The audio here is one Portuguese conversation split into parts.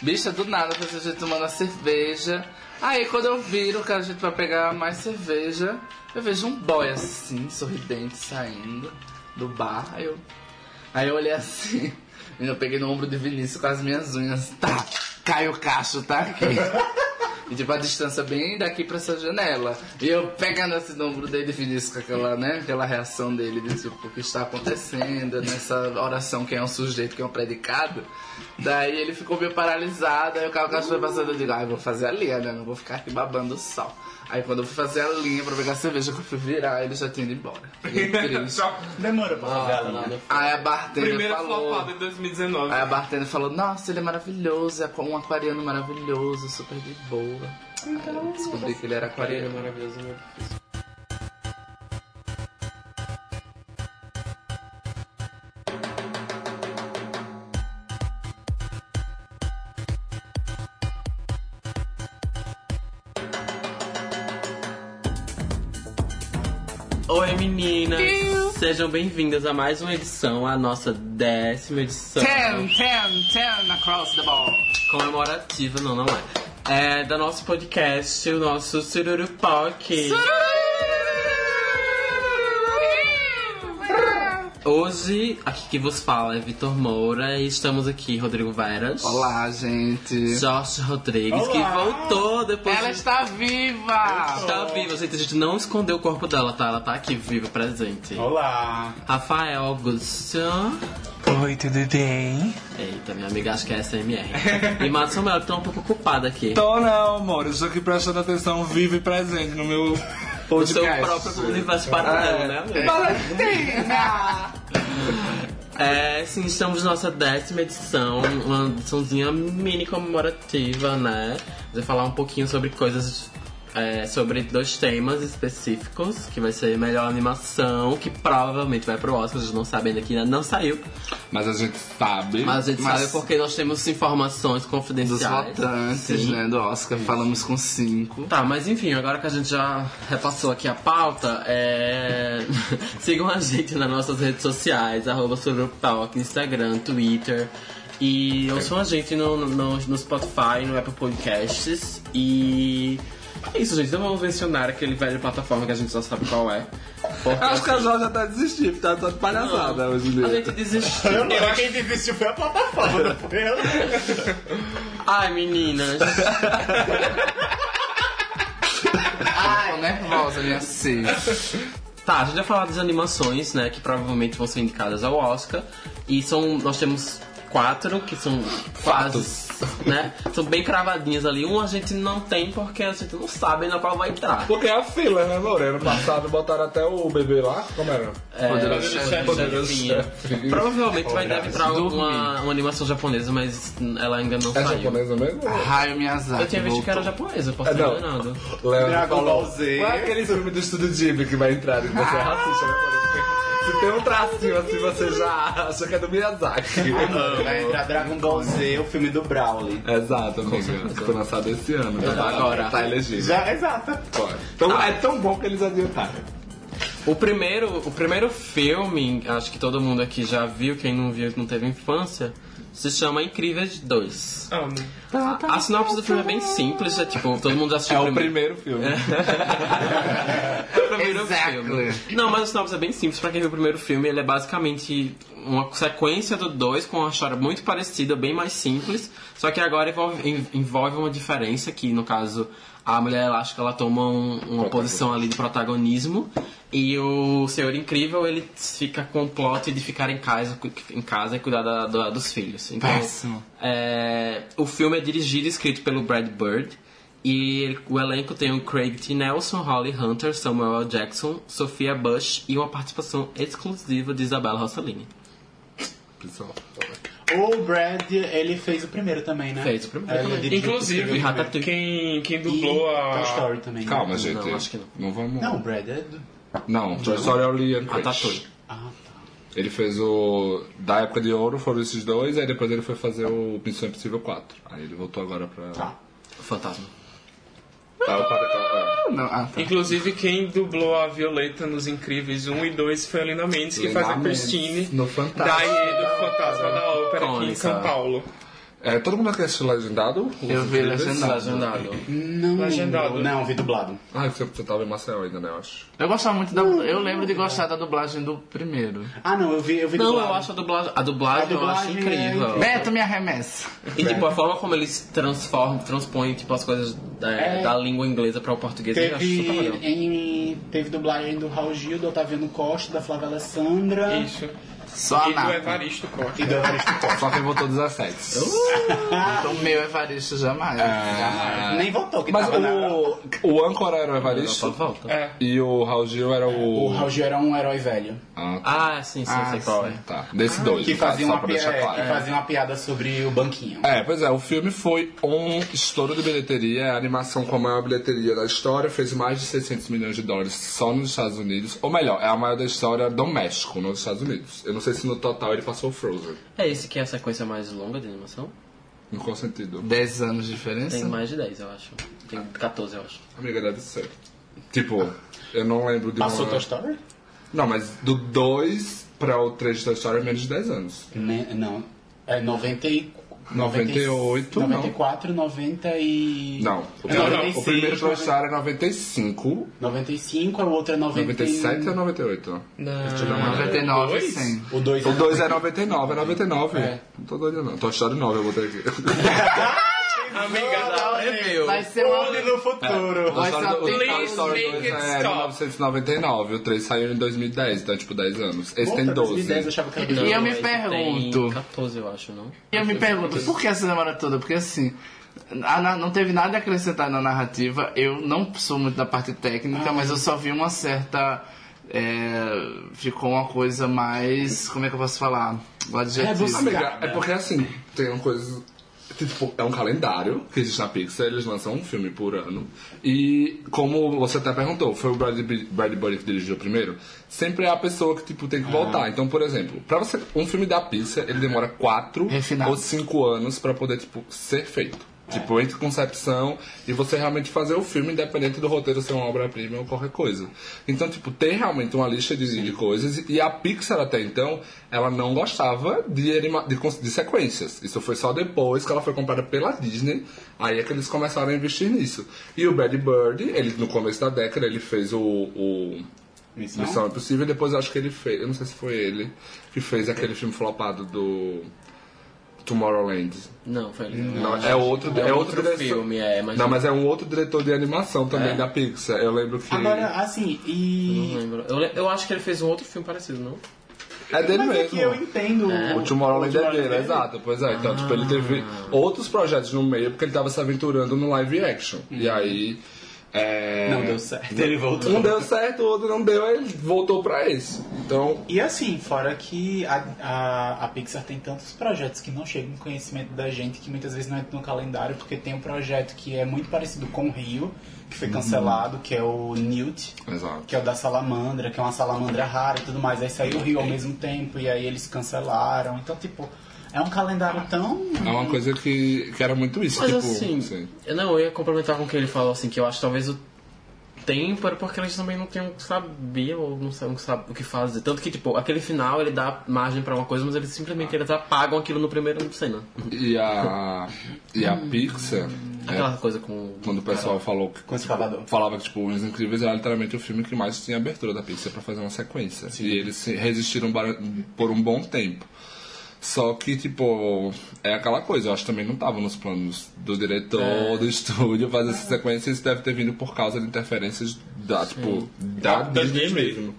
Bicha, do nada, a gente tomando a cerveja. Aí quando eu viro que a gente vai pegar mais cerveja, eu vejo um boy assim, sorridente, saindo do bar. Aí eu, aí eu olhei assim, e eu peguei no ombro de Vinícius com as minhas unhas. Tá, cai o cacho, tá aqui. E tipo, a distância bem daqui pra essa janela. E eu pegando assim no ombro dele, Vinícius, com aquela, né, aquela reação dele de tipo, o que está acontecendo nessa oração, quem é um sujeito, quem é um predicado. Daí ele ficou meio paralisado, aí o carro foi passando, eu digo, ah, eu vou fazer a linha, né? Não vou ficar aqui babando o sol. Aí quando eu fui fazer a linha pra pegar a cerveja que eu fui virar, ele já tinha ido embora. Fiquei triste. Só demora pra fazer a Ah, linha. nada. Aí a bartender Primeira falou... flopada em 2019. Aí a bartender falou, nossa, ele é maravilhoso, é um aquariano maravilhoso, super de boa. Aí eu descobri que ele era Aquariano aquariano. maravilhoso, meu difícil. Meninas, sejam bem-vindas a mais uma edição, a nossa décima edição Ten, ten, ten across the ball. comemorativa, não, não é. É da nosso podcast, o nosso Sururupoque. Hoje, aqui que vos fala é Vitor Moura e estamos aqui, Rodrigo Veras. Olá, gente. Jorge Rodrigues, Olá. que voltou depois Ela de... está viva! Está viva, gente. A gente não escondeu o corpo dela, tá? Ela tá aqui viva, presente. Olá. Rafael Augusto. Oi, tudo bem? Eita, minha amiga, acho que é SMR. e Madison Melo, tá um pouco ocupada aqui. Tô não, amor. Eu estou aqui prestando atenção vivo e presente no meu O seu podcast. próprio universo paralelo, né, amigo? É, sim, estamos na nossa décima edição, uma ediçãozinha mini comemorativa, né? Vou falar um pouquinho sobre coisas, é, sobre dois temas específicos, que vai ser melhor animação, que provavelmente vai pro Oscar, a gente não sabe ainda que ainda não saiu, Mas a gente sabe. mas a gente Mas- sabe porque nós temos informações Dos confidenciais. votantes, Sim. né, do Oscar, falamos com cinco. Tá, mas enfim, agora que a gente já repassou aqui a pauta, é... sigam a gente nas nossas redes sociais, arroba Suruptalk, Instagram, Twitter. E ouçam a gente no, no, no Spotify, no Apple Podcasts. E é isso, gente. Não vamos mencionar aquele velho plataforma que a gente já sabe qual é. Porque, Acho que a Jorge já tá desistindo, tá, tá de palhaçada não, hoje a gente desistiu. Eu não, quem desistiu foi a plataforma, não foi eu. Ai, meninas. Ai, tô nervosa, minha cis. Tá, a gente vai falar das animações, né, que provavelmente vão ser indicadas ao Oscar. E são, nós temos quatro que são fases, né? São bem cravadinhas ali. Um a gente não tem porque a gente não sabe na qual vai entrar. Porque é a fila, né? Ano passado botaram até o bebê lá. Como era? Poderoso Poderoso chefe. Poderoso chefe. Provavelmente vai deve uma, uma animação japonesa, mas ela ainda não É saiu. japonesa mesmo? Raio Miyazaki. Eu tinha visto que era japonesa, posso É, estar não. enganado. Dragon Ball Z. Qual é aquele filme do Estúdio Ghibli que vai entrar e você é racista, né? Se tem um tracinho assim, você já acha que é do Miyazaki. Vai entrar Dragon Ball Z, o filme do Brawley. Exato, amiga. Foi lançado esse ano. Tá, Agora. Tá elegível. Já, exato. Pode. Então é tão bom que eles adiantaram. O primeiro, o primeiro filme, acho que todo mundo aqui já viu, quem não viu, não teve infância, se chama Incríveis 2. Ah, Amo. A, a sinopse do filme é bem simples, é tipo, todo mundo já assistiu É o prime- primeiro filme. É o primeiro Exactly. filme. Não, mas a sinopse é bem simples. Pra quem viu o primeiro filme, ele é basicamente uma sequência do 2 com uma história muito parecida, bem mais simples. Só que agora envolve, en- envolve uma diferença que, no caso, a Mulher Elástica ela toma um- uma posição ali de protagonismo. E o Senhor Incrível, ele fica com o plot de ficar em casa, em casa e cuidar da- da- dos filhos. Então, Péssimo. é, o filme é dirigido e escrito pelo Brad Bird. E ele- o elenco tem o Craig T. Nelson, Holly Hunter, Samuel L. Jackson, Sophia Bush e uma participação exclusiva de Isabella Rossellini. Pessoal. O Brad, ele fez o primeiro também, né? Fez o primeiro. Ele dirigiu o Inclusive, primeiro. Ratatouille. quem, quem E dublou Toy a. Story também. né? Calma, gente. Não, acho que não. vamos. Não, o Brad é do... Não, Toy Story é o Liam. Ratatouille. Ah, tá. Ele fez o. Da época de ouro foram esses dois, aí depois ele foi fazer o Missão Impossível 4. Aí ele voltou agora pra. Tá. Fantasma. Tá, o quatro, tá, Não, ah, tá. Inclusive, quem dublou a Violeta nos Incríveis 1 e 2 foi a Lina Mendes, que Lina faz a Christine no Fantasma. daí do Fantasma da Ópera aqui em. São Paulo. É, todo mundo aqui assistiu legendado? Eu vi legendado. Legendado. Não, Legendado. não, vi dublado. Ah, você, você tava em Maceió ainda, né, eu acho. Eu gostava muito da. Eu lembro de gostar da dublagem do primeiro. Ah, não, eu vi, eu vi Não, dublado. eu acho a dublagem, a dublagem, A dublagem eu acho é incrível. incrível. Beto, me arremessa. E tipo, a forma como eles transformam, transpõem tipo, as coisas é, É. da língua inglesa para o português, eu acho super Teve, legal. em, teve dublagem do Raul Gil, do Otaviano Costa, da Flávia Alessandra Isso. Só E do. Evaristo Costa. e do Evaristo Costa. Só quem votou 17. O meu Evaristo jamais. Ah, Nem votou, que Mas tava na... o, o âncora era o Só Evaristo volta. É. e o Raul Gil era o... O Raul Gil era um herói velho. Ah, tá. Ah, sim, sim, Ah, sei qual é. sim. tá. Desse dois, Que fazia, só uma pi- claro. que fazia uma piada sobre o banquinho. É, pois é, o filme foi um estouro de bilheteria, é a animação com a maior bilheteria da história, fez mais de 600 milhões de dólares só nos Estados Unidos, ou melhor, é a maior da história do México, nos Estados Unidos. Eu não sei se no total ele passou o Frozen. É esse que é a sequência mais longa de animação? Em qual sentido? 10 anos de diferença? Tem mais de 10, eu acho. Tem 14, eu acho. Amiga, deve ser. Tipo, eu não lembro de Passou uma... Toy Story? Não, mas do 2 para o 3 de Toy Story é menos de 10 anos. Ne não. É 94. 98, 94, não. 90 e... Não, o, é não, 96, o primeiro processário é 95. 95, o outro é 97. 97 ou 98. Não, não 99 é 100. O 2 é, é 99, é 99. É. Não tô doido não, tô achando 9, eu botei aqui. Amiga, Vai ser uma. no futuro. Vai ser o Toy tentativa. Story make 2 it é stop. 1999, o 3 saiu em 2010, então tipo 10 anos. Esse tem 12. 2010, eu achava que era E eu 2010. me pergunto. Tem 14, eu acho, não? E eu me pergunto, por que essa demora toda? Porque assim, a na- não teve nada a acrescentar na narrativa. Eu não sou muito da parte técnica, mas eu só vi uma certa. é, ficou uma coisa mais. Como é que eu posso falar? O adjetivo. Rebuscado. Amiga, é porque assim, tem uma coisa. Tipo, é um calendário que existe na Pixar, eles lançam um filme por ano. E como você até perguntou, foi o Brad, Brad Bird que dirigiu primeiro, sempre é a pessoa que tipo, tem que voltar. Então, por exemplo, pra você. Um filme da Pixar, ele demora 4 Refinado. ou 5 anos pra poder, tipo, ser feito. Tipo, entre concepção e você realmente fazer o filme, independente do roteiro ser uma obra-prima ou qualquer coisa. Então, tipo, tem realmente uma lista de, de coisas. E a Pixar, até então, ela não gostava de, de, de sequências. Isso foi só depois que ela foi comprada pela Disney. Aí é que eles começaram a investir nisso. E o Brad Bird, ele, no começo da década, ele fez o- o Missão? Missão Impossível. Depois acho que ele fez, eu não sei se foi ele, que fez aquele filme flopado do Tomorrowland. Não, foi ele. Não, é outro, é, É outro, outro diretor- filme, é, mas- Não, mas é um outro diretor de animação também É? da Pixar. Eu lembro que. Agora, assim, Não e... lembro. Eu, eu acho que ele fez um outro filme parecido, não? é dele Mas é mesmo. que eu entendo... O Tomorrowland é dele, Tomorrowland exato. Pois é, então, tipo, ele teve outros projetos no meio porque ele tava se aventurando no live action. E aí. É, Não deu certo, ele voltou. Um deu certo, o outro não deu, aí ele voltou pra esse. Então, E assim, fora que a, a, a Pixar tem tantos projetos que não chegam no conhecimento da gente, que muitas vezes não entra no calendário, porque tem um projeto que é muito parecido com o Rio, que foi cancelado, que é o Newt, exato. que é o da salamandra, que é uma salamandra rara e tudo mais. Aí saiu o Rio ao mesmo tempo, e aí eles cancelaram. Então, tipo, é um calendário tão... É uma coisa que, que era muito isso. Mas tipo, assim, sim. eu não, eu ia complementar com o que ele falou, assim, que eu acho que talvez o tempo era porque eles também não tinham, sabiam ou não sabiam sabe o que fazer. Tanto que, tipo, aquele final ele dá margem pra uma coisa, mas eles simplesmente eles apagam aquilo no primeiro cena. E a, e a Pixar, Aquela é, coisa com. quando o pessoal falou que Com o escavador. falava que tipo, Os Incríveis era literalmente o filme que mais tinha abertura da Pixar pra fazer uma sequência. E eles resistiram por um bom tempo. Só que, tipo, é aquela coisa, eu acho que também não tava nos planos do diretor, É. do estúdio fazer essa sequência, isso deve ter vindo por causa de interferências da, tipo, da, Da Disney mesmo.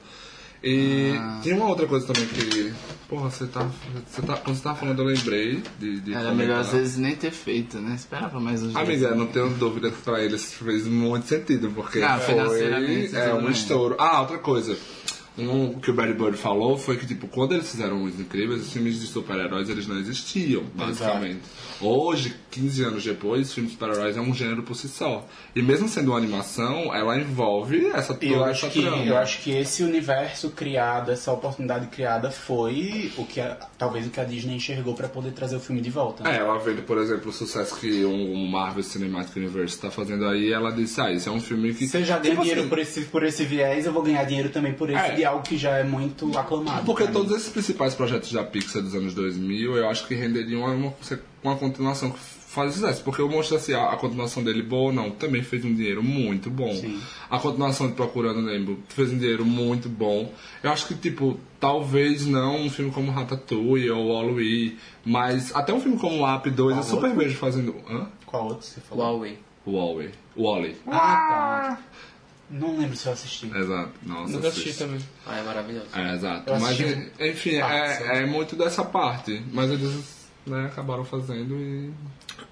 E tinha uma outra coisa também que. Porra, você tá. Você tá quando você tava falando, eu lembrei de. de Era melhor às vezes nem ter feito, né? Esperava mais uns Amiga, dias. não tenho dúvida que pra eles fez muito sentido, porque Ah, foi é, um estouro. Ah, outra coisa. Um que o Barry Bird falou foi que, tipo, quando eles fizeram os incríveis, os filmes de super-heróis, eles não existiam, basicamente. Hoje, 15 anos depois, filmes de super-heróis é um gênero por si só. E mesmo sendo uma animação, ela envolve essa E eu toda acho, que, trama. eu acho que esse universo criado, essa oportunidade criada foi o que a- talvez o que a Disney enxergou pra poder trazer o filme de volta. né? É, ela vendo, por exemplo, o sucesso que um Marvel Cinematic Universe está fazendo aí, ela disse, ah, isso é um filme que... Eu já ganho Tipo dinheiro assim, por, esse, por esse viés, eu vou ganhar dinheiro também por esse. É, algo que já é muito aclamado. Porque todos esses principais projetos da Pixar dos anos 2000, eu acho que renderiam uma, uma continuação que faz sucesso. Porque o Monstro S.A., a continuação dele, boa ou não, também fez um dinheiro muito bom. Sim. A continuação de Procurando Nemo fez um dinheiro muito bom. Eu acho que, tipo, talvez não um filme como Ratatouille ou Wall-E, mas até um filme como Up 2 eu Qual super outro? vejo fazendo... Hã? Qual outro você falou? Huawei. Wall-E. Wall-E. Ah, tá. Não lembro se eu assisti. Exato. Nossa, Nunca assisti também. Ah, é maravilhoso. É, exato. Eu Mas, assisti enfim, partes, é, é muito dessa parte. Mas eles né, acabaram fazendo e.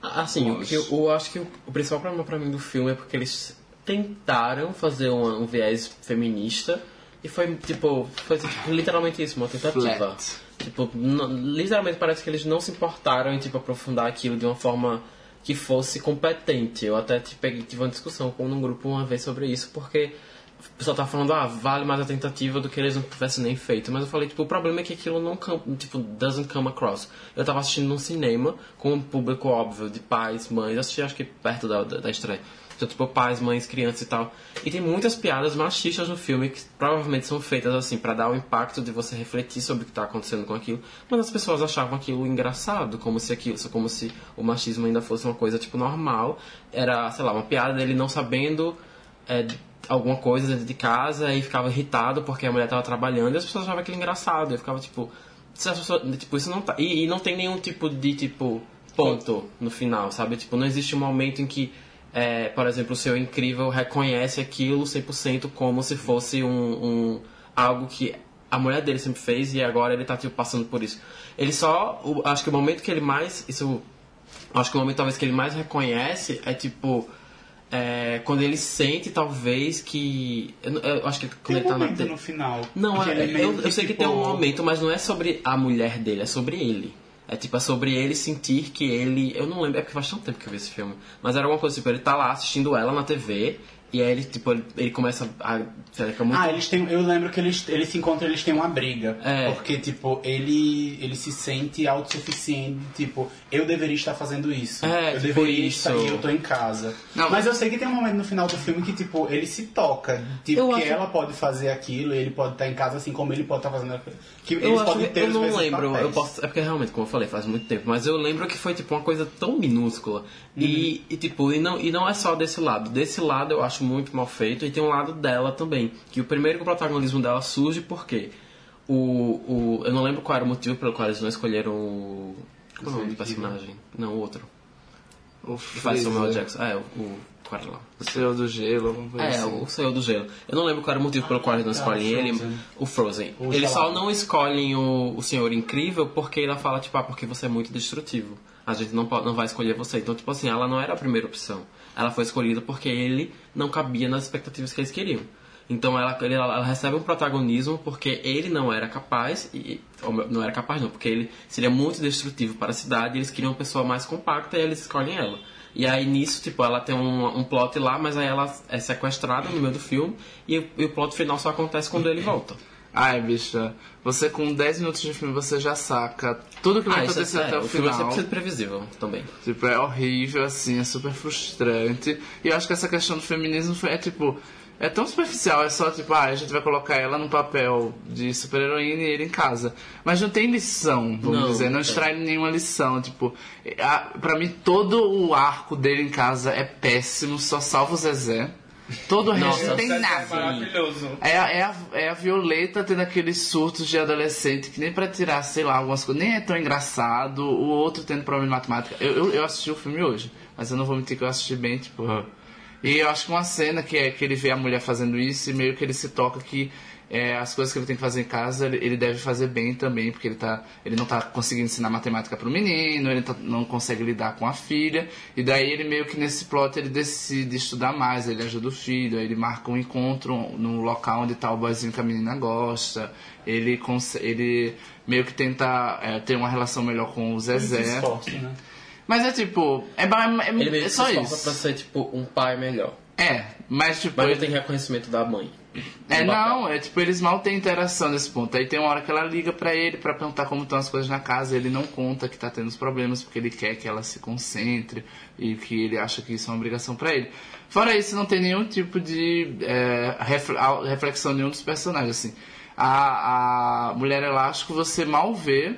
Assim, o que eu, eu acho que o, principal problema pra mim do filme é porque eles tentaram fazer um, um viés feminista e foi tipo, foi tipo, literalmente isso, uma tentativa. Flat. Tipo, n- literalmente parece que eles não se importaram em tipo aprofundar aquilo de uma forma que fosse competente. Eu até te peguei, tive uma discussão com um grupo uma vez sobre isso, porque o pessoal tava falando, ah, vale mais a tentativa do que eles não tivessem nem feito. Mas eu falei, tipo, o problema é que aquilo não, tipo, doesn't come across. Eu tava assistindo num cinema com um público óbvio de pais, mães, assisti acho que perto da, da, da estreia. Então, tipo, pais, mães, crianças e tal. E tem muitas piadas machistas no filme que provavelmente são feitas assim para dar o impacto de você refletir sobre o que tá acontecendo com aquilo. Mas as pessoas achavam aquilo engraçado, como se aquilo, como se o machismo ainda fosse uma coisa tipo normal. Era, sei lá, uma piada dele não sabendo é, alguma coisa dentro de casa e ficava irritado porque a mulher tava trabalhando e as pessoas achavam aquilo engraçado. Eu ficava tipo, pessoas, tipo isso não tá. E, e não tem nenhum tipo de tipo ponto no final, sabe? Tipo, não existe um momento em que é, por exemplo, o seu incrível reconhece aquilo 100% como se fosse um, um algo que a mulher dele sempre fez e agora ele tá tipo passando por isso. Ele só, o- acho que o momento que ele mais isso acho que o momento talvez que ele mais reconhece é tipo é, quando ele sente talvez que eu, eu acho que quando Tem ele tá na momento no final. não, é, eu, eu sei que tipo, tem um momento, mas não é sobre a mulher dele, é sobre ele. É tipo, é sobre ele sentir que ele. Eu não lembro, é porque faz tanto tempo que eu vi esse filme. Mas era alguma coisa tipo, ele tá lá assistindo ela na TV. E aí ele, tipo, ele, ele começa a. sei lá, fica muito. Ah, eles têm. Eu lembro que eles, eles se encontram eles têm uma briga. É. Porque, tipo, ele, ele se sente autossuficiente. Tipo, eu deveria estar fazendo isso. É, eu tipo deveria isso. estar e eu tô em casa. Não, mas eu sei que tem um momento no final do filme que, tipo, ele se toca. Tipo, Eu que acho- ela pode fazer aquilo e ele pode estar em casa assim como ele pode estar fazendo aquilo. Que Eu, eles acho podem que, ter eu não lembro, papéis. eu posso, é porque realmente, como eu falei, faz muito tempo, mas eu lembro que foi tipo uma coisa tão minúscula. E, e, tipo, e não, e não é só desse lado. Desse lado eu acho muito mal feito e tem um lado dela também. Que o primeiro que o protagonismo dela surge porque o, o. Eu não lembro qual era o motivo pelo qual eles não escolheram o. Como é o nome do personagem? Não, o outro. O Que faz Samuel Freezer, Jackson. Ah, é, o. o qual era lá? o Senhor do Gelo, alguma coisa É, assim. o Senhor do Gelo. Eu não lembro qual era o motivo pelo qual eles não tá, escolhem ele. Frozen. O Frozen. O eles só não escolhem o, o Senhor Incrível porque ela fala, tipo, ah, porque você é muito destrutivo. A gente não, pode, não vai escolher você. Então, tipo assim, ela não era a primeira opção. Ela foi escolhida porque ele não cabia nas expectativas que eles queriam. Então ela, ele- ela recebe um protagonismo porque ele não era capaz, e, não era capaz não, porque ele seria muito destrutivo para a cidade e eles queriam uma pessoa mais compacta e eles escolhem ela. E aí nisso, tipo, ela tem um, um plot lá, mas aí ela é sequestrada no meio do filme e, o- e o plot final só acontece quando ele volta. Ai, bicha, você com 10 minutos de filme você já saca tudo que vai Ah, isso acontecer é, até é, o o filme é final. 100% previsível também. Tipo, é horrível, assim, é super frustrante. E eu acho que essa questão do feminismo foi, é tipo, é tão superficial, é só tipo, ah, a gente vai colocar ela no papel de super-heroína e ele em casa. Mas não tem lição, vamos Não, dizer, não extrai nenhuma lição. Tipo, a, pra mim todo o arco dele em casa é péssimo, só salva o Zezé. Todo o resto não tem É nada. É, a- é, a, é a Violeta tendo aqueles surtos de adolescente que nem pra tirar, sei lá, algumas coisas, nem é tão engraçado. O outro tendo problema de matemática. Eu, eu, eu assisti o filme hoje, mas eu não vou mentir que eu assisti bem, tipo. E eu acho que uma cena que é que ele vê a mulher fazendo isso e meio que ele se toca que é, as coisas que ele tem que fazer em casa ele, deve fazer bem também, porque ele, tá, ele não tá conseguindo ensinar matemática pro menino, ele tá- não consegue lidar com a filha, e daí ele meio que nesse plot ele decide estudar mais, ele ajuda o filho, aí ele marca um encontro no local onde tá o boyzinho que a menina gosta, ele, ele meio que tenta é, ter uma relação melhor com o se Zezé. né? Mas é tipo, é, é, é que só isso. pra ser, tipo, um pai melhor. É, mas tipo. Mas não ele- tem reconhecimento da mãe. É, papel. não, é tipo, eles mal têm interação nesse ponto. Aí tem uma hora que ela liga pra ele pra perguntar como estão as coisas na casa, ele não conta que tá tendo os problemas porque ele quer que ela se concentre e que ele acha que isso é uma obrigação pra ele. Fora isso, não tem nenhum tipo de é, reflexão de nenhum dos personagens, assim. A, a Mulher Elástico você mal vê.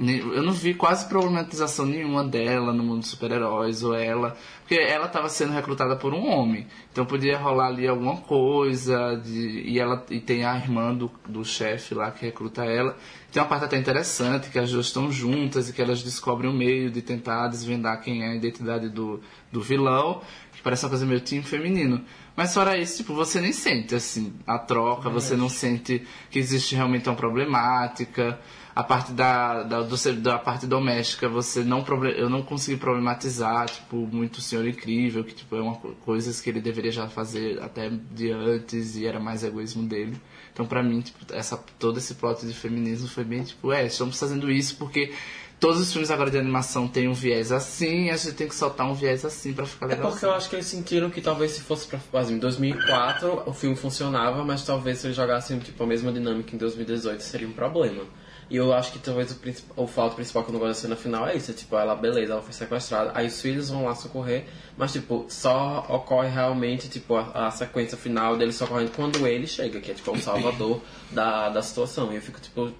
Eu não vi quase problematização nenhuma dela no mundo dos super-heróis ou ela. Porque ela estava sendo recrutada por um homem. Então podia rolar ali alguma coisa. De, e ela e tem a irmã do, do chefe lá que recruta ela. Tem uma parte até interessante que as duas estão juntas e que elas descobrem um meio de tentar desvendar quem é a identidade do, do vilão. Que parece uma coisa meio time feminino. Mas fora isso, tipo, você nem sente assim a troca, você não sente que existe realmente uma problemática. A parte da, da, do da parte doméstica, você não eu não consegui problematizar, tipo, muito o Senhor Incrível, que tipo, é uma co- coisas que ele deveria já fazer até de antes e era mais egoísmo dele. Então, pra mim, tipo, essa, todo esse plot de feminismo foi bem tipo, é, estamos fazendo isso porque todos os filmes agora de animação têm um viés assim, e a gente tem que soltar um viés assim pra ficar É legal. porque eu acho que eles sentiram que talvez se fosse pra assim, em 2004 o filme funcionava, mas talvez se eles jogassem tipo, a mesma dinâmica em 2018 seria um problema. E eu acho que talvez o, o fato principal que eu não gosto da cena final é isso, é, tipo, ela, beleza, ela foi sequestrada, aí os filhos vão lá socorrer, mas tipo, só ocorre realmente, tipo, a, a sequência final dele socorrendo quando ele chega, que é tipo o salvador da, da situação. E eu fico tipo,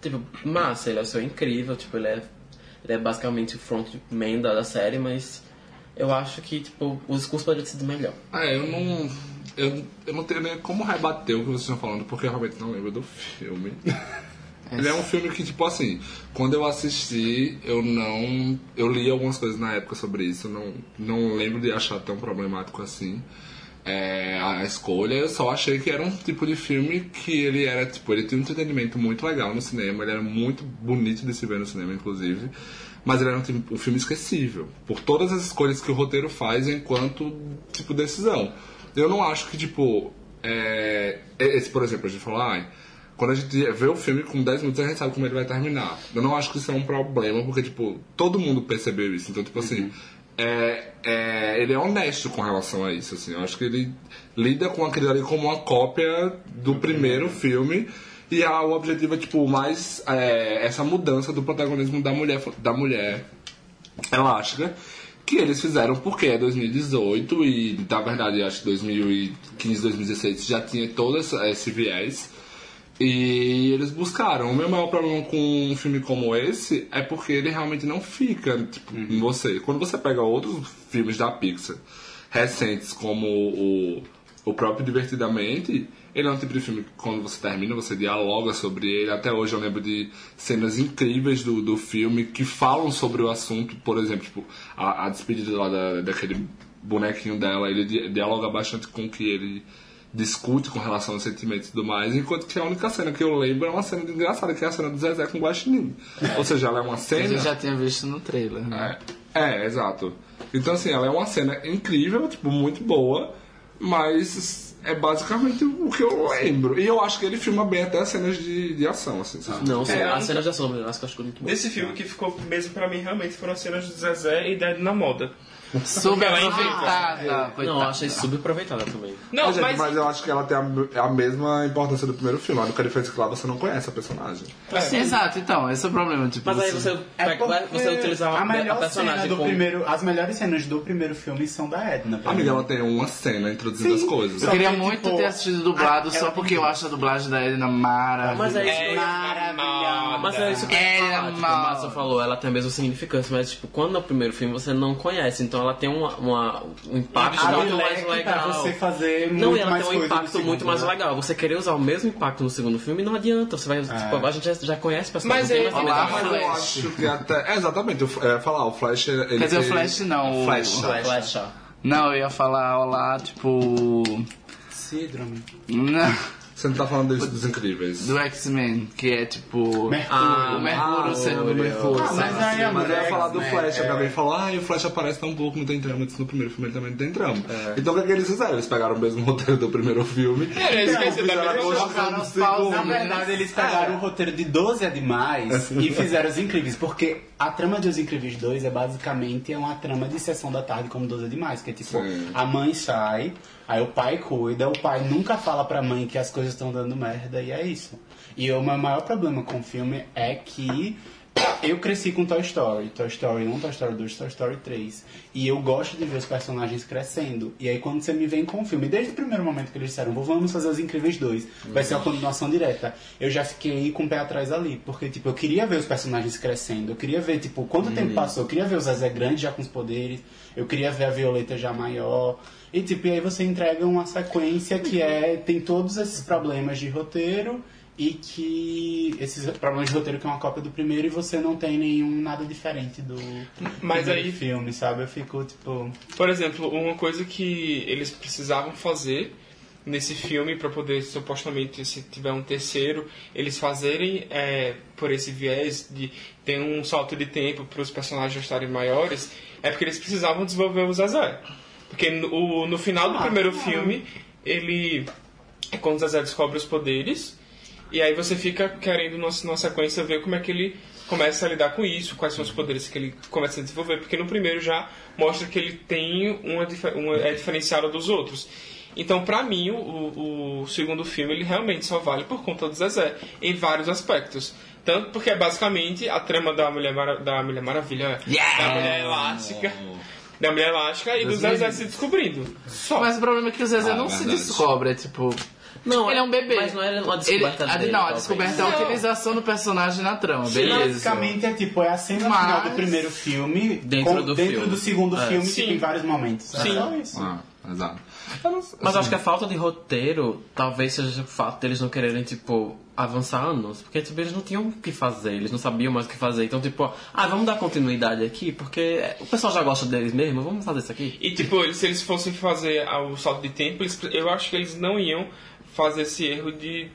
tipo, massa, ele é o seu incrível, tipo, ele é, ele é basicamente o frontman da, da série, mas eu acho que, tipo, o discurso poderia ter sido melhor. É, eu não. Eu, eu não tenho nem como rebater o que vocês estão falando, porque eu realmente não lembro do filme. Ele é um filme que, tipo assim, quando eu assisti, eu não. Eu li algumas coisas na época sobre isso, não, não lembro de achar tão problemático assim. é, a escolha, eu só achei que era um tipo de filme que ele era, tipo, ele tinha um entretenimento muito legal no cinema, ele era muito bonito de se ver no cinema, inclusive. Mas ele era um, tipo, um filme esquecível, por todas as escolhas que o roteiro faz enquanto, tipo, decisão. Eu não acho que, tipo, é, esse, por exemplo, a gente falou, ai, quando a gente vê o filme com 10 minutos, a gente sabe como ele vai terminar. Eu não acho que isso é um problema, porque, tipo, todo mundo percebeu isso. Então, tipo assim, é, é, ele é honesto com relação a isso, assim. Eu acho que ele lida com aquilo ali como uma cópia do primeiro filme. E a, o objetivo é, tipo, mais é, essa mudança do protagonismo da mulher, da mulher elástica que eles fizeram porque é 2018 e na verdade acho que 2015, 2016 já tinha todo esse viés e eles buscaram. O meu maior problema com um filme como esse é porque ele realmente não fica tipo, em você. Quando você pega outros filmes da Pixar recentes, como o, o próprio Divertidamente, ele é um tipo de filme que quando você termina, você dialoga sobre ele. Até hoje eu lembro de cenas incríveis do, do filme que falam sobre o assunto. Por exemplo, tipo, a, a despedida lá da, daquele bonequinho dela, ele di- dialoga bastante com o que ele discute com relação aos sentimentos e tudo mais, enquanto que a única cena que eu lembro é uma cena engraçada, que é a cena do Zezé com o Guaxinim. Ou seja, ela é uma A cena... gente já tinha visto no trailer, né? É, é, exato. Então, assim, ela é uma cena incrível, tipo, muito boa, mas é basicamente o que eu lembro. E eu acho que ele filma bem até as cenas de, de ação, assim. sabe? Não, É, a eu- cena de ação, eu acho que eu acho muito boa. Desse filme que ficou mesmo pra mim realmente foram as cenas do Zezé e Dead na moda. Super ela é aproveitada, Não, eu achei subaproveitada também. Não, Mas, mas, gente, mas eu acho que ela tem a, a mesma importância do primeiro filme. A única diferença é que lá você não conhece a personagem. Exato, então, esse é o problema. Tipo, Mas aí você, É você utilizar a a, melhor a personagem cena do como... primeiro, as melhores cenas do primeiro filme são da Edna. Amiga, ela tem uma cena introduzindo Sim. as coisas. Eu queria que, muito tipo, ter assistido dublado a- só porque eu acho a dublagem da Edna maravilhosa. Mas é isso ia Maravilhosa. Mas é isso que eu É, falar. Tipo, mal. o Márcio falou, ela tem a mesma significância, mas tipo, quando no primeiro filme você não conhece, então ela tem uma, uma- um impacto muito mais pra legal. você fazer Não, muito e ela mais tem um impacto muito segundo, mais né? legal. Você querer usar o mesmo impacto no segundo filme não adianta. Você vai, tipo, a gente já, já conhece personagem. Mas não tem é- mais Olá. Flash. Eu acho que até. É, exatamente, eu ia falar, o Flash. Ele Quer dizer, o Flash não. o- Flash. Flash. Não, eu ia falar olá, tipo. Síndrome. Não, Você não tá falando dos, dos incríveis. do X-Men, que é tipo. Mercúrio. Ah, o Mercúrio sendo do Mercúrio. Ah, mas aí a Mas eu ia mulher, falar do né, Flash, é- que alguém falou, ah, e o Flash aparece tão pouco, não tem trama. Disse, No primeiro filme ele também não tem trama. Então o que, é que eles fizeram? Eles pegaram o mesmo roteiro do primeiro filme. É, eles fizeram. Na verdade, eles pegaram o roteiro de 12 é demais e fizeram Os Incríveis, porque a trama de Os Incríveis 2 é basicamente uma trama de sessão da tarde como 12 é demais, que é tipo, Sim. a mãe sai, aí o pai cuida, o pai nunca fala pra mãe que as coisas estão dando merda e é isso. E o meu maior problema com o filme é que Eu cresci com Toy Story, Toy Story 1, Toy Story 2, Toy Story 3. E eu gosto de ver os personagens crescendo. E aí quando você me vem com o filme, desde o primeiro momento que eles disseram, "Vou- vamos fazer Os Incríveis 2, vai ser uma continuação direta. Eu já fiquei com o pé atrás ali, porque tipo, eu queria ver os personagens crescendo. Eu queria ver, tipo, quanto tempo passou? Eu queria ver o Zezé grande já com os poderes. Eu queria ver a Violeta já maior. E tipo, e aí você entrega uma sequência que é tem todos esses problemas de roteiro e que esses problemas de roteiro que é uma cópia do primeiro e você não tem nenhum nada diferente do Mas aí- filme, sabe? Eu fico tipo, Por exemplo, uma coisa que eles precisavam fazer nesse filme para poder supostamente se tiver um terceiro eles fazerem é, por esse viés de ter um salto de tempo para os personagens estarem maiores é porque eles precisavam desenvolver o Zezé porque no, no final do Ah, primeiro claro. filme ele é quando o Zezé descobre os poderes e aí você fica querendo numa, numa sequência ver como é que ele começa a lidar com isso, quais são os poderes que ele começa a desenvolver, porque no primeiro já mostra que ele tem uma, uma é diferenciado dos outros. Então, pra mim, o, o segundo filme ele realmente só vale por conta do Zezé em vários aspectos. Tanto porque é basicamente a trama da Mulher, Mara- da Mulher Maravilha, da Mulher Elástica, da Mulher Elástica e do Zezé se descobrindo. Só. Mas o problema é que o Zezé Ah, não se verdade. descobre, é tipo. Não, ele é um bebê. Mas não era uma Ele, descoberta a, dele, não, a talvez. descoberta é a utilização do personagem na trama, beleza. basicamente é tipo, é a cena Mas- final do primeiro filme Dentro com- do dentro filme. do segundo É. filme Sim. que tem vários momentos. É Sim. só isso. Ah, exato. Não- Mas eu acho que a falta de roteiro talvez seja o fato deles não quererem, tipo, avançar anos. Porque, tipo, eles não tinham o que fazer, eles não sabiam mais o que fazer. Então, tipo, ah, vamos dar continuidade aqui, porque o pessoal já gosta deles mesmo, vamos fazer isso aqui. E tipo, eles- se eles fossem fazer ah, o salto de tempo, eles- eu acho que eles não iam fazer esse erro de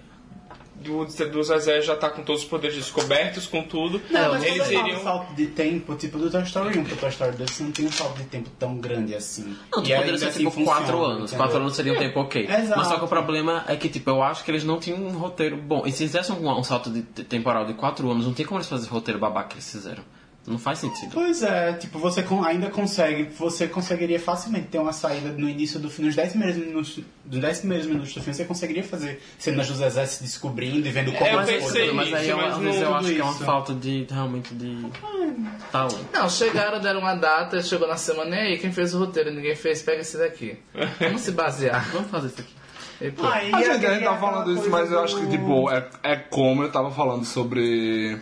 do, do Zezé já tá com todos os poderes descobertos, com tudo. Não, mas eles falo iriam. salto de tempo, tipo do Toy Story 1 pro Toy Story 2, você não tem um salto de tempo tão grande assim. Não, E tipo, poderia ser assim tipo funciona, 4 anos. entendeu? 4 anos seria um tempo ok. Exato. Mas só que o problema é que, tipo, eu acho que eles não tinham um roteiro bom. E se fizessem um, um salto de, de temporal de 4 anos, não tem como eles fazerem o roteiro babaca que eles fizeram. Não faz sentido. Pois é, tipo, você ainda consegue, você conseguiria facilmente ter uma saída no início do filme, nos 10 primeiros minutos, dos 10 primeiros minutos do filme, você conseguiria fazer cenas do Zezé se descobrindo e vendo como É, as coisas- mas aí eu, mas às vezes não eu acho que é uma isso. falta de, realmente, de talento. Não, chegaram, deram uma data, chegou na semana, e aí, quem fez o roteiro? Ninguém fez, pega esse daqui. Vamos se basear. Vamos fazer isso aqui. E, pô, Aí A gente, a aquele- gente tá falando aquela isso, mas eu acho que, do- tipo, é, é como eu tava falando sobre.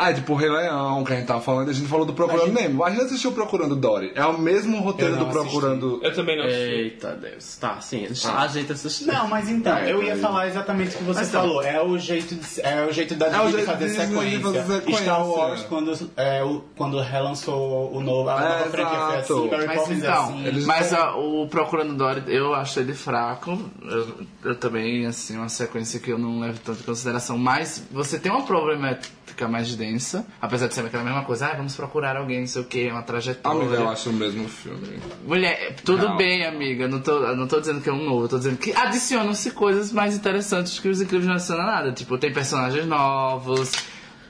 Ah, é tipo o Rei Leão, que a gente tava falando, a gente falou do Procurando Nemo. A gente assistiu Procurando Dory. É o mesmo roteiro do Procurando. Eu também não assisti. Eita Deus. Tá, sim. A gente assistiu. Não, mas então, eu ia falar exatamente o que você falou. É o jeito de, é o jeito da É Disney fazer de sequência. fazer sequência. Star Wars, quando, é, o, quando relançou o novo, a nova É, franquia foi exato. assim, Mas é então, assim. Mas ó, o Procurando Dory, eu acho ele fraco. Eu, eu também, assim, uma sequência que eu não levo tanto em consideração. Mas você tem uma problemática mais densa, apesar de ser aquela mesma coisa, ah, vamos procurar alguém, não sei o que, uma trajetória. Amiga, eu acho o mesmo filme. Mulher, tudo Não. bem, amiga. Não tô, não tô dizendo que é um novo, tô dizendo que adicionam-se coisas mais interessantes que os incríveis não adicionam nada. Tipo, tem personagens novos.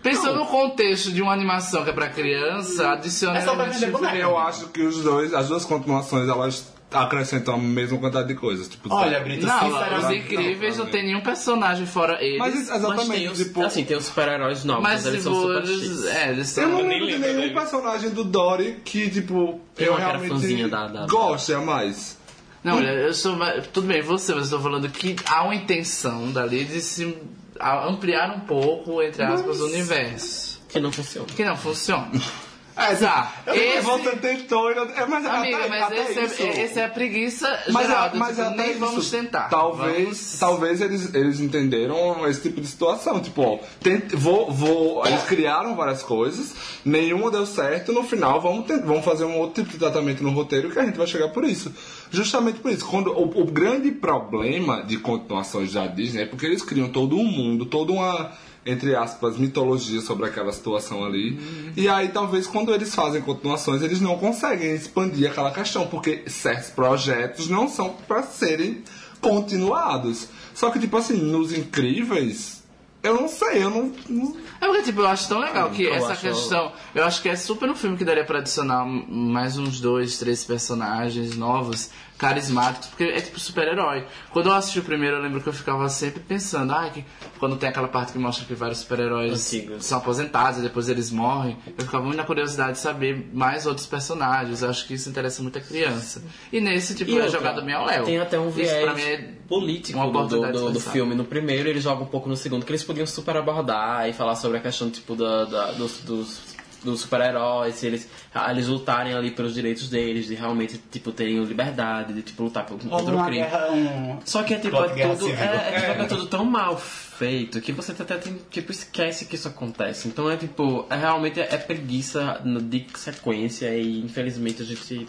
Pensando no contexto de uma animação que é pra criança, adiciona É só pra vender boneco. Eu acho que os dois, as duas continuações, elas acrescentam a mesma quantidade de coisas. Tipo, Olha, Brito, Não, os sinceramente... incríveis não, tem nenhum personagem fora eles. Mas isso- Mas exatamente, tem os, tipo. assim, tem os super-heróis novos, Mas, mas eles tipo, são super eles, X. é, eles Eu são. não nem lembro de lembro nenhum dele. personagem do Dory que, tipo, Tem eu realmente da- da- goste a mais. Não, olha, eu sou. Tudo bem, você, mas eu tô falando que há uma intenção dali de se ampliar um pouco, entre aspas, o universo. Que não funciona. Que não funciona. É, tá. Esse... Esse, Você tentou. não- É, mas amiga, até, mas até esse, isso. é, esse é a preguiça Mas, geral. é- mas tipo, nem isso, vamos tentar. Talvez, Vamos- talvez eles, eles entenderam esse tipo de situação. Tipo, ó, tent- vou, vou, eles criaram várias coisas, nenhuma deu certo, no final vamos, tent- vamos fazer um outro tipo de tratamento no roteiro que a gente vai chegar por isso. Justamente por isso. Quando, o, o grande problema de continuações da Disney é porque eles criam todo um mundo, toda uma entre aspas, mitologia sobre aquela situação ali. E aí, talvez, quando eles fazem continuações, eles não conseguem expandir aquela questão, porque certos projetos não são para serem continuados. Só que, tipo assim, nos Incríveis, Eu não sei, eu não. não- É porque, tipo, eu acho tão legal que eu essa acho- questão. Eu acho que é super um filme que daria pra adicionar mais uns dois, três personagens novos, carismáticos, porque é tipo super-herói. Quando eu assisti o primeiro, eu lembro que eu ficava sempre pensando, ah, que quando tem aquela parte que mostra que vários super-heróis são aposentados e depois eles morrem, eu ficava muito na curiosidade de saber mais outros personagens. Eu acho que isso interessa muito a criança. E nesse, tipo, E é outra, jogado bem ao Léo. Tem até um Isso viés pra mim é político uma do, do, do- filme. No primeiro, ele joga um pouco no segundo, que eles podiam super abordar e falar sobre a questão tipo da, da- dos, dos, dos super-heróis, se eles, eles lutarem ali pelos direitos deles, de realmente tipo terem liberdade, de tipo lutar contra o crime. guerra, um... Só que é tipo, é tudo, é, é, tipo, é tudo tão mal feito que você até tem, tipo, esquece que isso acontece. Então é tipo, é, realmente é, preguiça de sequência e infelizmente a gente.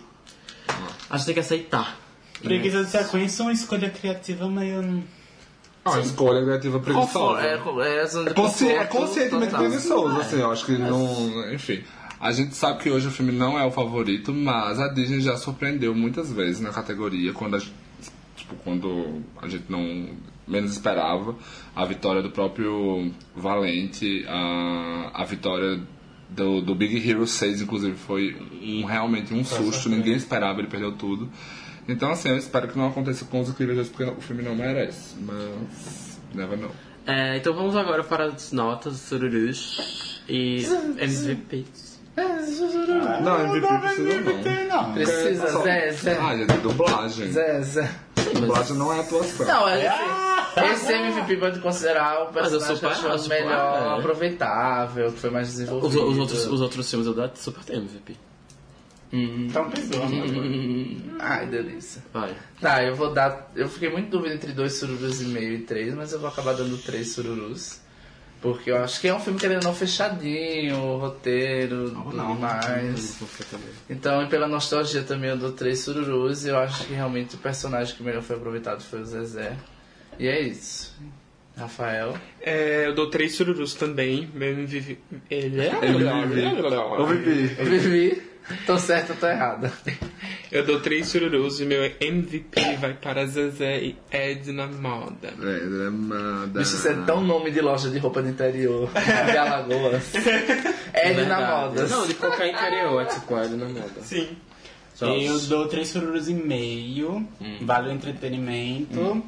A gente tem que aceitar. Preguiça de sequência é uma escolha criativa meio... É uma escolha criativa preguiçosa. é, é, de É, consci- é conforto conscientemente preguiçoso, assim, eu acho que não. Enfim. A gente sabe que hoje o filme não é o favorito, mas a Disney já surpreendeu muitas vezes na categoria quando a, gente- tipo, quando a gente não menos esperava. A vitória do próprio Valente, a, a vitória do, do Big Hero 6, inclusive, foi um, realmente um susto, ninguém esperava, ele perdeu tudo. Então, assim, eu espero que não aconteça com os Incríveis, porque o filme não merece, mas. Never know. É, então vamos agora para as notas, sururus e MVPs. Não, MVP precisa não. Não. Precisa, Zé, Zé. Ah, gente, dublagem. Zé, Zé. Dublagem não é atuação. Não, é, esse MVP pode considerar o personagem que tipo, melhor é. aproveitável, que foi mais Os, desenvolvido. os outros, os outros filmes eu dou super tem MVP. Então perdoa, amor. Ai, delícia. Vai. Tá, eu vou dar. Eu fiquei muito dúvida entre dois sururus e meio e três, mas eu vou acabar dando três sururus. Porque eu acho que é um filme querendo não fechadinho, roteiro, tudo mais. Então, e pela nostalgia também eu dou três sururus e eu acho que realmente o personagem que melhor foi aproveitado foi o Zezé. E é isso. Rafael. É, eu dou três sururus também. Meu MVP. Ele é. Ô, Vivi. Vivi. Tô certo ou tô errada? Eu dou três sururus e meu MVP vai para Zezé e Edna Moda. É, Dramada. Bicho, isso é tão nome de loja de roupa de interior. De Alagoas. De na Verdade. moda. Não, de qualquer interior, é tipo Ed na moda. Sim. Eu dou três fururos e meio, vale o entretenimento.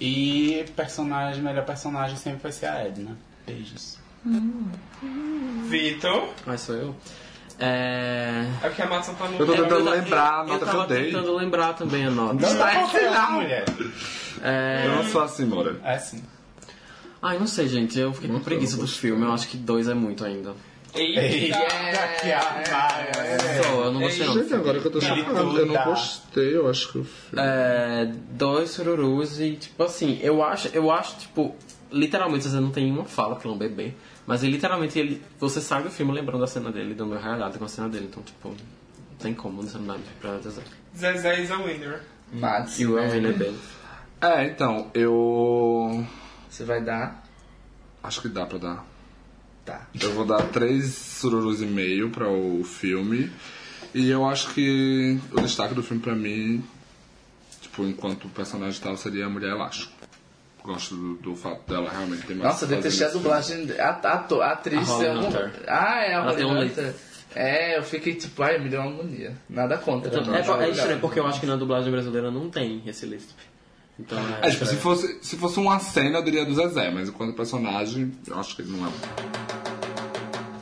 E personagem, melhor personagem sempre vai ser a Edna. Beijos. Vitor. Mas sou eu. É... É porque a Matson tá no. Eu tô É, tentando eu- lembrar a eu nota que tava eu dei. tentando lembrar também a nota. Não uma, não. mulher. É... Eu não sou assim, Mora. É assim. Ai, não sei, gente. Eu fiquei com preguiça do filme. Eu acho que dois é muito ainda. Eita, que amar. Só, eu não gostei não. Gente, agora que eu tô chocado, eu não gostei, eu acho que o filme. É, dois sururus e, tipo assim, eu acho, eu acho, tipo, literalmente, você não tem uma fala que é um bebê, mas ele, literalmente, ele, você sai do filme lembrando da cena dele, dando realidade com a cena dele, então, tipo, não tem como não ser nada pra dizer. Zezé is a winner. Mads, E o? Elvin é bem. É, então, eu. Você vai dar? Acho que dá pra dar. Tá. Eu vou dar três sururus e meio para o filme. E eu acho que o destaque do filme pra mim, tipo, enquanto personagem tal, seria a Mulher Elástico. Gosto do, do fato dela realmente ter mais. Nossa, detestei a dublagem. A, a, a atriz A algum- Hunter. Ah, é a Holly um Hunter. É, eu fiquei tipo, ai, me deu uma agonia. Nada contra. Então, não, é, é legal. estranho, porque eu acho que na dublagem brasileira não tem esse lisp. Então, é, É, tipo, se fosse, se fosse uma cena, eu diria do Zezé, mas enquanto personagem, eu acho que ele não é.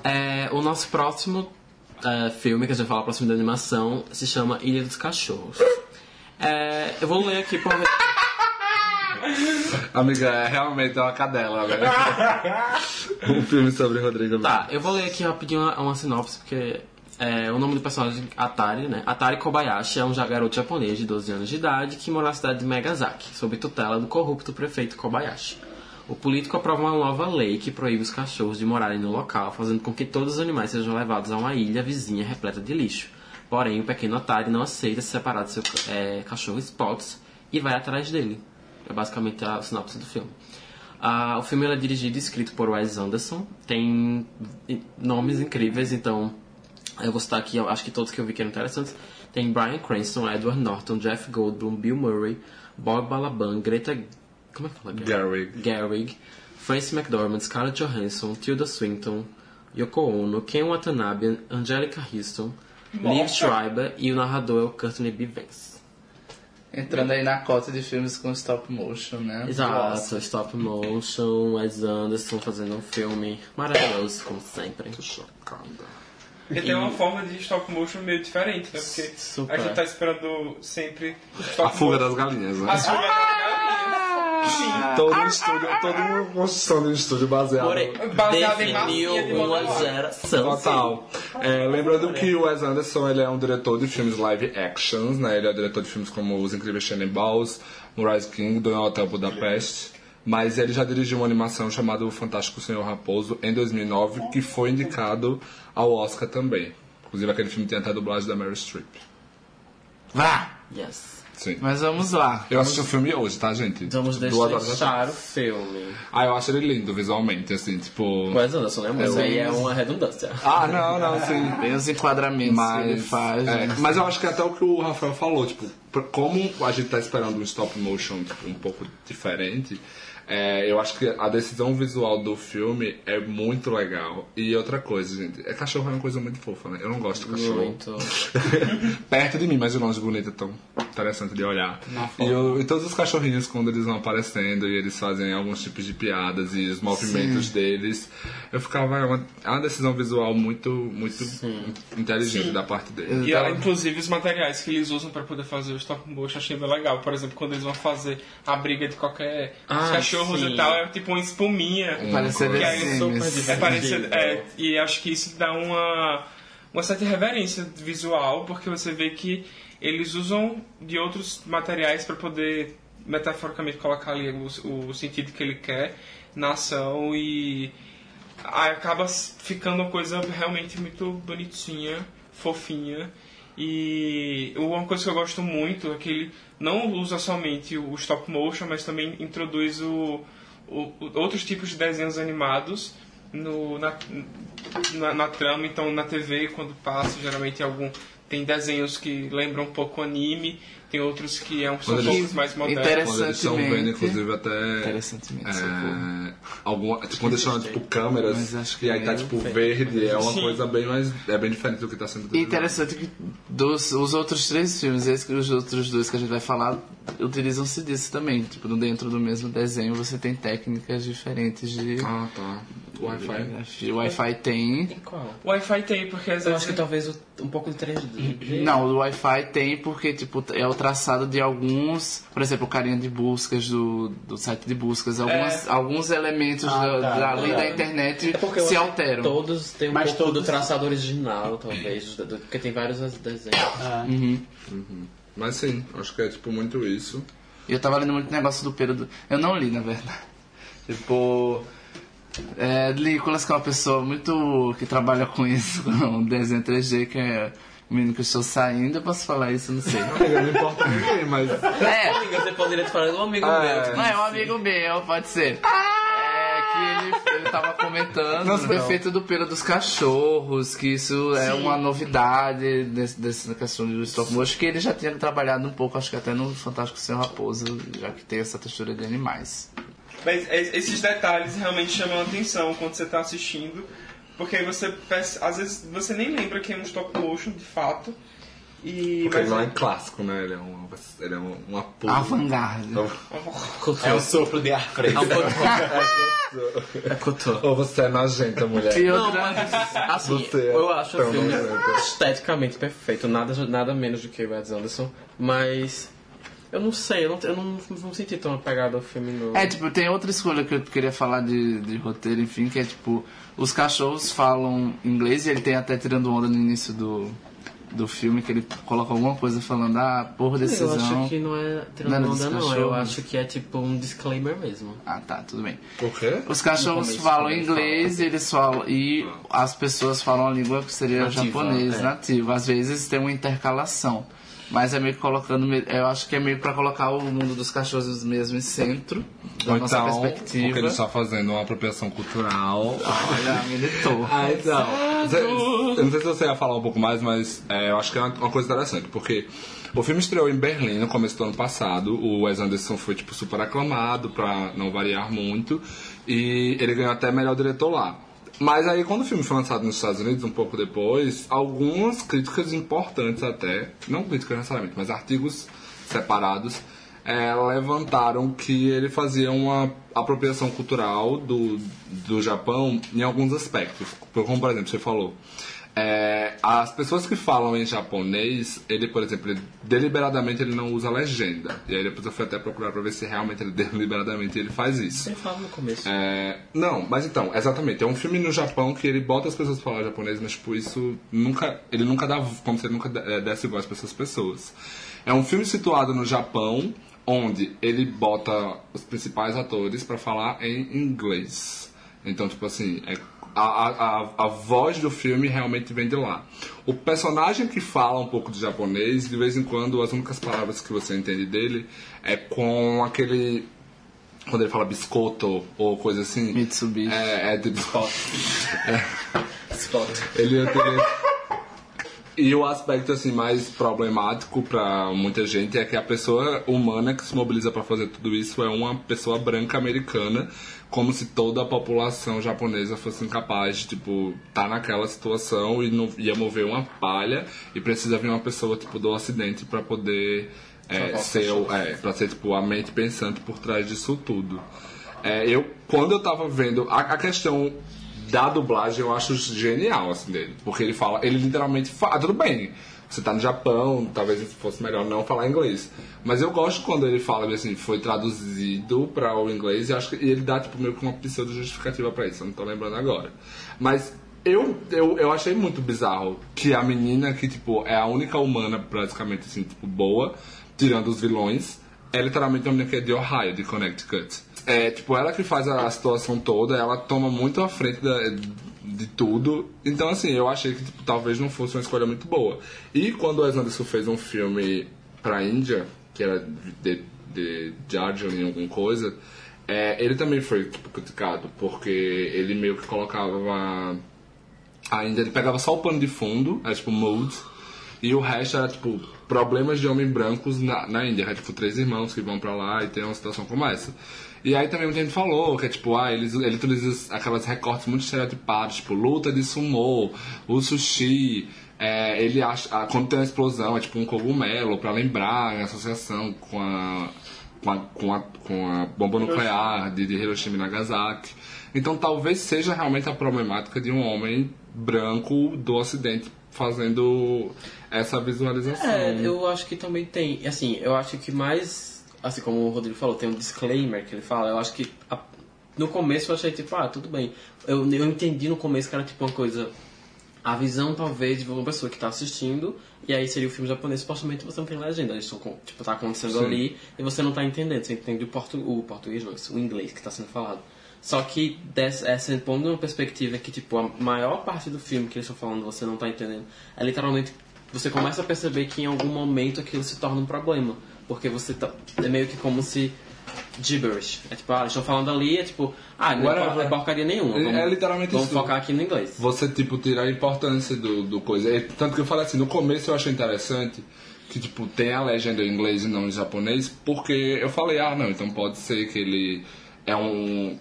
É, o nosso próximo é, filme, que a gente vai falar próximo da animação, se chama Ilha dos Cachorros. É, eu vou ler aqui por... Amiga, é realmente uma cadela, velho. um filme sobre Rodrigo Tá, eu vou ler aqui rapidinho uma, uma sinopse, porque é, o nome do personagem Atari, né? Atari Kobayashi é um garoto japonês de 12 anos de idade que mora na cidade de Megazaki, sob tutela do corrupto prefeito Kobayashi. O político aprova uma nova lei que proíbe os cachorros de morarem no local, fazendo com que todos os animais sejam levados a uma ilha vizinha repleta de lixo. Porém, o pequeno Atari não aceita se separar do seu é, cachorro Spots e vai atrás dele. É basicamente a sinopse do filme. Ah, o filme é dirigido e escrito por Wes Anderson. Tem nomes incríveis, então eu vou citar aqui, acho que todos que eu vi que eram interessantes. Tem Bryan Cranston, Edward Norton, Jeff Goldblum, Bill Murray, Bob Balaban, Greta... Como é que fala? Gerwig. Gerwig, Frances McDormand, Scarlett Johansson, Tilda Swinton, Yoko Ono, Ken Watanabe, Angelica Houston, Liv Schreiber e o narrador é o Courtney B. Vance. Entrando aí na cota de filmes com stop motion, né? Exato, stop motion, Wes Anderson fazendo um filme maravilhoso, como sempre. Chocada. Ele tem uma forma de stop motion meio diferente, né? Porque Super. a gente tá esperando sempre A fuga motion. das galinhas, né? A fuga das galinhas. Sim. Todo um estúdio, toda uma construção de um estúdio baseado. Porém, Baseado em definiu de uma geração. Total. É, lembrando que o Wes Anderson ele é um diretor de filmes live actions, né? Ele é diretor de filmes como Os Incríveis Balls, Moonrise Kingdom e Hotel Budapeste. Mas ele já dirigiu uma animação chamada O Fantástico Senhor Raposo em 2009, que foi indicado ao Oscar também. Inclusive aquele filme tem até a dublagem da Meryl Streep. Vá! Yes. Sim. Mas vamos lá. Eu assisti o filme hoje, tá, gente? Vamos deixar o filme. Ah, eu acho ele lindo visualmente, assim, tipo... Wes Anderson, né? Mas aí é uma redundância. Ah, não, não, sim. Tem os enquadramentos que ele Mas, faz. é, né? mas eu acho que até o que o Rafael falou, tipo, como a gente tá esperando um stop motion tipo, um pouco diferente, é, eu acho que a decisão visual do filme é muito legal. E outra coisa, gente, é cachorro é uma coisa muito fofa, né? Eu não gosto de cachorro. Muito. Perto de mim, mas de longe bonito, é tão interessante de olhar. E, eu- e todos os cachorrinhos, quando eles vão aparecendo e eles fazem alguns tipos de piadas e os movimentos deles, eu ficava. É uma, é uma decisão visual muito, muito inteligente da parte dele. E, ah, inclusive, os materiais que eles usam pra poder fazer o stop motion, achei bem legal. Por exemplo, quando eles vão fazer a briga de qualquer Ah, cachorros sim. e tal, é tipo uma espuminha. Parecer Que The super Sims. É parecido, é, e acho que isso dá uma, uma certa reverência visual, porque você vê que eles usam de outros materiais para poder metaforicamente colocar ali o, o sentido que ele quer na ação e aí acaba ficando uma coisa realmente muito bonitinha, fofinha. E uma coisa que eu gosto muito é que ele não usa somente o stop motion, mas também introduz o, o- outros tipos de desenhos animados no, na, na, na trama. Então, na TV, quando passa, geralmente algum tem desenhos que lembram um pouco anime, tem outros que é um, pouco eles- mais modernos. Interessante. Quando eles estão vendo, Interessantemente- inclusive, até. Interessantemente, É, alguma, tipo, quando eles chamam tipo câmeras Mas acho que e aí tá é tipo verde, é uma Sim. coisa bem mais. É bem diferente do que tá sendo E interessante que dos os outros três filmes, esse que os outros dois que a gente vai falar, utilizam-se disso também. Tipo, dentro do mesmo desenho você tem técnicas diferentes de Ah, tá. Wi-Fi. O Wi-Fi tem. Qual? O Wi-Fi tem, porque às Eu vezes acho que talvez um pouco de 3D. Não, o Wi-Fi tem porque tipo, é o traçado de alguns, por exemplo, o carinha de buscas do, do site de buscas, algumas, alguns elementos Ah, da, tá. da lei da É. internet É porque eu se alteram. Todos têm um Mas pouco todos- do traçado original, talvez, do- porque tem vários desenhos. Ah, Mas sim, acho que é tipo muito isso. E eu tava lendo muito negócio do Pedro. Do... Eu não li, na verdade. Tipo. É, Nicolas, que é uma pessoa muito. que trabalha com isso, com desenho 3D, que é o menino que eu estou saindo. Eu posso falar isso? Não sei. Não importa ninguém, mas. É, Amiga, você poderia falar de um amigo Ah, meu. é. não é um amigo meu, pode ser. É que ele, ele tava comentando Nossa, o não. efeito do pelo dos cachorros, que isso é uma novidade desse, dessa questão do stop motion, que ele já tinha trabalhado um pouco, acho que até no Fantástico Senhor Raposo, já que tem essa textura de animais. Mas es- esses detalhes realmente chamam a atenção quando você está assistindo, porque aí você perce- às vezes você nem lembra que é um stop motion de fato. E Porque mas ele não é clássico, né? Ele é um, ele é um, uma Ah, Avant-garde. é o sopro de ar fresco. É cotô. Ou você é nojenta, mulher. E Não, outra... mas assim, Você é eu acho o filme nojento. esteticamente perfeito, nada, nada menos do que o Wes Anderson, mas eu não sei, eu não, eu não, não senti tão apegado ao filme novo. É, tipo, tem outra escolha que eu queria falar de, de roteiro, enfim, que é tipo, os cachorros falam inglês e ele tem até tirando onda no início do, do filme, que ele coloca alguma coisa falando, ah, por eu decisão. acho que não é tirando era onda, não. Eu acho que é tipo um disclaimer mesmo. Ah, tá, tudo bem. Por quê? Os cachorros falam inglês e eles falam. E as pessoas falam a língua que seria Nativa, japonês, é. nativo. Às vezes tem uma intercalação. Mas é meio que colocando. Eu acho que é meio pra colocar o mundo dos cachorros mesmo em centro. Da Ou nossa então, perspectiva. porque ele está fazendo uma apropriação cultural. Olha, militou. Ah, então. Eu não sei se você ia falar um pouco mais, mas é, eu acho que é uma, uma coisa interessante, porque o filme estreou em Berlim no começo do ano passado. O Wes Anderson foi tipo super aclamado, pra não variar muito, e ele ganhou até melhor diretor lá. Mas aí, quando o filme foi lançado nos Estados Unidos, um pouco depois, algumas críticas importantes até, não críticas necessariamente, mas artigos separados, é, levantaram que ele fazia uma apropriação cultural do, do Japão em alguns aspectos. Como, por exemplo, você falou. É, as pessoas que falam em japonês, ele, por exemplo, ele, deliberadamente ele não usa legenda. E aí depois eu fui até procurar pra ver se realmente ele deliberadamente ele faz isso. Ele fala no começo. É, não, mas então, exatamente. É um filme no Japão que ele bota as pessoas pra falar japonês, mas tipo, isso nunca. Ele nunca dá. Como se ele nunca é, desse voz pra essas pessoas. É um filme situado no Japão, onde ele bota os principais atores pra falar em inglês. Então, tipo assim, é, a, a, a voz do filme realmente vem de lá. O personagem que fala um pouco de japonês, de vez em quando, as únicas palavras que você entende dele é com aquele. Quando ele fala biscoito ou coisa assim. Mitsubishi. É, é de Spot. Spot. ele utiliza... E o aspecto assim mais problemático para muita gente é que a pessoa humana que se mobiliza para fazer tudo isso é uma pessoa branca americana, como se toda a população japonesa fosse incapaz de tipo tá naquela situação e não ia mover uma palha e precisa vir uma pessoa tipo do ocidente para poder é, ser é, para ser tipo a mente pensante por trás disso tudo. É, eu quando eu tava vendo a, a questão da dublagem eu acho genial, assim, dele. Porque ele fala, ele literalmente fala, ah, tudo bem, você tá no Japão, talvez fosse melhor não falar inglês. Mas eu gosto quando ele fala, assim, foi traduzido para o inglês e acho que e ele dá, tipo, meio que uma pseudo justificativa para isso, eu não tô lembrando agora. Mas eu, eu, eu achei muito bizarro que a menina, que, tipo, é a única humana, praticamente, assim, tipo, boa, tirando os vilões, é literalmente uma menina que é de Ohio, de Connecticut. É, tipo, ela que faz a, situação toda, ela toma muito à frente da- de tudo. Então, assim, eu achei que tipo, talvez não fosse uma escolha muito boa. E quando o Wes Anderson fez um filme pra Índia, que era de, de Darjeeling, alguma coisa, é, ele também foi tipo, criticado, porque ele meio que colocava a Índia, ele pegava só o pano de fundo, era tipo mood, e o resto era tipo problemas de homens brancos na, na Índia, era tipo três irmãos que vão pra lá e tem uma situação como essa. E aí também muita gente falou que é tipo, ah, eles, ele utiliza aquelas recortes muito estereotipados, tipo luta de sumô, o sushi, é, ele acha, ah, quando tem uma explosão é tipo um cogumelo pra lembrar em associação com a com a, com a, com a bomba nuclear de, de Hiroshima e Nagasaki. Então talvez seja realmente a problemática de um homem branco do ocidente fazendo essa visualização. É, eu acho que também tem. Assim, eu acho que mais. Assim como o Rodrigo falou, tem um disclaimer que ele fala. Eu acho que a- no começo eu achei tipo, ah, tudo bem. Eu, eu entendi no começo que era tipo uma coisa. A visão talvez de uma pessoa que tá assistindo, e aí seria o filme japonês, supostamente você não tem legenda. Isso tipo, tá acontecendo Sim. ali e você não tá entendendo. Você entende o, portu o português, não, o inglês que tá sendo falado. Só que dessa, essa pondo uma perspectiva que, tipo, a maior parte do filme que eles estão falando você não tá entendendo, é literalmente você começa a perceber que em algum momento aquilo se torna um problema. Porque você tá. É meio que como se. Gibberish. É tipo, ah, eles estão falando ali, é tipo, ah, não é, é porcaria nenhuma. É- Vamos, é literalmente Vamos isso. focar aqui no inglês. Você, tipo, tirar a importância do, do coisa. Tanto que eu falei assim, no começo eu achei interessante que, tipo, tem a legenda em inglês e não em japonês, porque eu falei, ah, não, então pode ser que ele é um...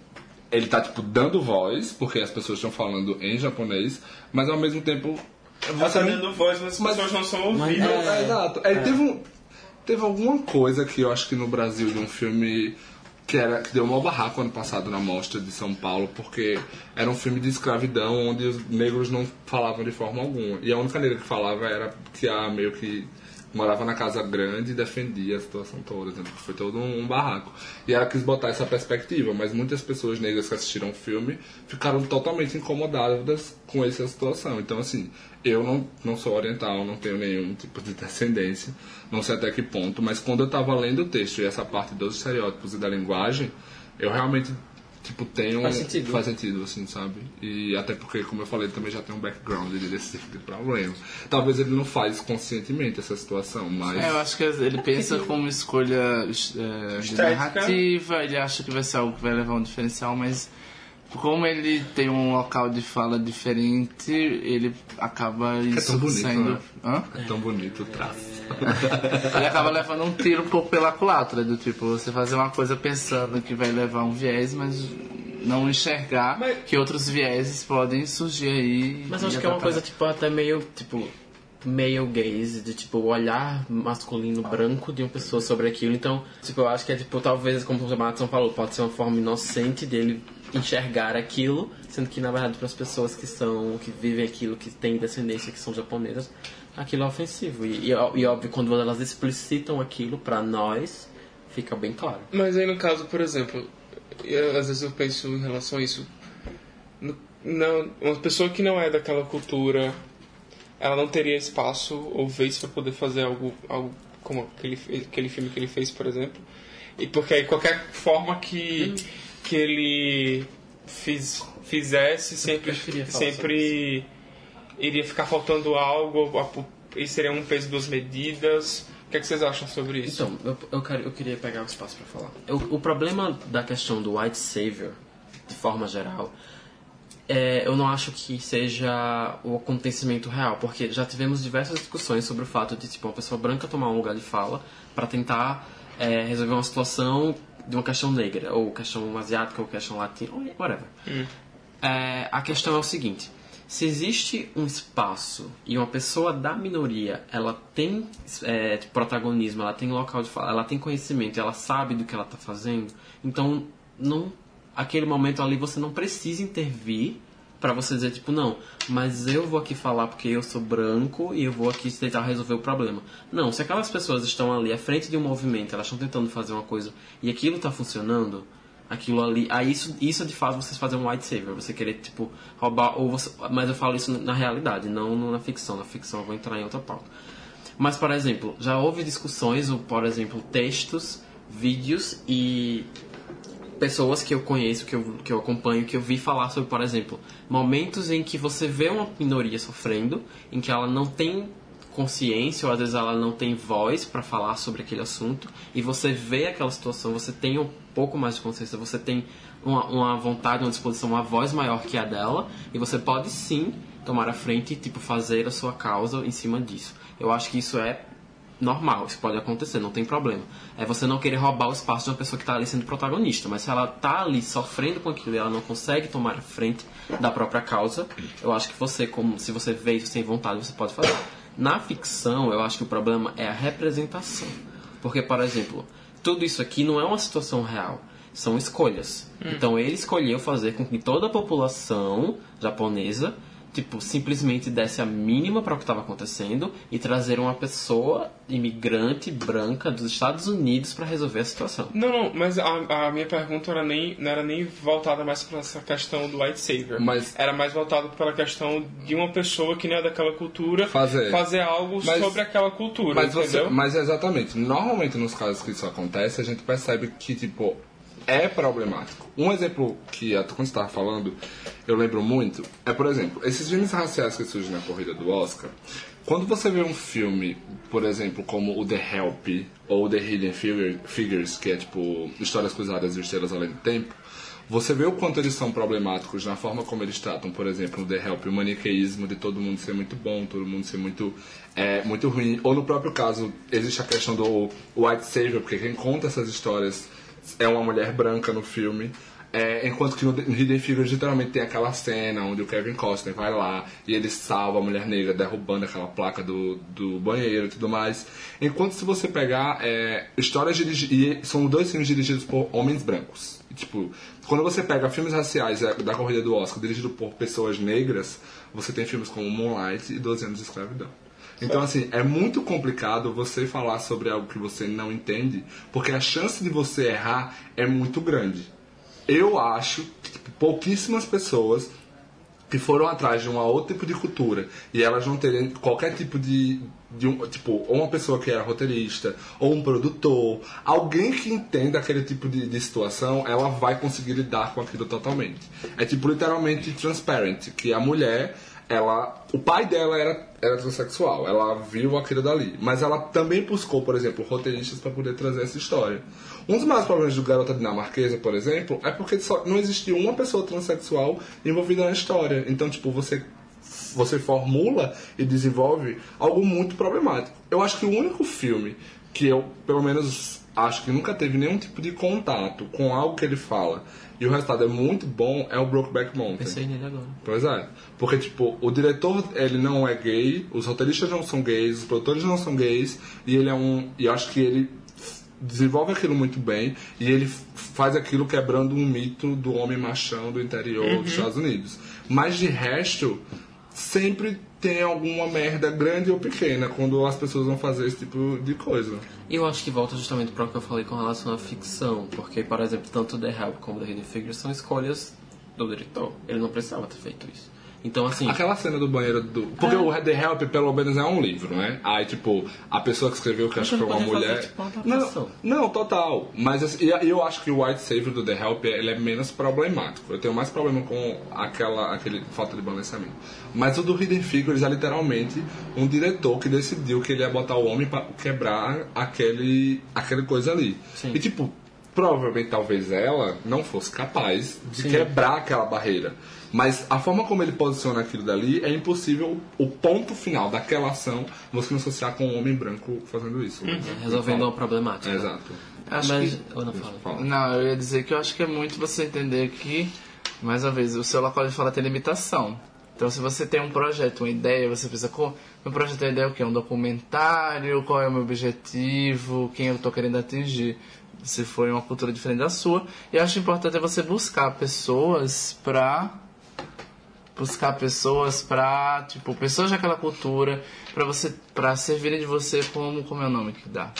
Ele tá, tipo, dando voz, porque as pessoas estão falando em japonês, mas ao mesmo tempo... Ela tá dando voz, mas as Mas- pessoas não são Mas- ouvidas. É, É. exato. Aí teve, um, teve alguma coisa que eu acho que no Brasil de um filme que, era, que deu um barraco ano passado na mostra de São Paulo, porque era um filme de escravidão onde os negros não falavam de forma alguma. E a única negra que falava era que a meio que morava na casa grande e defendia a situação toda. Então, foi todo um, um barraco. E ela quis botar essa perspectiva, mas muitas pessoas negras que assistiram o filme ficaram totalmente incomodadas com essa situação. Então, assim, eu não, não sou oriental, não tenho nenhum tipo de descendência, não sei até que ponto, mas quando eu tava lendo o texto e essa parte dos estereótipos e da linguagem, eu realmente, tipo, tenho... Faz sentido. Faz sentido, assim, sabe? E até porque, como eu falei, ele também já tem um background desse tipo de problema. Talvez ele não faz conscientemente essa situação, mas... É, eu acho que ele pensa como escolha é, narrativa, ele acha que vai ser algo que vai levar um diferencial, mas como ele tem um local de fala diferente, ele acaba É isso tão bonito, sendo. né? Hã? É tão bonito o traço. Ele acaba levando um tiro um pouco pela culatra, do tipo, você fazer uma coisa pensando que vai levar um viés, mas não enxergar Mas- que outros vieses podem surgir aí. Mas eu acho que é uma coisa, tipo, até meio, tipo, male gaze, de, tipo, o olhar masculino branco de uma pessoa sobre aquilo. Então, tipo, eu acho que é, tipo, talvez, como o Matson falou, pode ser uma forma inocente dele enxergar aquilo, sendo que, na verdade, para as pessoas que são, que vivem aquilo, que têm descendência, que são japonesas, aquilo é ofensivo. E, e, e óbvio, quando elas explicitam aquilo pra nós, fica bem claro. Mas aí no caso, por exemplo, eu, às vezes eu penso em relação a isso. No- Não, uma pessoa que não é daquela cultura, ela não teria espaço ou vez para poder fazer algo, algo como aquele, aquele filme que ele fez, por exemplo. E porque aí qualquer forma que, que ele fiz, fizesse, sempre, sempre iria ficar faltando algo, e seria um peso duas medidas. O que, é que vocês acham sobre isso? Então, eu, eu, quero, eu queria pegar o espaço para falar. O, o problema da questão do white savior, de forma geral, é, eu não acho que seja o acontecimento real, porque já tivemos diversas discussões sobre o fato de tipo uma pessoa branca tomar um lugar de fala para tentar é, resolver uma situação de uma questão negra, ou questão asiática, ou questão latina, ou whatever. É, a questão é o seguinte: se existe um espaço e uma pessoa da minoria ela tem é, protagonismo, ela tem local de fala, ela tem conhecimento, ela sabe do que ela está fazendo, então não aquele momento ali você não precisa intervir para você dizer tipo não, mas eu vou aqui falar porque eu sou branco e eu vou aqui tentar resolver o problema. Não, se aquelas pessoas estão ali à frente de um movimento, elas estão tentando fazer uma coisa e aquilo está funcionando, aquilo ali. Aí isso, isso de fato vocês fazem um white savior, você querer, tipo, roubar. Ou você, mas eu falo isso na realidade, não na ficção. Na ficção eu vou entrar em outra pauta. Mas, por exemplo, já houve discussões, ou, por exemplo, textos, vídeos e pessoas que eu conheço, que eu, que eu acompanho, que eu vi falar sobre, por exemplo, momentos em que você vê uma minoria sofrendo, em que ela não tem consciência ou às vezes ela não tem voz para falar sobre aquele assunto e você vê aquela situação, você tem um pouco mais de consciência, você tem uma, uma vontade, uma disposição, uma voz maior que a dela e você pode sim tomar a frente e tipo fazer a sua causa em cima disso. Eu acho que isso é normal, isso pode acontecer, não tem problema. É você não querer roubar o espaço de uma pessoa que está ali sendo protagonista, mas se ela está ali sofrendo com aquilo e ela não consegue tomar a frente da própria causa, eu acho que você, como se você vê isso sem vontade, você pode fazer. Na ficção, eu acho que o problema é a representação. Porque, por exemplo, tudo isso aqui não é uma situação real, são escolhas. Então ele escolheu fazer com que toda a população japonesa tipo, simplesmente desse a mínima para o que estava acontecendo e trazer uma pessoa imigrante branca dos Estados Unidos para resolver a situação. Não, não, mas a, a minha pergunta era nem, não era nem voltada mais para essa questão do white savior. Mas- Era mais voltada pela questão de uma pessoa que não é daquela cultura Fazer. algo Mas- sobre aquela cultura, Mas, você, entendeu? mas exatamente, normalmente nos casos que isso acontece, a gente percebe que, tipo, é problemático. Um exemplo que, a- quando estava falando, eu lembro muito, é, por exemplo, esses filmes raciais que surgem na corrida do Oscar, quando você vê um filme, por exemplo, como o The Help ou The Hidden Figure- Figures, que é, tipo, Histórias Cruzadas e Estrelas Além do Tempo, você vê o quanto eles são problemáticos na forma como eles tratam, por exemplo, no The Help, o maniqueísmo de todo mundo ser muito bom, todo mundo ser muito, é, muito ruim. Ou no próprio caso, existe a questão do White Savior, porque quem conta essas histórias é uma mulher branca no filme. É, enquanto que no Hidden Figures literalmente tem aquela cena onde o Kevin Costner vai lá e ele salva a mulher negra derrubando aquela placa do, do banheiro e tudo mais. Enquanto se você pegar é, histórias dirigidas. São dois filmes dirigidos por homens brancos. Tipo, quando você pega filmes raciais da corrida do Oscar dirigido por pessoas negras, você tem filmes como Moonlight e 12 anos de escravidão. Então, assim, é muito complicado você falar sobre algo que você não entende, porque a chance de você errar é muito grande. Eu acho que tipo, pouquíssimas pessoas que foram atrás de um outro tipo de cultura e elas não terem qualquer tipo de, de um, tipo ou uma pessoa que era roteirista ou um produtor alguém que entenda aquele tipo de, de situação ela vai conseguir lidar com aquilo totalmente é tipo literalmente transparent que a mulher ela, o pai dela era, era transexual, ela viu aquilo dali, mas ela também buscou, por exemplo, roteiristas para poder trazer essa história. Um dos maiores problemas do Garota Dinamarquesa, por exemplo, é porque só não existia uma pessoa transexual envolvida na história. Então, tipo, você você formula e desenvolve algo muito problemático. Eu acho que o único filme que eu, pelo menos, acho que nunca teve nenhum tipo de contato com algo que ele fala e o resultado é muito bom é o Brokeback Mountain. Pensei nele agora. Pois é. Porque, tipo, o diretor, ele não é gay, os roteiristas não são gays, os produtores não são gays, e ele é um... E eu acho que ele desenvolve aquilo muito bem, e ele faz aquilo quebrando um mito do homem machão do interior dos Estados Unidos. Mas, de resto, sempre tem alguma merda grande ou pequena quando as pessoas vão fazer esse tipo de coisa. Eu acho que volta justamente para o que eu falei com relação à ficção, porque, por exemplo, tanto The Help como The Hidden Figures são escolhas do diretor. Ele não precisava ter feito isso. Então, assim, Aquela cena do banheiro do. Porque o The Help, pelo menos, é um livro, né? Aí, tipo, a pessoa que escreveu, que acho que foi uma mulher. fazer, tipo, uma não, não, total. Mas assim, e eu acho que o White Savior do The Help ele é menos problemático. Eu tenho mais problema com aquela aquele falta de balanceamento. Mas o do Hidden Figures é literalmente um diretor que decidiu que ele ia botar o homem pra quebrar aquele, aquele coisa ali. Sim. E tipo, provavelmente talvez ela não fosse capaz de quebrar aquela barreira. Mas a forma como ele posiciona aquilo dali é impossível o ponto final daquela ação você não associar com um homem branco fazendo isso. é resolvendo uma problemática. É, exato. Acho Mas, que... eu não falo. Fala. Não, eu ia dizer que eu acho que é muito você entender que, mais uma vez, o seu local de fala tem limitação. Então, se você tem um projeto, uma ideia, você pensa, "Co- meu projeto é ideia é o quê? Um documentário? Qual é o meu objetivo? Quem eu estou querendo atingir? Se for uma cultura diferente da sua. E eu acho importante é você buscar pessoas pra buscar pessoas pra, tipo, pessoas daquela cultura, pra você, pra servirem de você como, como é o nome que dá?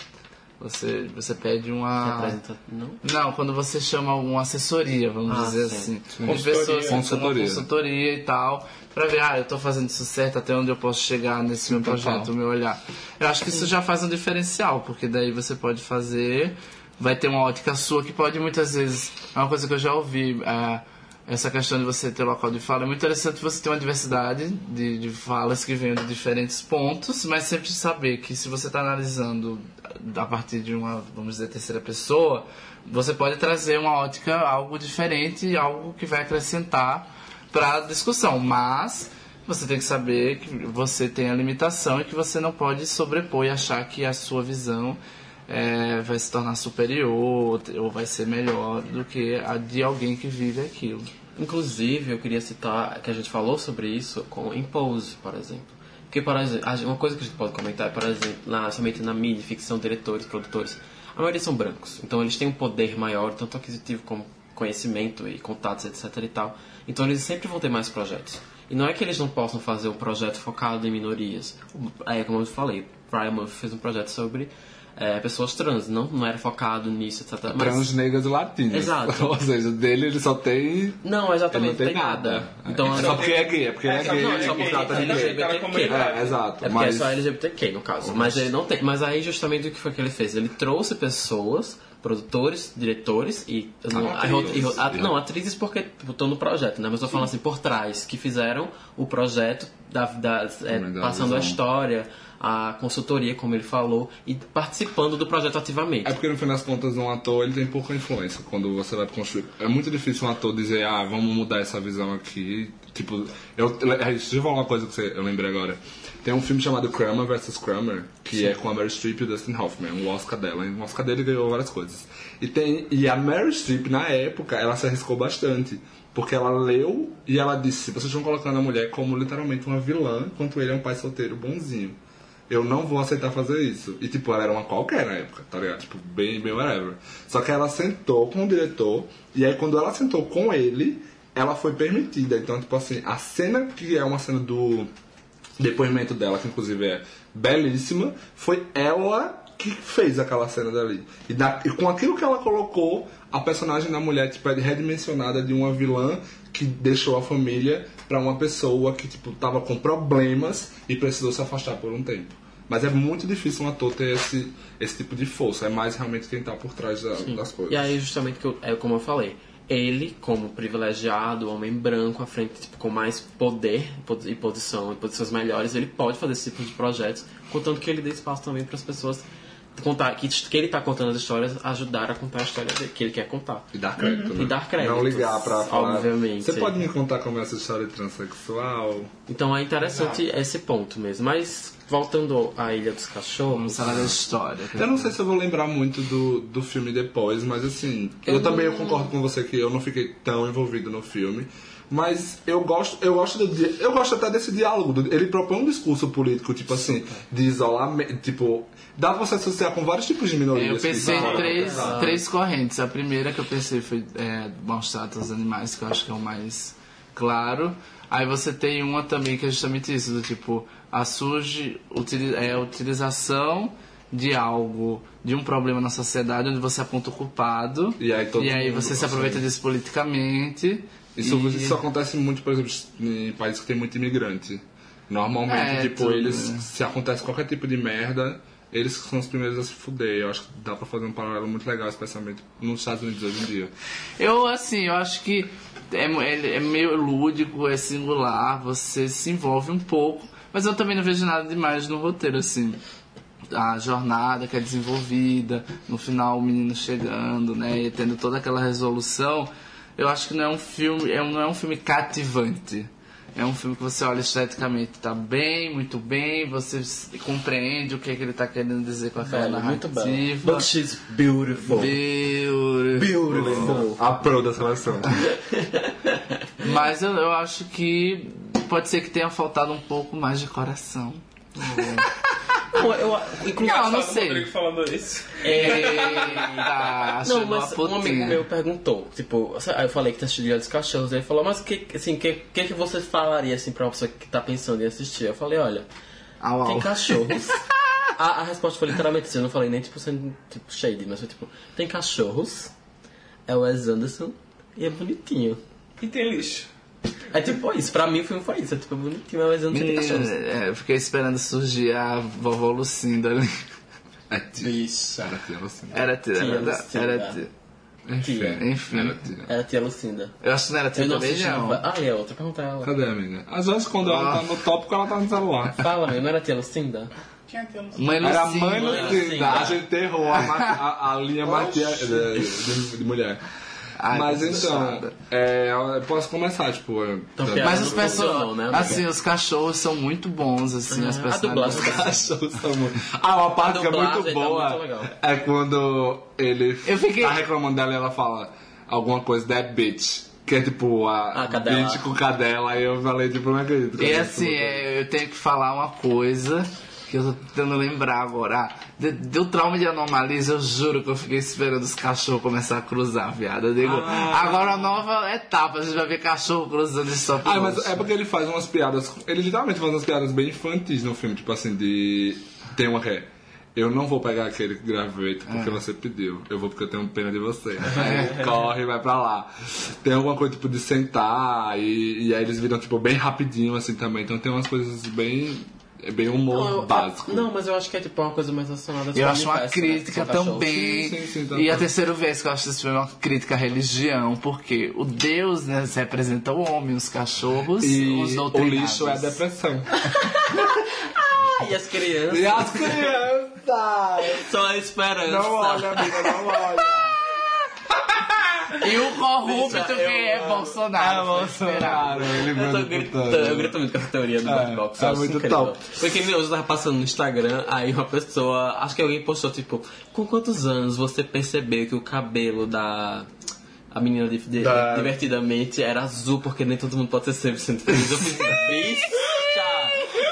Você, você pede uma... Representa... Não? Não, quando você chama alguma assessoria, vamos Ah, dizer sim. assim. Sim. De pessoas Consultoria. com uma Consultoria. e tal, pra ver, ah, eu tô fazendo isso certo, até onde eu posso chegar nesse meu projeto, o meu olhar. Eu acho que isso já faz um diferencial, porque daí você pode fazer, vai ter uma ótica sua que pode muitas vezes, é uma coisa que eu já ouvi, ah, essa questão de você ter local de fala, é muito interessante você ter uma diversidade de, de falas que venham de diferentes pontos, mas sempre saber que se você está analisando a partir de uma, vamos dizer, terceira pessoa, você pode trazer uma ótica, algo diferente, algo que vai acrescentar para a discussão, mas você tem que saber que você tem a limitação e que você não pode sobrepor e achar que a sua visão é, vai se tornar superior ou vai ser melhor do que a de alguém que vive aquilo. Inclusive, eu queria citar que a gente falou sobre isso com Impose, por exemplo. Porque, por exemplo, uma coisa que a gente pode comentar é, por exemplo, na, somente na mídia, ficção, diretores, produtores, a maioria são brancos. Então, eles têm um poder maior, tanto aquisitivo como conhecimento e contatos, etc e tal. Então, eles sempre vão ter mais projetos. E não é que eles não possam fazer um projeto focado em minorias. É, como eu falei, Brian Murphy fez um projeto sobre é, pessoas trans. Não, não era focado nisso, etc. Mas- Trans, negras e latinas. Exato. Ou seja, dele ele só tem. Não, exatamente, Ele não tem nada. nada. Então, é só porque é gay, é porque é, É, só gay. porque não, é é só gay, porque ele gay. é LGBTQ. É, exato. É porque mas... é só LGBTQ, no caso. Mas ele não tem. Mas aí justamente o que foi que ele fez? Ele trouxe pessoas, produtores, diretores e. não, Atrizes. aí ro- e ro- a- não, atrizes porque estão no projeto, né? Mas eu falando assim, por trás, que fizeram o projeto da, da- é, passando a história, a consultoria, como ele falou, e participando do projeto ativamente. É porque no fim das contas um ator ele tem pouca influência quando você vai construir. É muito difícil um ator dizer, ah, vamos mudar essa visão aqui. Tipo, eu, deixa eu falar uma coisa que você, eu lembrei agora. Tem um filme chamado Kramer vs. Kramer, que é com a Meryl Streep e o Dustin Hoffman, um Oscar dela. O Oscar dele ganhou várias coisas. E, tem, e a Meryl Streep, na época, ela se arriscou bastante. Porque ela leu e ela disse, vocês estão colocando a mulher como literalmente uma vilã, enquanto ele é um pai solteiro bonzinho eu não vou aceitar fazer isso. E, tipo, ela era uma qualquer na época, tá ligado? Tipo, bem, bem whatever. Só que ela sentou com o diretor, e aí quando ela sentou com ele, ela foi permitida. Então, tipo assim, a cena que é uma cena do depoimento dela, que inclusive é belíssima, foi ela que fez aquela cena dali. E, da- e com aquilo que ela colocou, a personagem da mulher tipo, é redimensionada de uma vilã que deixou a família pra uma pessoa que tipo tava com problemas e precisou se afastar por um tempo. Mas é muito difícil um ator ter esse, esse tipo de força. É mais realmente quem tá por trás da- das coisas. E aí, justamente, que eu, é como eu falei, ele, como privilegiado, homem branco, à frente, tipo, com mais poder e posição, e posições melhores, ele pode fazer esse tipo de projetos, contanto que ele dê espaço também para as pessoas contar que, que ele tá contando as histórias, ajudar a contar a história que ele quer contar. E dar crédito. né? E dar crédito. Não ligar pra falar. Obviamente. Você pode me contar como é essa história transexual? Então é interessante esse ponto mesmo. Mas voltando à Ilha dos Cachorros. Vamos falar da história. Eu não sei se eu vou lembrar muito do, do filme depois, mas assim, eu, também eu concordo com você que eu não fiquei tão envolvido no filme. Mas eu gosto, eu gosto do, eu gosto até desse diálogo. do- Ele propõe um discurso político, tipo assim, de isolamento, tipo, dá pra você associar com vários tipos de minorias. Eu pensei em três, três correntes. A primeira que eu pensei foi é, maus tratos aos animais, que eu acho que é o mais claro. Aí você tem uma também que é justamente isso, do tipo, a surge é, a utilização de algo, de um problema na sociedade onde você aponta o culpado. E aí todo aí você se aproveita disso politicamente. Isso, e- isso acontece muito, por exemplo, em países que tem muito imigrante. Normalmente, É, tipo, tudo, eles, né? se acontece ququalquer tipo de merda, eles são os primeiros a se fuder. Eu acho que dá pra fazer um paralelo muito legal, especialmente nos Estados Unidos hoje em dia. Eu, assim, eu acho que é, é, é meio lúdico, é singular, você se envolve um pouco, mas eu também não vejo nada demais no roteiro, assim. A jornada que é desenvolvida, no final o menino chegando, né, e tendo toda aquela resolução, eu acho que não é um filme, é um, não é um filme cativante. É um filme que você olha esteticamente, tá bem, muito bem, você compreende o que, é que ele tá querendo dizer com aquela Velho, muito narrativa. But she's beautiful. Beautiful. Beautiful. A pro da seleção. Mas eu, eu acho que pode ser que tenha faltado um pouco mais de coração. Não, eu, inclusive, Não, não sei. Rodrigo falando isso. Eita, Não, chegou mas um amigo meu perguntou, tipo, aí eu falei que tá assistindo dos Cachorros, ele falou, mas o que, assim, que, que que você falaria, assim, pra uma pessoa que tá pensando em assistir? Eu falei, olha, Au, au. tem cachorros. a, a resposta foi literalmente assim, eu não falei nem, tipo, sendo, tipo, shady, mas foi tipo, tem cachorros, é o Wes Anderson e é bonitinho. E tem lixo. É tipo isso, pra mim o filme foi isso, é tipo, bonitinho, é o Wes Anderson e tem Menina, cachorros. é, eu fiquei esperando surgir a vovó Lucinda ali. É tia. Bicha. Era tia Lucinda. Era tia, Tia era, Lucinda. era tia. Enfim. Tia. Enfim. Era tia. Era a tia Lucinda. Eu acho que não era tia Eu não também, não. Ah, a outra, pergunta a ela. Cadê, amiga? Às vezes quando ela tá no tópico, ela tá no celular. Fala, meu, não era a tia Lucinda? Mãe Era a Lucinda. mãe Lucinda. Lucinda. A gente errou a, a, a linha matia de, de- de mulher. Ai, Mas que então, puxada. é, eu posso começar, tipo. é, Então, tá- Mas os funcionou, personagens, né, assim, os cachorros são muito bons, assim, as Ah, a personagens. dublagem Cachorros são muito- Ah, uma parte que é muito tá boa muito é quando ele Eu fiquei- tá reclamando dela e ela fala alguma coisa that bitch. Que é tipo a Ah, cadela. bitch com cadela. Aí eu falei, tipo, não acredito. que E assim, é, eu tenho que falar uma coisa que eu tô tentando lembrar agora. Ah, de- Deu trauma de anomalisa, eu juro que eu fiquei esperando os cachorros começar a cruzar, viado. Eu digo, Ah. agora a nova etapa, a gente vai ver cachorro cruzando de stop Ah, mas é porque ele faz umas piadas. Ele literalmente faz umas piadas bem infantis no filme, tipo assim, de. Tem uma que é. Eu não vou pegar aquele graveto porque você pediu. Eu vou porque eu tenho pena de você. Aí corre, vai pra lá. Tem alguma coisa tipo de sentar e, e aí eles viram tipo bem rapidinho assim também. Então tem umas coisas bem. É bem humor Não, eu- básico. Não, mas eu acho que é tipo uma coisa mais relacionada Eu acho uma né, crítica cachorro. também. Sim, sim, sim, tá e a bom. terceira vez que eu acho esse filme é uma crítica à religião, porque o Deus né, representa o homem, os cachorros, E os o lixo é a depressão. Ah, e as crianças E as crianças! são a esperança. Não olha, amiga, não olha. E o corrupto que é amo. Bolsonaro. esperado. ele Eu tô gritando, eu grito muito com essa teoria do É, Blackbox. é muito incrível. top. Porque meu, eu tava passando no Instagram, aí uma pessoa, acho que alguém postou, tipo, com quantos anos você percebeu que o cabelo da. A menina de, de- Da- divertidamente era azul, porque nem todo mundo pode ser 100% feliz. Eu fiz, bicha!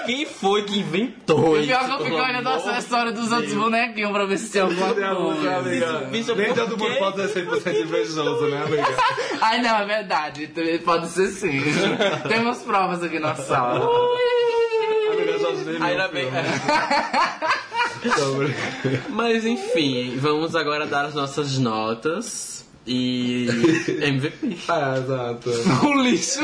Quem foi que inventou E pior que eu isso, fico olhando a história dos outros bonequinhos pra ver se tem alguma coisa. Bicha, Nem por todo mundo pode ser 100% invejoso, né, amiga? Ai, não, é verdade. Também Pode ser sim. Temos provas aqui na sala. Amiga, nem Ainda bem. Mas enfim, vamos agora dar as nossas notas e MVP. É, exato. O lixo.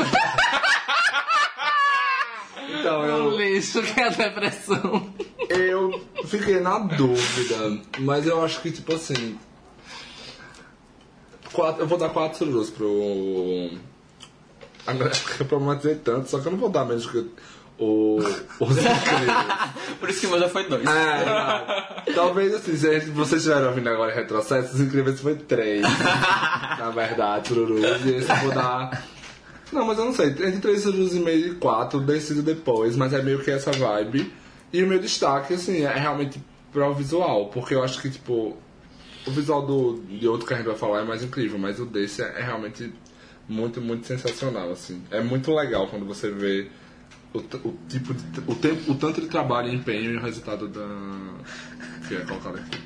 Então, O eu, lixo que é a depressão. eu fiquei na dúvida, mas eu acho que, tipo assim. Quatro, eu vou dar quatro sururus pro. Agora eu problematizei tanto, só que eu não vou dar menos que o. Os incríveis. Por isso que o meu já foi dois. É, talvez assim, se a gente- vocês estiverem ouvindo agora em retrocesso, os incríveis foi três. na verdade, sururus. E esse eu vou dar. Não, mas eu não sei. Entre três sururus e meio e quatro, decido depois, mas é meio que essa vibe. E o meu destaque, assim, é realmente para o visual, porque eu acho que, tipo, o visual do, de outro que a gente vai falar é mais incrível, mas o desse é, é realmente muito, muito sensacional, assim. É muito legal quando você vê o, o tipo de, o, tempo, o tanto de trabalho e empenho e o resultado da que é colocado aqui.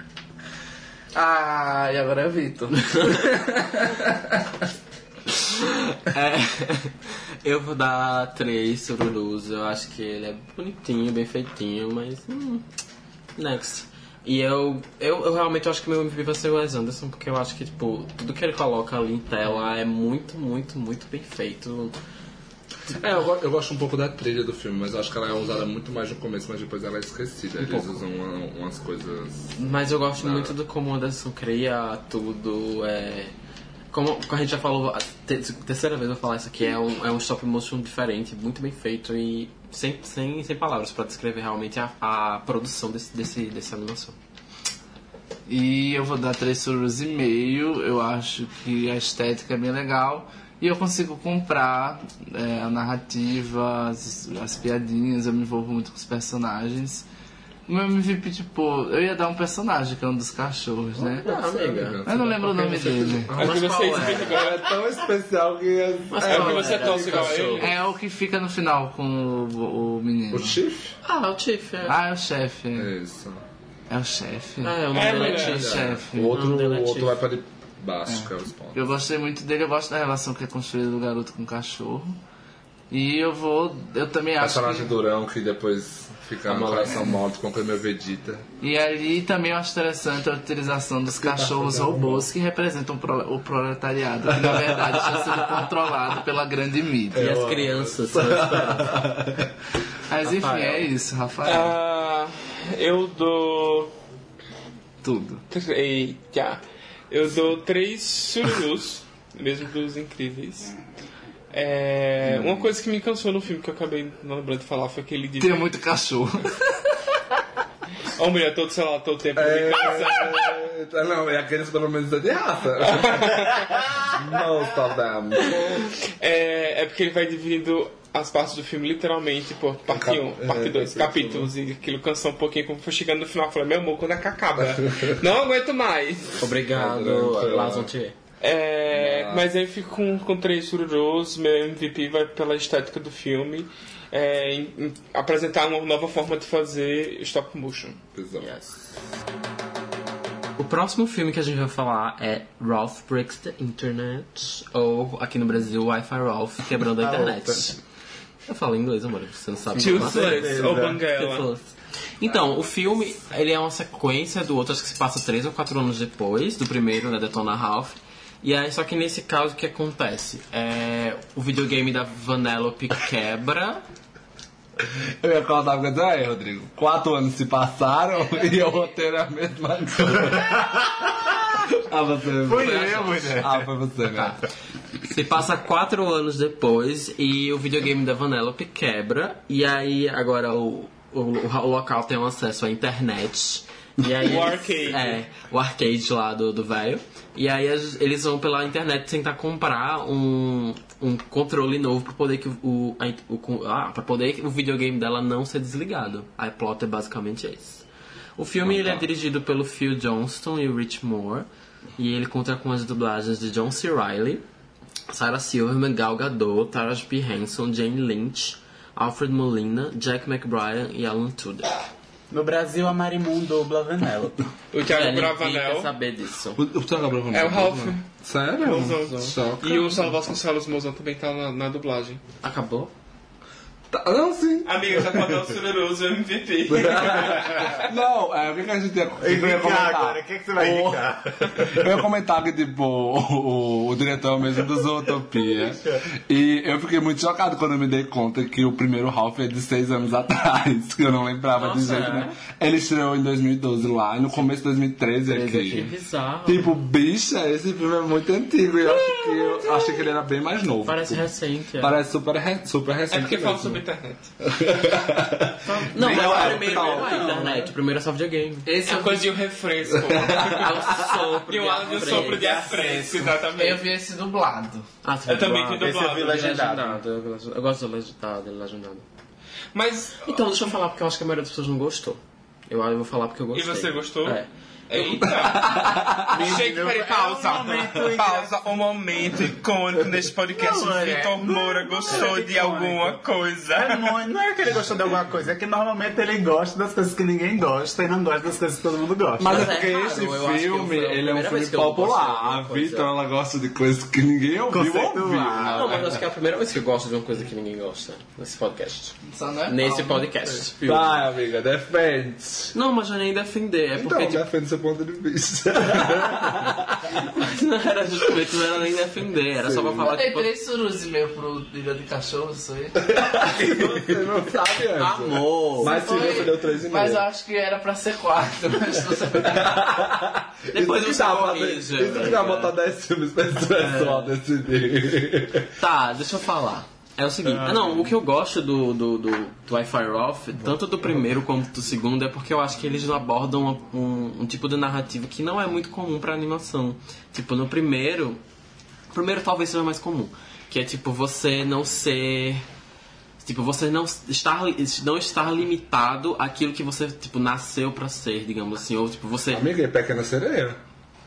Ah, e agora é Vitor. É, eu vou dar três sururus. Eu acho que ele é bonitinho, bem feitinho, mas. Hum, next. E eu, eu, eu realmente acho que meu MVP vai ser o Wes Anderson, porque eu acho que, tipo, tudo que ele coloca ali em tela é muito, muito, muito bem feito. É, eu, eu gosto um pouco da trilha do filme, mas eu acho que ela é usada muito mais no começo, mas depois ela é esquecida. Eles usam uma- umas coisas. Mas eu gosto muito do como o Anderson cria tudo. É... Como a gente já falou, a te- terceira vez eu vou falar isso aqui, é um, é um stop motion diferente, muito bem feito e sem, sem, sem palavras para descrever realmente a, a produção desse, desse, dessa animação. E eu vou dar três surus e meio. Eu acho que a estética é bem legal. E eu consigo comprar é, a narrativa, as, as piadinhas, eu me envolvo muito com os personagens. O meu MVP, tipo, eu ia dar um personagem que é um dos cachorros, né? Ah, amiga. Eu não lembro o nome dele. É que você é? explica. É tão especial que. Mas É qual porque você é? torce igual a ele. É o que fica no final com o, o menino. O Chief? Ah, o Tiff, é. Ah, é o chefe. Isso. É o chefe. Ah, é, o nome É, dele é o. O outro, Não, é o outro Chief. vai para de baixo, que é o spawn. Eu gostei muito dele, eu gosto da relação que é construída do garoto com o cachorro. E eu vou. Eu também acho. Personagem Que, durão que depois fica no coração morto com o meu Vegeta. e ali também eu acho interessante a utilização dos cachorros robôs que representam o pro- o proletariado, que na verdade está sendo controlado pela grande E mídia. as crianças. Mas enfim, Rafael. é isso, Rafael. Ah, eu dou. Tudo. Eita. Eu dou três sururus, mesmo dos incríveis. É, uma coisa que me cansou no filme que eu acabei não lembrando de falar foi que ele disse. Tem muito cachorro. Ó, mulher, todo, sei lá, todo tempo me cansa. É, não, é aqueles pelo menos é de raça. Most of them. É, é porque ele vai dividindo as partes do filme literalmente por parte Cap- 1, parte é, 2, capítulo. capítulos, e aquilo cansou um pouquinho, como foi chegando no final, eu falei, meu amor, quando é que acaba? não aguento mais. Obrigado, Foi lá. Lazontier. É, mas aí eu fico com, com três sururus, meu MVP vai pela estética do filme, é, em- em apresentar uma nova forma de fazer stop motion. Exato. O próximo filme que a gente vai falar é Ralph Breaks the Internet, ou aqui no Brasil, Wi-Fi Ralph Quebrando a Internet. Eu falo inglês, amor, você não sabe. Sluts, ou Banguela. Então, o filme, ele é uma sequência do outro, acho que se passa três ou quatro anos depois, do primeiro, né, Detona Ralph. E aí, só que nesse caso, o que acontece? É, o videogame da Vanellope quebra, Eu ia contar uma coisa aí, Rodrigo. Quatro anos se passaram e o roteiro é a mesma coisa. ah, você. Foi eu, mulher. Ah, foi você, né? Se passa quatro anos depois e o videogame da Vanellope quebra. E aí agora o, o, o local tem um acesso à internet. E aí O eles- arcade. É, o arcade lá do do velho. E aí eles vão pela internet tentar comprar um, um controle novo pra poder que o, o, ah, pra poder que o videogame dela não ser desligado. A plot é basicamente esse. O filme ele é dirigido pelo Phil Johnston e o Rich Moore. E ele conta com as dublagens de John C. Reilly, Sarah Silverman, Gal Gadot, Taraji P. Henson, Jane Lynch, Alfred Molina, Jack McBride e Alan Tudyk. No Brasil, a Marimun dubla a Vanellope. O Thiago É, ninguém quer Bravanel saber disso. O, o Thiago Abrão é o Ralph. Sério? Mozão. E o Salvo Vasconcelos Mozão também tá na, na dublagem. Acabou? Tá- Não, sim. Amiga, já pode dar o Sururuso MVP. Não, é, o que, que a gente ia, eu ia Indicar comentar? agora, o que, que você vai O- indicar? Eu ia comentar que, tipo, o, o, o diretor mesmo do Zootopia. E eu fiquei muito chocado quando eu me dei conta que o primeiro Ralph é de seis anos atrás, que eu não lembrava de Nossa, jeito é? nenhum. Ele estreou em 2012 lá, e no começo de 2013 Que aqui. bizarro. Tipo, bicha, esse filme é muito antigo. E eu acho que eu achei que ele era bem mais novo. Parece recente. é. Parece super, re- super É recente. porque fala sobre internet. Não, mas Não, o é, primeiro não, não é não. internet. O primeiro é só videogame. Esse É eu uma coisa de um refresco. É o sopro E o sopro de afresco, Eu exatamente. vi esse dublado. Ah, você Eu também vi dublado. Esse eu vi legendado. Eu gosto- Eu do legendado, do legendado. Mas, Então, deixa eu falar porque eu acho que a maioria das pessoas não gostou. Eu, eu vou falar porque eu e gostei. você gostou? É. Eita! Chega, peraí, pausa. pausa, um momento icônico neste podcast. Não, é. Vitor Moura gostou de alguma coisa. É muito- não é que ele gostou de alguma coisa, é que normalmente ele gosta das coisas que ninguém gosta e não gosta das coisas que todo mundo gosta. Mas é é porque esse filme, ele é um filme popular. A. Vitor, ela gosta de coisas que ninguém ouviu ouviu. Não, mas acho que é a primeira vez que eu gosto de uma coisa que ninguém gosta nesse podcast. Só não é Nesse né? podcast. Vai, amiga, defende. Não, mas eu nem defender. É Então, porque, tipo, defende seu ponto de vista. não era justamente, não era nem defender. Era só pra falar, Tem tipo, três surus e meio pro Liga de Cachorro, isso aí. Você não sabe antes. amor. Mas se Foi. você deu 3,5. Mas eu acho que era pra ser quatro. Mas sei. Depois isso você que corrige, Isso que dá botar 10 filmes pra esse pessoal decidir. Tá, deixa eu falar. É o seguinte, não, o que eu gosto do, do, do, do I Fire Off, tanto do primeiro como do segundo, é porque eu acho que eles abordam um, um tipo de narrativa que não é muito comum pra animação. Tipo, no primeiro. O primeiro talvez seja mais comum. Que é tipo você não ser. Tipo, você não estar, não estar limitado àquilo que você, tipo, nasceu pra ser, digamos assim. Ou tipo, você. Amiga, e Pequena Sereia?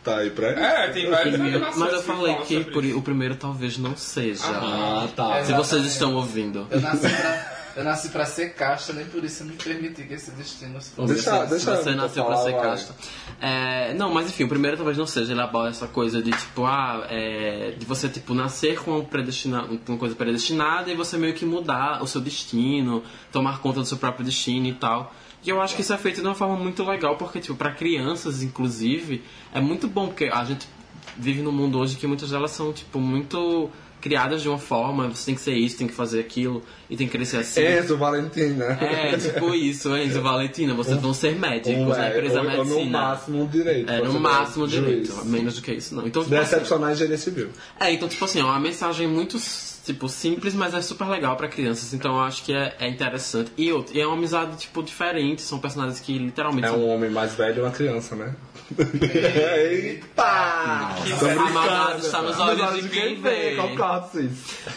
Tá aí pra É, tem várias animações Mas eu falei que por- o primeiro talvez não seja. Ah, tá. Se vocês estão ouvindo. Eu nasci pra, eu nasci pra ser caixa, nem por isso eu me permiti que esse destino se fosse. Deixa- Se deixa você eu nasceu pra falar, ser vai. casta. É, não, mas enfim, o primeiro talvez não seja. Ele aborda essa coisa de tipo, ah, é, de você tipo nascer com predestina, com uma coisa predestinada e você meio que mudar o seu destino, tomar conta do seu próprio destino e tal. E eu acho que isso é feito de uma forma muito legal, porque, tipo, pra crianças, inclusive, é muito bom, porque a gente vive num mundo hoje que muitas delas são, tipo, muito criadas de uma forma, você tem que ser isso, tem que fazer aquilo, e tem que crescer assim. Enzo, Valentina. É, tipo isso, Enzo Valentina, vocês vão ser médicos Um, na é, empresa ou- ou no medicina. máximo um direito. É, no máximo direito, juiz. menos do que isso não. Então, tipo assim, Decepcionar engenharia civil. é, então, tipo assim, é uma mensagem muito, tipo, simples, mas é super legal pra crianças. Então, eu acho que é, é interessante. E, outro, e é uma amizade, tipo, diferente. São personagens que literalmente É são um homem mais velho e uma criança, né? Eita! A maldade está nos olhos de quem vê.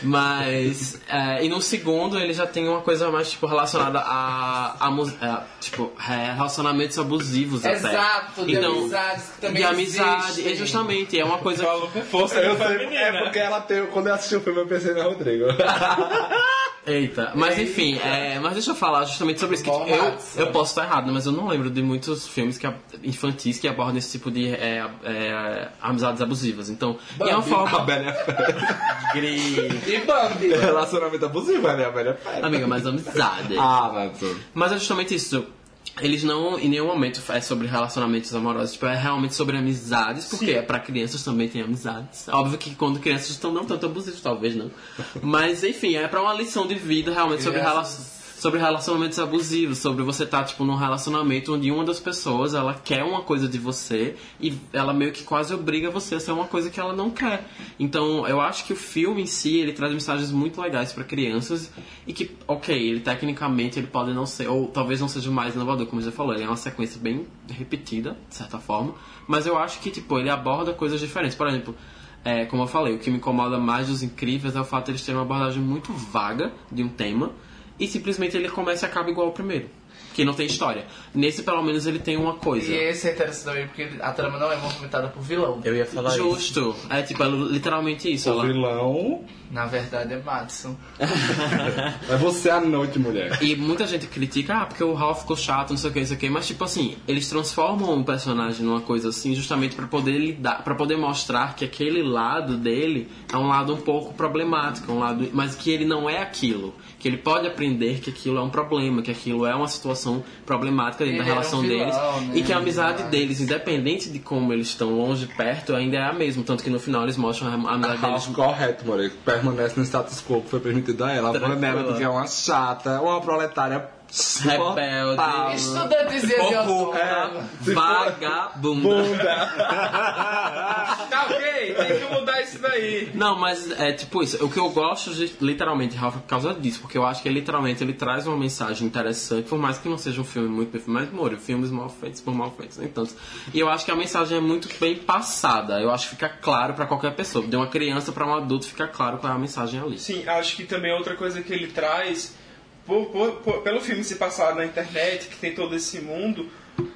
Mas. é, e no segundo ele já tem uma coisa mais tipo, relacionada a, a, a, tipo, é, relacionamentos abusivos até. Exato, de então, amizades que também De amizade, existem. é justamente, é uma coisa. Falou com força Eu sei, feminino, é né? porque ela tem. Quando eu assisti o filme, eu pensei Rodrigo. Eita, mas enfim, é, mas deixa eu falar justamente sobre isso. Que, eu, eu posso estar errado, mas eu não lembro de muitos filmes que, infantis que abordam esse tipo de é, é, amizades abusivas. Então, e é uma A forma. Bela a Fera. Gri- E Bambi? Relacionamento abusivo, né? A Bela a Fera. Amiga, mas amizade. Ah, vai tudo. Mas é justamente isso. Eles não, em nenhum momento, é sobre relacionamentos amorosos. Tipo, é realmente sobre amizades, porque é pra crianças também tem amizades. Óbvio que quando crianças estão não tanto abusivos, talvez não. Mas, enfim, é pra uma lição de vida realmente sobre Crianças. Sobre relacionamentos abusivos, sobre você estar, tipo, num relacionamento onde uma das pessoas, ela quer uma coisa de você e ela meio que quase obriga você a ser uma coisa que ela não quer. Então, eu acho que o filme em si, ele traz mensagens muito legais pra crianças e que, ok, ele tecnicamente ele pode não ser, ou talvez não seja o mais inovador, como você falou, ele é uma sequência bem repetida, de certa forma, mas eu acho que, tipo, ele aborda coisas diferentes. Por exemplo, é, como eu falei, o que me incomoda mais dos incríveis é o fato de eles terem uma abordagem muito vaga de um tema e simplesmente ele começa e acaba igual ao primeiro. Que não tem história. Nesse, pelo menos, ele tem uma coisa. E esse é interessante também porque a trama não é movimentada por vilão. Eu ia falar isso. Justo. É tipo, é literalmente isso. O Ela... vilão Na verdade é Madison. é você à noite, mulher. E muita gente critica, ah, porque o Ralph ficou chato, não sei o que, não sei o que, mas tipo assim, eles transformam o personagem numa coisa assim, justamente pra poder lidar, para poder mostrar que aquele lado dele é um lado um pouco problemático, um lado, mas que ele não é aquilo, que ele pode aprender que aquilo é um problema, que aquilo é uma situação problemática dentro da um relação vilão, deles né? e que a amizade deles, independente de como eles estão longe perto, ainda é a mesma, tanto que no final eles mostram a amizade deles correto, mulher. Permanece no status quo que foi permitido a ela. A. Vanellope, que é uma chata, uma proletária Rebelde. de outono. É, vagabunda. Tá ok, tem que mudar isso daí. Não, mas é tipo isso. O que eu gosto de, literalmente, Ralph, é por causa disso. Porque eu acho que literalmente ele traz uma mensagem interessante, por mais que não seja um filme muito perfeito. Mas, filmes mal feitos por mal feitos, nem tantos. E eu acho que a mensagem é muito bem passada. Eu acho que fica claro pra qualquer pessoa. De uma criança pra um adulto fica claro qual é a mensagem ali. Sim, acho que também outra coisa que ele traz, por- por- pelo filme se passar na internet, que tem todo esse mundo,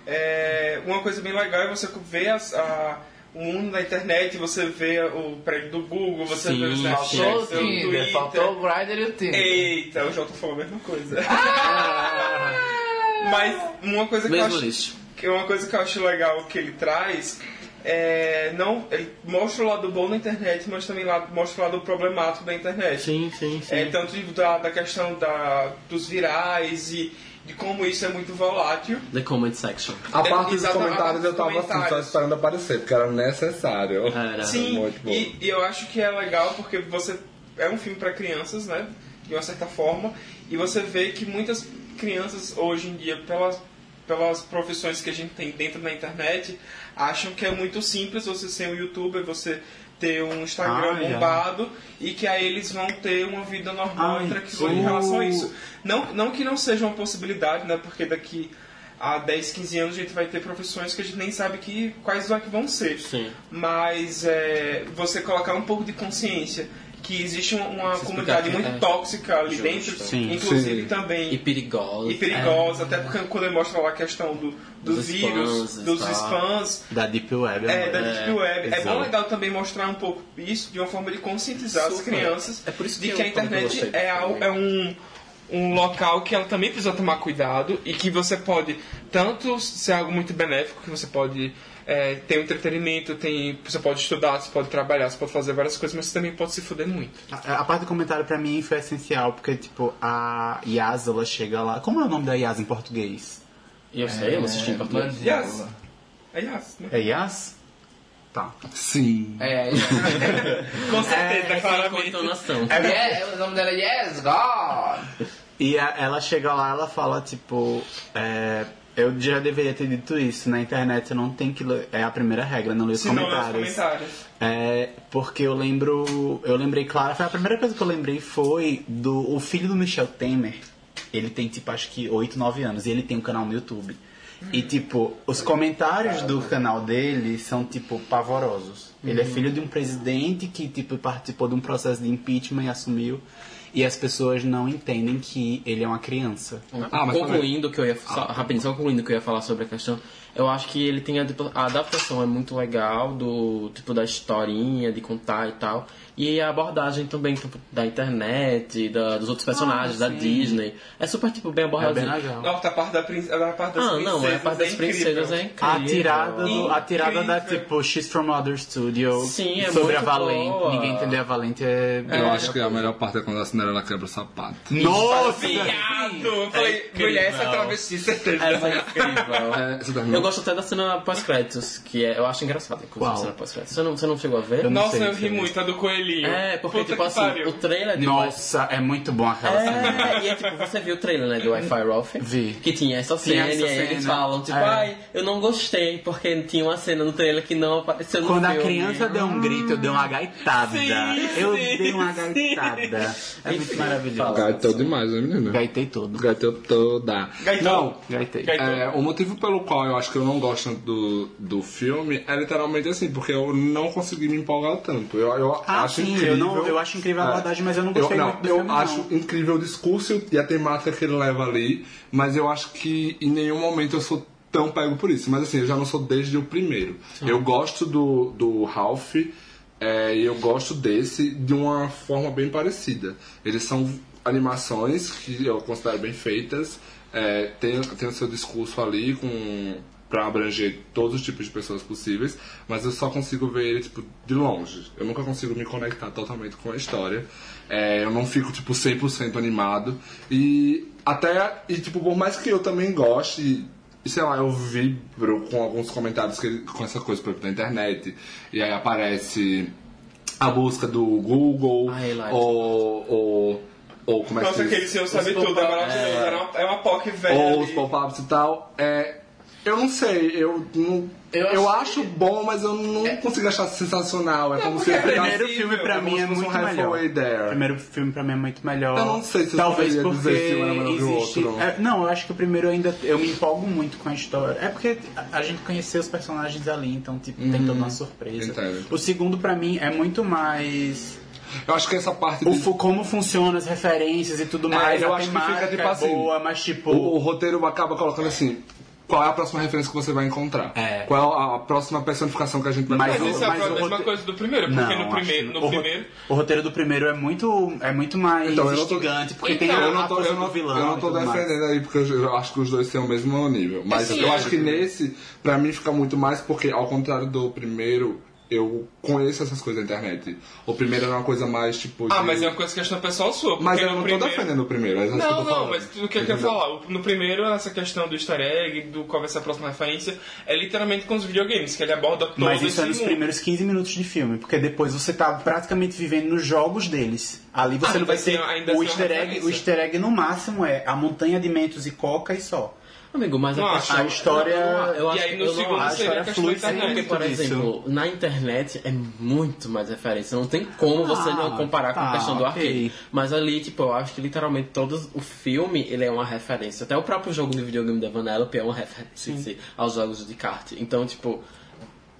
é, uma coisa bem legal é você ver as- a- o mundo na internet, você vê o prédio do Google, você Sim, vê o Snapchat, o Tinder, Twitter. faltou o Grindr e o Tinder. Eita, o Jota falou a mesma coisa. Mas uma coisa que eu acho lixo. é uma coisa que eu acho legal que ele traz é não ele mostra o lado bom da internet, mas também lá, mostra o lado problemático da internet. Sim, sim, sim. É, tanto de- da, da questão da, dos virais e de como isso é muito volátil. The comment section. A parte dos comentários eu tava assim, só comentários. esperando aparecer, porque era necessário. Era. Sim, muito bom. e, e eu acho que é legal porque você é um filme para crianças, né? De uma certa forma, e você vê que muitas crianças hoje em dia, pelas, pelas profissões que a gente tem dentro da internet, acham que é muito simples você ser um youtuber, você ter um Instagram Ah, é. bombado e que aí eles vão ter uma vida normal Ai, em relação a isso. Não, não que não seja uma possibilidade, né? Porque daqui a 10, 15 anos a gente vai ter profissões que a gente nem sabe que, quais é que vão ser Sim. mas é, você colocar um pouco de consciência que existe uma, comunidade que muito é tóxica ali justo. dentro, Sim. inclusive Sim. também E perigosa. e perigosa, até porque quando ele mostra lá a questão do, dos, Dos vírus, spams dos spams, Da Deep Web. é, amor. da Deep Web. É bom legal também mostrar um pouco isso de uma forma de conscientizar as Super. crianças É por isso de que que a internet é, é um, um local que ela também precisa tomar cuidado e que você pode tanto ser algo muito benéfico, que você pode é, ter um entretenimento, tem, você pode estudar, você pode trabalhar, você pode fazer várias coisas, mas você também pode se fuder muito. A, a parte do comentário pra mim foi essencial, porque, tipo, a Yas, ela chega lá. Como é o nome da Yas em português? Eu sei, eu não assisti em português. Yes. É yes, né? É Yas? Tá. Sim. É, é, Com certeza, É, com claramente. entonação. é, o nome dela é Yes, God. E a- ela chega lá, ela fala, tipo, é, eu já deveria ter dito isso. Na internet você não tem que ler. É a primeira regra, não ler os Se não, nos comentários. comentários. É, porque eu lembro. Eu lembrei, claro, foi a primeira coisa que eu lembrei foi do o filho do Michel Temer. Ele tem, tipo, acho que 8, 9 anos. E ele tem um canal no YouTube. E, tipo, os comentários do canal dele são, tipo, pavorosos. Ele é filho de um presidente que, tipo, participou de um processo de impeachment e assumiu. E as pessoas não entendem que ele é uma criança. Ah, mas concluindo que eu ia só, rapidinho, só concluindo que eu ia falar sobre a questão, eu acho que ele tem a, a adaptação é muito legal do tipo da historinha, de contar e tal. E a abordagem também tipo, da internet, da, dos outros personagens, da sim. Disney. É super tipo bem É abordado. bem legal. Nossa, a parte, da prin- a parte das Ah, princesas não, é a parte das incrível. princesas é incrível. A tirada, do, a tirada da, tipo, She's from Other Studio Sim, é sobre a Valente. boa. Ninguém entender a Valente é... Eu acho que a melhor parte é quando a Cinderela quebra o sapato. Nossa! Viado! Eu falei, mulher, essa é travesti, certeza. Essa é incrível. É, terminou? Eu gosto até da cena pós-créditos, que é, eu acho engraçado, inclusive, a cena pós-créditos. Você não, você não chegou a ver? Eu não Nossa, sei eu ri é muito, a do coelhinho. É, porque, Puta tipo assim, pariu. o trailer de Nossa, é muito bom aquela cena. É, e é tipo, você viu o trailer, né, do Wi-Fi Ralph? Vi. Que tinha essa Tinha cena essa e aí eles cena. falam, tipo, É. ai, eu não gostei, porque tinha uma cena no trailer que não apareceu no Quando a filme. criança deu um grito, eu dei uma gaitada. eu dei uma gaitada. É muito Enfim, maravilhoso. Gaitou demais, né, menina? Gaitei todo. Gaitou toda. Gaitão. Gaitei. Gaitão. É, o motivo pelo qual eu acho que eu não gosto tanto do, do filme é literalmente assim, porque eu não consegui me empolgar tanto. Eu, eu Ah, acho sim, incrível. eu, não, eu acho incrível a É. abordagem, mas eu não Eu, gostei não, muito do eu filme, acho não. incrível o discurso e a temática que ele leva ali, mas eu acho que em nenhum momento eu sou tão pego por isso. Mas assim, eu já não sou desde o primeiro. Eu gosto do, do Ralph é, e eu gosto desse de uma forma bem parecida. Eles são animações que eu considero bem feitas, é, tem, tem o seu discurso ali com para abranger todos os tipos de pessoas possíveis, mas eu só consigo ver ele tipo de longe. Eu nunca consigo me conectar totalmente com a história. É, eu não fico tipo 100% animado e até e tipo por mais que eu também goste e sei lá, eu vibro com alguns comentários que com essa coisa por exemplo, na internet e aí aparece a busca do Google Highlight. ou, ou ou como é que Nossa, aquele senhor sabe tudo, é maravilhoso. Era uma- É uma POC velha. ou os pop-ups e tal. É, eu não sei, eu não. Eu Eu, acho acho bom, mas eu não consigo achar sensacional. É como se porque eu é O primeiro pegasse- filme pra é mim como é se muito um melhor. there. O primeiro filme pra mim é muito melhor. Eu não sei se eu Talvez porque dizer se um era melhor que existe... outro. É, não, eu acho que o primeiro ainda eu me empolgo muito com a história. É porque a- gente conheceu os personagens ali, então tipo, tem toda uma surpresa. Entendo. O segundo pra mim é muito mais Eu acho que essa parte. o de- como funcionam as referências e tudo É, mais. eu a acho que fica, tipo é assim, boa, mas tipo o, o roteiro acaba colocando assim. Qual é a próxima referência que você vai encontrar? É. Qual é a próxima personificação que a gente vai Mas Mas o- isso é a mas mesma rote- coisa do primeiro, porque Não, no primeiro, no o, ro- primeiro o roteiro do primeiro é muito, é muito mais Então, eu não tô- instigante, porque Então, tem a eu não tô, eu não, vilão eu não tô tudo mais. defendendo aí, porque eu, eu acho que os dois têm o mesmo nível. Mas Sim, eu é. acho que nesse, pra mim, fica muito mais porque, ao contrário do primeiro, eu conheço essas coisas da internet. O primeiro era uma coisa mais tipo. Ah, de- mas é uma coisa questão pessoal sua. Mas eu não tô primeiro... defendendo o primeiro. É Não, não, falando. mas o que eu quero falar? No primeiro, essa questão do easter egg, do qual vai ser a próxima referência, é literalmente com os videogames, que ele aborda todo Mas isso é nos mundo. primeiros 15 minutos de filme, porque depois você tá praticamente vivendo nos jogos deles. Ali você Ah, não vai ainda ter assim, ainda o assim é easter egg, o easter egg no máximo é a montanha de mentos e coca e só. Amigo, mas Não a, acho. A história eu acho E aí eu não acho- seria a história flui internet. sempre Por exemplo, na internet é muito mais referência. Não tem como você Ah, não comparar com a tá, questão do arcade. Mas ali, tipo, eu acho que literalmente todo o filme ele é uma referência. Até o próprio jogo de videogame da Vanellope é uma referência em si aos jogos de kart. Então, tipo,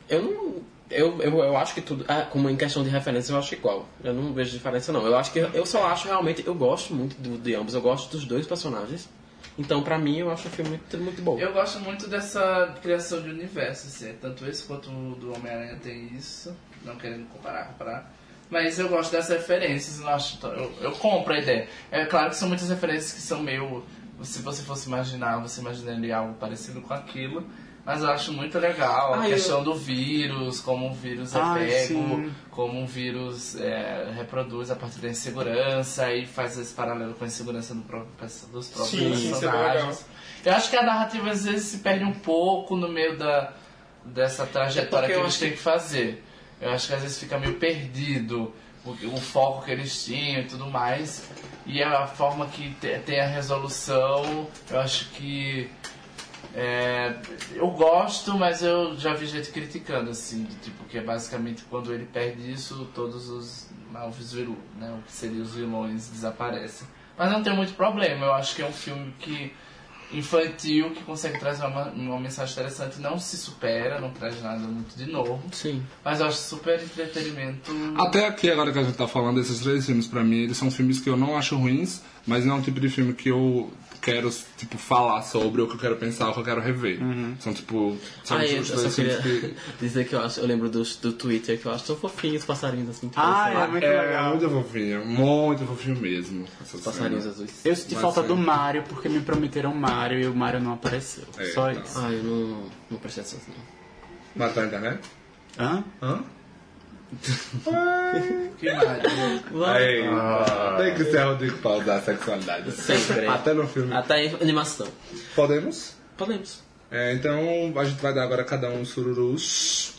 eu não. Eu, eu, eu acho que tudo. Ah, como em questão de referência, eu acho igual. Eu não vejo diferença, não. Eu acho que. Eu só acho realmente. Eu gosto muito do, de ambos. Eu gosto dos dois personagens. Então, pra mim, eu acho o filme muito, muito bom. Eu gosto muito dessa criação de universo, assim. Tanto esse quanto o do Homem-Aranha tem isso. Não querendo comparar, comparar. Mas eu gosto das referências, eu, acho, eu, eu compro a ideia. É claro que são muitas referências que são meio. Se você fosse imaginar, você imaginaria algo parecido com aquilo. Mas eu acho muito legal a Ah, eu- questão do vírus, como o vírus é Ah, pego, sim. como um vírus é, reproduz a partir da insegurança e faz esse paralelo com a insegurança do próprio, dos próprios Sim, é personagens. Eu acho que a narrativa às vezes se perde um pouco no meio da, dessa trajetória É que eles têm que fazer. Eu acho que às vezes fica meio perdido o, o foco que eles tinham e tudo mais. E a forma que te- tem a resolução, eu acho que. É, eu gosto, mas eu já vi gente criticando, assim, do tipo, que é basicamente quando ele perde isso, todos os malves vilões, né, o que seriam os vilões desaparecem. Mas não tem muito problema, eu acho que é um filme que infantil, que consegue trazer uma, uma mensagem interessante, não se supera, não traz nada muito de novo, Sim. mas eu acho super entretenimento. Até aqui, agora que a gente tá falando, esses três filmes, pra mim, eles são filmes que eu não acho ruins, mas não é um tipo de filme que eu quero, tipo, falar sobre, ou que eu quero pensar, ou que eu quero rever. São, tipo, são Ah, os eu, queria que... dizer que eu acho, eu lembro do, do Twitter que eu acho tão fofinhos os passarinhos assim. Ah, parecem é muito É, legal. muito fofinho, muito fofinho mesmo. passarinhos cena. azuis. Eu senti Mas falta sim. do Mario porque me prometeram Mario e o Mario não apareceu. É, Só então. isso. Ah, eu não, não prestei atenção. não. Mas tá na internet? Hã? Hã? Que mais? Aí, tem que ser Rodrigo Paulo da sexualidade. Sempre. Até no filme. Até em animação. Podemos? Podemos. É, então a gente vai dar agora cada um sururus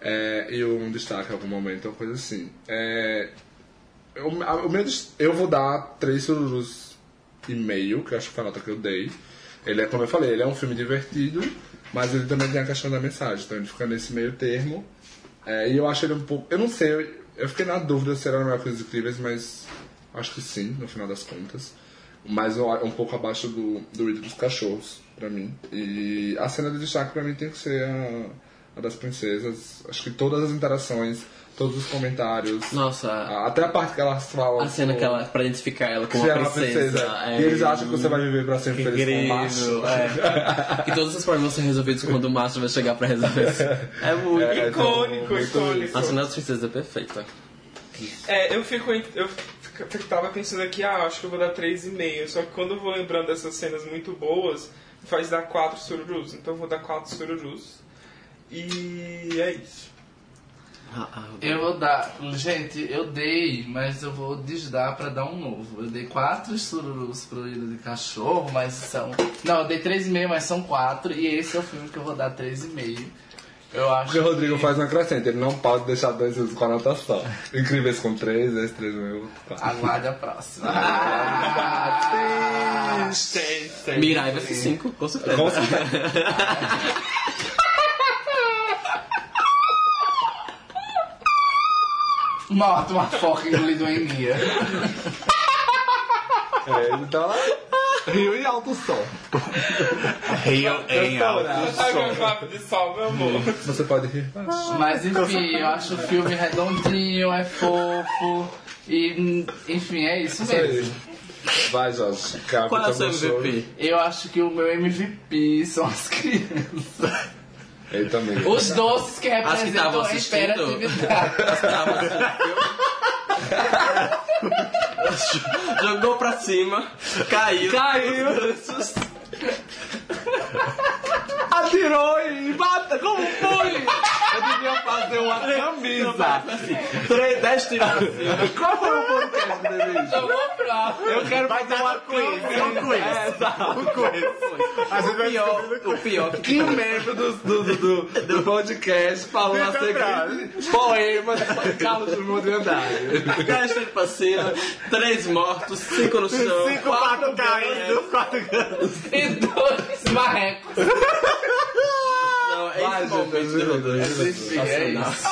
é, e um destaque em algum momento, uma coisa assim. É, eu, a- o meu, eu vou dar três sururus e meio, que eu acho que foi a nota que eu dei. Ele é, como eu falei, ele é um filme divertido, mas ele também tem a questão da mensagem, então ele fica nesse meio termo. É, e eu acho ele um pouco. Eu não sei, eu, eu fiquei na dúvida se era os incríveis, mas acho que sim, no final das contas. mas um, um pouco abaixo do, do Rito dos Cachorros, pra mim. E a cena de destaque pra mim tem que ser a, a das princesas. Acho que todas as interações, todos os comentários. Nossa, a- Até a parte que elas falam. a cena que ela, pra identificar ela como uma ela é uma princesa. é E eles acham que você vai viver pra sempre feliz com o macho. incrível. É. que todos os problemas vão ser resolvidos quando o macho vai chegar pra resolver. É muito. É, Icônico, muito icônico. A cena das princesas é perfeita. É, eu fico. em- Eu fico- eu tava pensando aqui, ah, acho que eu vou dar 3,5. Só que quando eu vou lembrando dessas cenas muito boas, faz dar 4 sururus. Então eu vou dar 4 sururus. E é isso. Ah, ah, Eu vou dar. Gente, eu dei, mas eu vou desdar pra dar um novo. Eu dei quatro sururus pro Ilha de Cachorro, mas são. Não, eu dei 3,5, mas são quatro. E esse é o filme que eu vou dar 3,5. Eu acho. Porque o Rodrigo que... faz uma crescente, ele não pode deixar dois filmes com anotação. Incríveis com três, esse três mil. quatro. Aguarde a próxima. Mirai vai ser 5, com certeza. Com certeza. Morta uma foca engolida uma enguia. É, então ela riu em alto som. Rio em alto. Água papo de sol, meu amor. Você pode rir. Mas enfim, eu acho o filme redondinho, é fofo. E, enfim, é isso mesmo. Vai, Jorge. Qual é o seu. MVP? Eu acho que o meu MVP são as crianças. Ele também. Os doces que Acho que estavam representam a assistindo. hiperatividade. Jogou pra cima, caiu. Caiu. Atirou e bata como foi! Eu devia fazer uma camisa. Três, dez cima. Qual foi o podcast pra. Eu quero fazer uma quiz, camisa. um quiz. É, exato. Às vezes vai Pior, o pior que Que um membro do, do, do, do, do podcast falou a seguinte poema de Carlos Drummond de Andrade. Dez tiros pra cima, três mortos, cinco no chão. Cinco patos caindo, quatro gatos. E dois marrecos. Não, é esse momento. Enfim, é isso.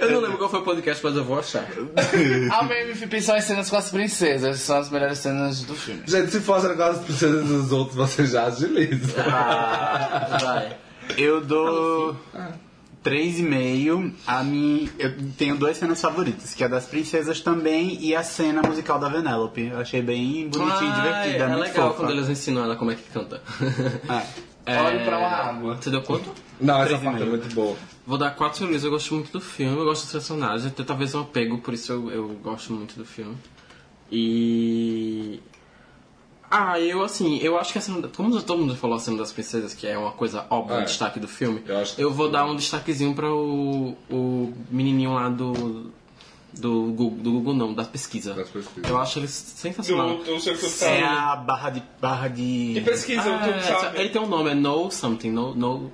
Eu não lembro qual foi o podcast, mas eu vou achar. A meu MVP são as cenas com as princesas. São as melhores cenas do filme. Gente, se fosse negócio das princesas dos outros, você já agiliza. Vai. Eu dou 3,5. A mim, eu tenho duas cenas favoritas, que é a das princesas também e a cena musical da Vanellope. Eu achei bem bonitinha e divertida, é muito legal fofa. quando eles ensinam ela como é que canta. É. É... Olhe pra uma água. Você deu quanto? Não, essa parte é muito boa. Vou dar quatro felizes. Eu gosto muito do filme, eu gosto dos personagens. Eu tenho talvez um apego, por isso eu, eu gosto muito do filme. E. Ah, eu assim, eu acho que a cena. Como todo mundo falou a cena das princesas, que é uma coisa óbvia, É. um destaque do filme, Eu acho que- vou dar um destaquezinho pra o, o menininho lá do. Do Google, do Google não, da pesquisa. Das pesquisas. Eu acho ele sensacional. Do, do seu É a barra de. barra de. E pesquisa, Ah, tu sabe. ele tem um nome, é No Something, No. no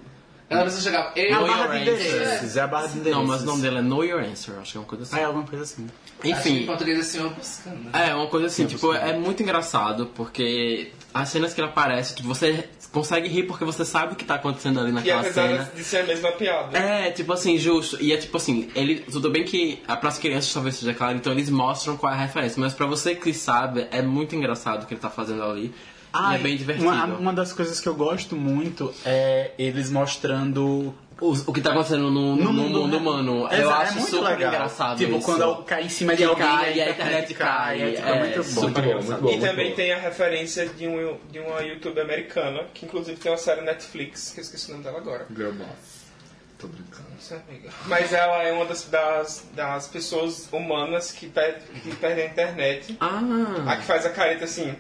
Ela precisa chegar. É a barra de endereços. É a barra de endereços. não, mas o nome dele é Know Your Answer, acho que é uma coisa assim. Ah, é alguma coisa assim. Acho que em Enfim, português é senhor buscando. É, uma coisa assim, tipo, é muito engraçado, porque as cenas que ele aparece, tipo, você consegue rir porque você sabe o que tá acontecendo ali E naquela apesar cena. de ser a mesma piada. É, tipo assim, justo. E é tipo assim, ele. Tudo bem que ah, pras crianças talvez seja claro, então eles mostram qual é a referência. Mas pra você que sabe, é muito engraçado o que ele tá fazendo ali. e é bem divertido. Uma, uma das coisas que eu gosto muito é eles mostrando O, o que tá acontecendo no, no, mundo, humano. eu Exato, acho é muito super legal. engraçado. Tipo, isso. quando cai em cima de alguém cai, e a internet cai, É, tipo, é, muito bom. super Muito bom, engraçado. muito bom. E também bom. tem a referência de, um, de uma youtuber americana, que inclusive tem uma série Netflix, que eu esqueci o nome dela agora. Girl Boss. Tô brincando. Isso é amiga. Mas ela é uma das, das, das pessoas humanas que, per, que perdem a internet. A Ah, que faz a careta assim.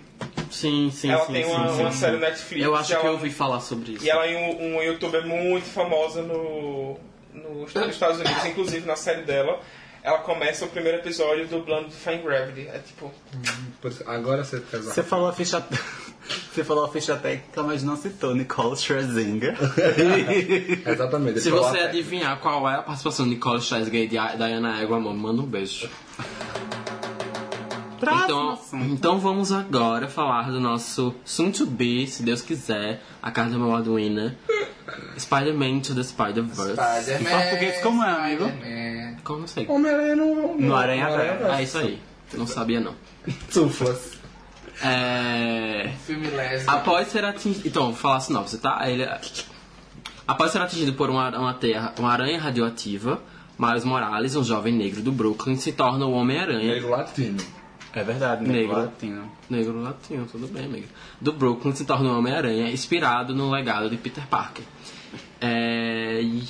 Sim, sim, ela sim. tem sim, uma, sim, uma sim. série Netflix. Eu acho ela, que eu ouvi falar sobre isso. E ela é um, uma youtuber muito famosa no, no, nos Estados Unidos. Inclusive, na série dela, ela começa o primeiro episódio dublando Define Gravity. É tipo... Isso- Agora você quer Você falou a ficha. Você falou a ficha técnica, mas não citou Nicole Scherzinger. Exatamente. Se você adivinhar qual é a participação de Nicole Scherzinger e de Diana Eggerman, manda um beijo. Então, então vamos agora falar do nosso soon to be, se Deus quiser, a carta do Arduino, Spider-Man to the Spider-Verse. Spider-Man. Em português, como é, amigo? Spider-Man. Como não sei? Homem-Aranha no... No Aranha Verso. É isso aí. Não sabia não. Tuflas. É... Filme lésbico. Após ser atingido. Então, vou falar a sinopse, tá? Ele... Após ser atingido por uma, uma, terra, uma aranha radioativa, Miles Morales, um jovem negro do Brooklyn, se torna o Homem-Aranha. Negro latino. É verdade, Negro. negro latino. Negro latino, tudo bem, amigo. Do Brooklyn se torna o Homem-Aranha, inspirado no legado de Peter Parker. É. E...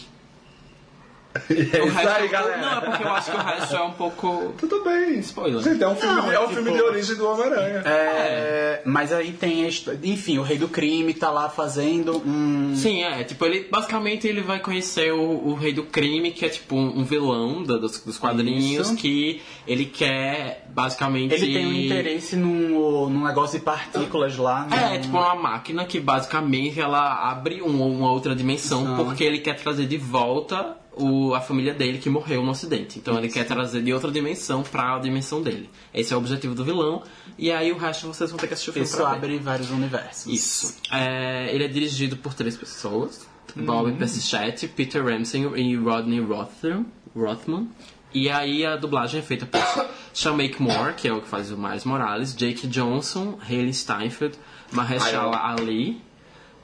É o isso aí, galera. Não, é porque eu acho que o resto é um pouco. Tudo bem. Spoiler. Gente, é um filme, Não, é um tipo- filme de origem do Homem-Aranha. É, mas aí tem a Enfim, o rei do crime tá lá fazendo um. Sim, é. Tipo, ele basicamente ele vai conhecer o, o rei do crime, que é tipo um, vilão da- dos, dos quadrinhos, Isso. que ele quer basicamente. Ele tem um interesse num, num negócio de partículas lá. É, num- tipo uma máquina que basicamente ela abre um- uma outra dimensão Dimensão. porque ele quer trazer de volta o, a família dele que morreu no acidente. Então ele quer trazer de outra dimensão pra a dimensão dele. Esse é o objetivo do vilão. E aí o resto vocês vão ter que assistir o filme Isso pra ver. abre vários universos. Isso. É, ele é dirigido por três pessoas: Bobby Pescichetti, Peter Ramsey e Rodney Rothman. Rothman. E aí a dublagem é feita por Shamake Moore, que é o que faz o Miles Morales, Jake Johnson, Hayley Steinfeld, Mahershala Ali,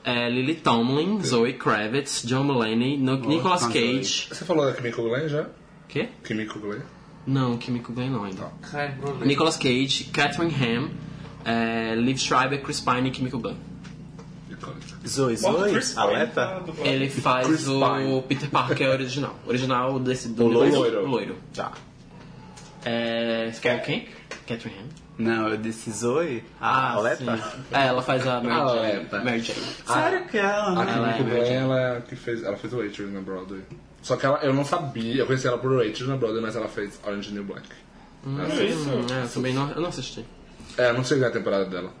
é, Lily Tomlin, Zoe Kravitz, John Mulaney, no, Nicolas. Cage. Você falou da Kimiko Glenn já? Quê? Kimiko Glenn? Não, Kimiko Glenn não ainda. Ai, problema. Nicolas Cage, Catherine Ham, é, Liv Schreiber, Chris Pine e Kimiko Glenn. Zoe, Zoe, tá dublado. Ele faz Chris o Pine. Peter Parker original. Original desse do O loiro? loiro. Tá. É. Quem? Catherine Han. Não, eu disse Zoe? Ah, Aleta? sim. É, ela faz a Mary Jane. Mary Jane. Sério que ela, A né? Ela é ela, é a que fez, ela fez o Waitress na Broadway. Só que ela, eu não sabia, eu conheci ela por Waitress na Broadway, mas ela fez Orange is the New Black. Ela fez- Hum, é, eu também não, eu não assisti. É, eu não sei a temporada dela.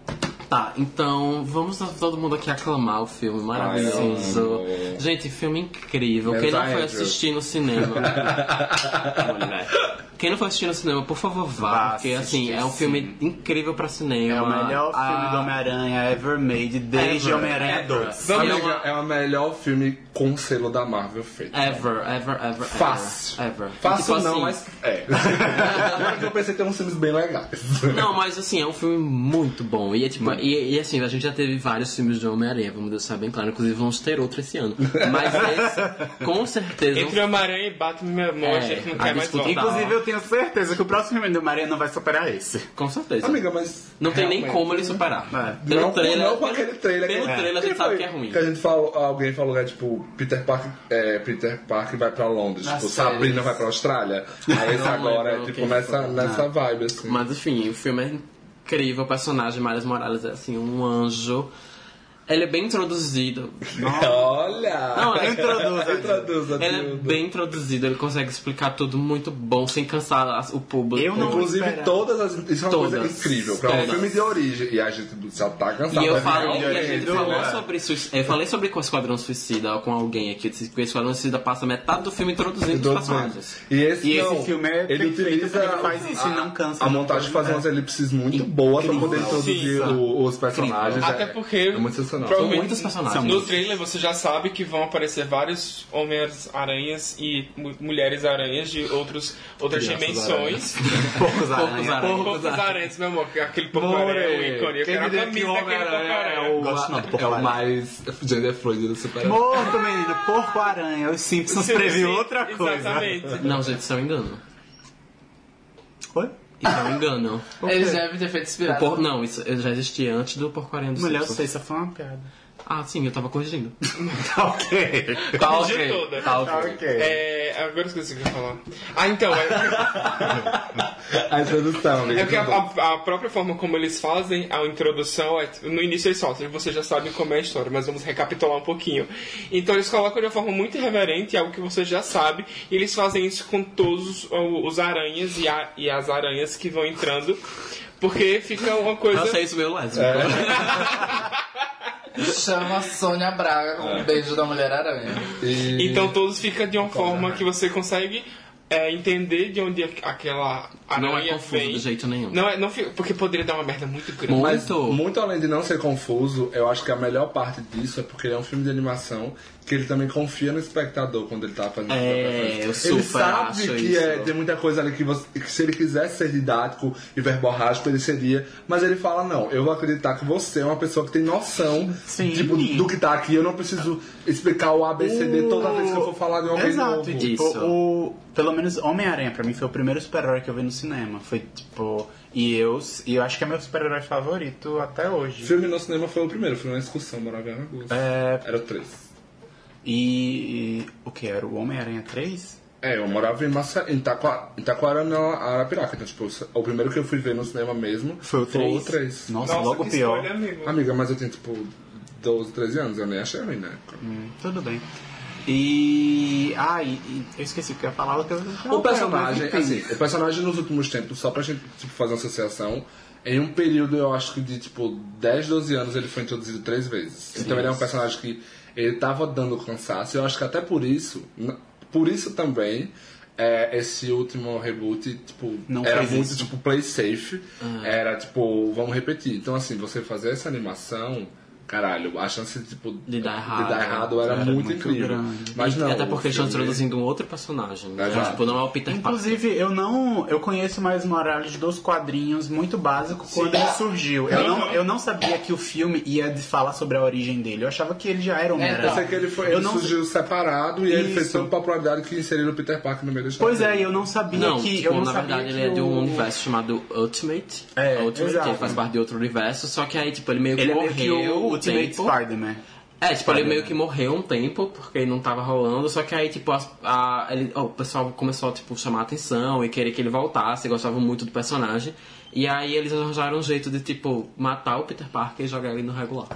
Tá, então vamos todo mundo aqui aclamar o filme maravilhoso. amo. Gente, filme incrível. Quem não foi Andrew. assistir no cinema. Quem não foi assistir no cinema, por favor, vá. Vá porque assim, é um filme incrível pra cinema. É o melhor A- filme do Homem-Aranha ever made desde Homem-Aranha ever. 2. Vamos- Amiga, é o melhor filme com selo da Marvel feito. Ever, ever, ever. Fácil. Ever. Fácil Tipo não, assim, mas é. Eu pensei que tem uns filmes bem legais. Não, mas assim, é um filme muito bom. E, é, tipo, e, e, assim, a gente já teve vários filmes de Homem-Aranha, vamos deixar bem claro. Inclusive, vamos ter outro esse ano. Mas esse, com certeza. Entre Homem-Aranha e Batman, meu amor, É, a gente não quer mais voltar. Inclusive, eu tenho certeza que o próximo filme do Homem-Aranha não vai superar esse. Com certeza. Amiga, mas. Não tem nem como ele superar. É. Pelo não, trailer, não com aquele trailer. pelo que- trailer a gente sabe foi que é ruim. Que a gente falou, alguém falou que é tipo, Peter Parker, é, Peter Parker vai pra Londres, tipo, séries. Sabrina vai pra Austrália. Aí esse agora é tipo nessa, nessa vibe, assim. Mas enfim, o filme é incrível. Personagem Miles Morales é assim, um anjo. Ele é bem introduzido. Olha! Não, ele Introduza. Introduza Ele é bem introduzido, ele consegue explicar tudo muito bom, sem cansar as- o público. Eu não- Inclusive, todas as. Isso é uma coisa Todas. incrível. Pra um Todas. filme de origem. E a gente já tá cansado. E eu né? falei, de e a gente falou é. sobre eu falei sobre o Esquadrão Suicida com alguém aqui. Que o Esquadrão Suicida passa metade do filme introduzindo os personagens. E esse, E esse não, filme é ele utiliza ele faz isso e não cansa. A montagem faz umas elipses muito boas pra poder introduzir os personagens. Até É- porque é muito sensacional. São Provavelmente- muitos personagens. No trailer você já sabe que vão aparecer vários Homens-Aranhas e mu- Mulheres-Aranhas de outros, outras Crianças dimensões. Poucos aranhas. Poucos aranhas. Poucos aranhas, meu amor. Aquele porco More. aranha, o ícone. Eu Quem quero a camisa o daquele porco é aranha. o, Gosto não do é o mais gender fluido do super Morto, menino. Porco-aranha. Os Simpsons previu outra coisa. Exatamente. Não, gente, isso é um engano. É um engano. Eles devem ter feito O inspirado. por... Não, isso já existia antes do Porco-Aranha do Mulher, eu Simpsons. sei, isso foi uma piada. Ah, sim, eu tava corrigindo. Tá ok. Tá ok. toda. Tá ok. Tá ok. É, agora eu esqueci o que eu ia falar. Ah, então, é, A introdução, é que a, a- a própria forma como eles fazem a introdução, é, no início eles soltam, vocês já sabem como é a história, mas vamos recapitular um pouquinho. Então eles colocam de uma forma muito irreverente, algo que você já sabe, e eles fazem isso com todos os, os aranhas e, a- e as aranhas que vão entrando, porque fica uma coisa... Eu sei isso meio lésbico. Chama a Sônia Braga com um beijo da Mulher-Aranha. E- Então todos ficam de uma forma que você consegue é, entender de onde aquela Aranha Não é confuso de jeito nenhum. Não é, não porque poderia dar uma merda muito grande. Muito. Mas, muito além de não ser confuso, eu acho que a melhor parte disso é porque ele é um filme de animação que ele também confia no espectador quando ele tá fazendo É, eu personagem. Ele super sabe acho que isso. é, tem muita coisa ali que, você- que se ele quisesse ser didático e verborrágico, ele seria. Mas ele fala, não, eu vou acreditar que você é uma pessoa que tem noção Sim. tipo, do que tá aqui. Eu não preciso explicar o ABCD toda vez que eu for falar de alguém Exato, novo. e, tipo, o, pelo menos Homem-Aranha pra mim foi o primeiro super-herói que eu vi no cinema. Foi tipo. E eu, e eu acho que é meu super-herói favorito até O hoje. filme no cinema foi o primeiro, foi uma excursão, morava em Alagoas. É, Era o 3. e, e o que? Era o Homem-Aranha 3? É, eu morava em, Massa, em, Taquara, em Taquara, na Arapiraca. Então, tipo, o primeiro que eu fui ver no cinema mesmo Foi o 3? Foi o 3. Nossa, Nossa, logo que pior. amigo. Amiga, mas eu tinha, tipo, 12, 13 anos. Eu nem achei ruim, né? Hum, tudo bem. E. Ah, e, e eu esqueci o que eu ia falar. eu- O personagem, assim, o personagem nos últimos tempos, só pra gente tipo, fazer uma associação, em um período, eu acho que de, tipo, 10, 12 anos, ele foi introduzido três vezes. Então ele é um personagem que ele tava dando cansaço, e eu acho que até por isso, por isso também, é, esse último reboot, tipo, Não era muito, isso. tipo, play safe. Ah. Era, tipo, vamos repetir. Então, assim, você fazer essa animação... Caralho, a chance tipo, De dar errado. de dar errado era, Era muito, muito incrível. grande. Mas E não, até o porque eles estão introduzindo um outro personagem. Então, Exato. tipo, não é o Peter Parker. Inclusive, eu não. Eu conheço mais Morales dos quadrinhos muito básico quando ele surgiu. Eu não, eu não sabia que o filme ia de falar sobre a origem dele. Eu achava que ele já era Eu Homem-Aranha. sei que ele, foi, Eu ele não- surgiu separado e aí ele fez Isso. tanta popularidade que inseriram o Peter Parker no meio da história. Pois é, e eu não sabia Não, que. tipo, eu não na sabia verdade que ele é de um o- universo chamado Ultimate. É, Ultimate, exato. ele faz parte de outro universo, só que aí, tipo, ele meio que Ele é meio morreu que o Ultimate tempo. Spider-Man. É, tipo, ele meio que morreu um tempo, porque não tava rolando, só que aí, tipo, as- a- ele- ó, o pessoal começou a, tipo, chamar a atenção e querer que ele voltasse, gostavam muito do personagem. E aí eles arranjaram um jeito de, tipo, matar o Peter Parker e jogar ele no regular.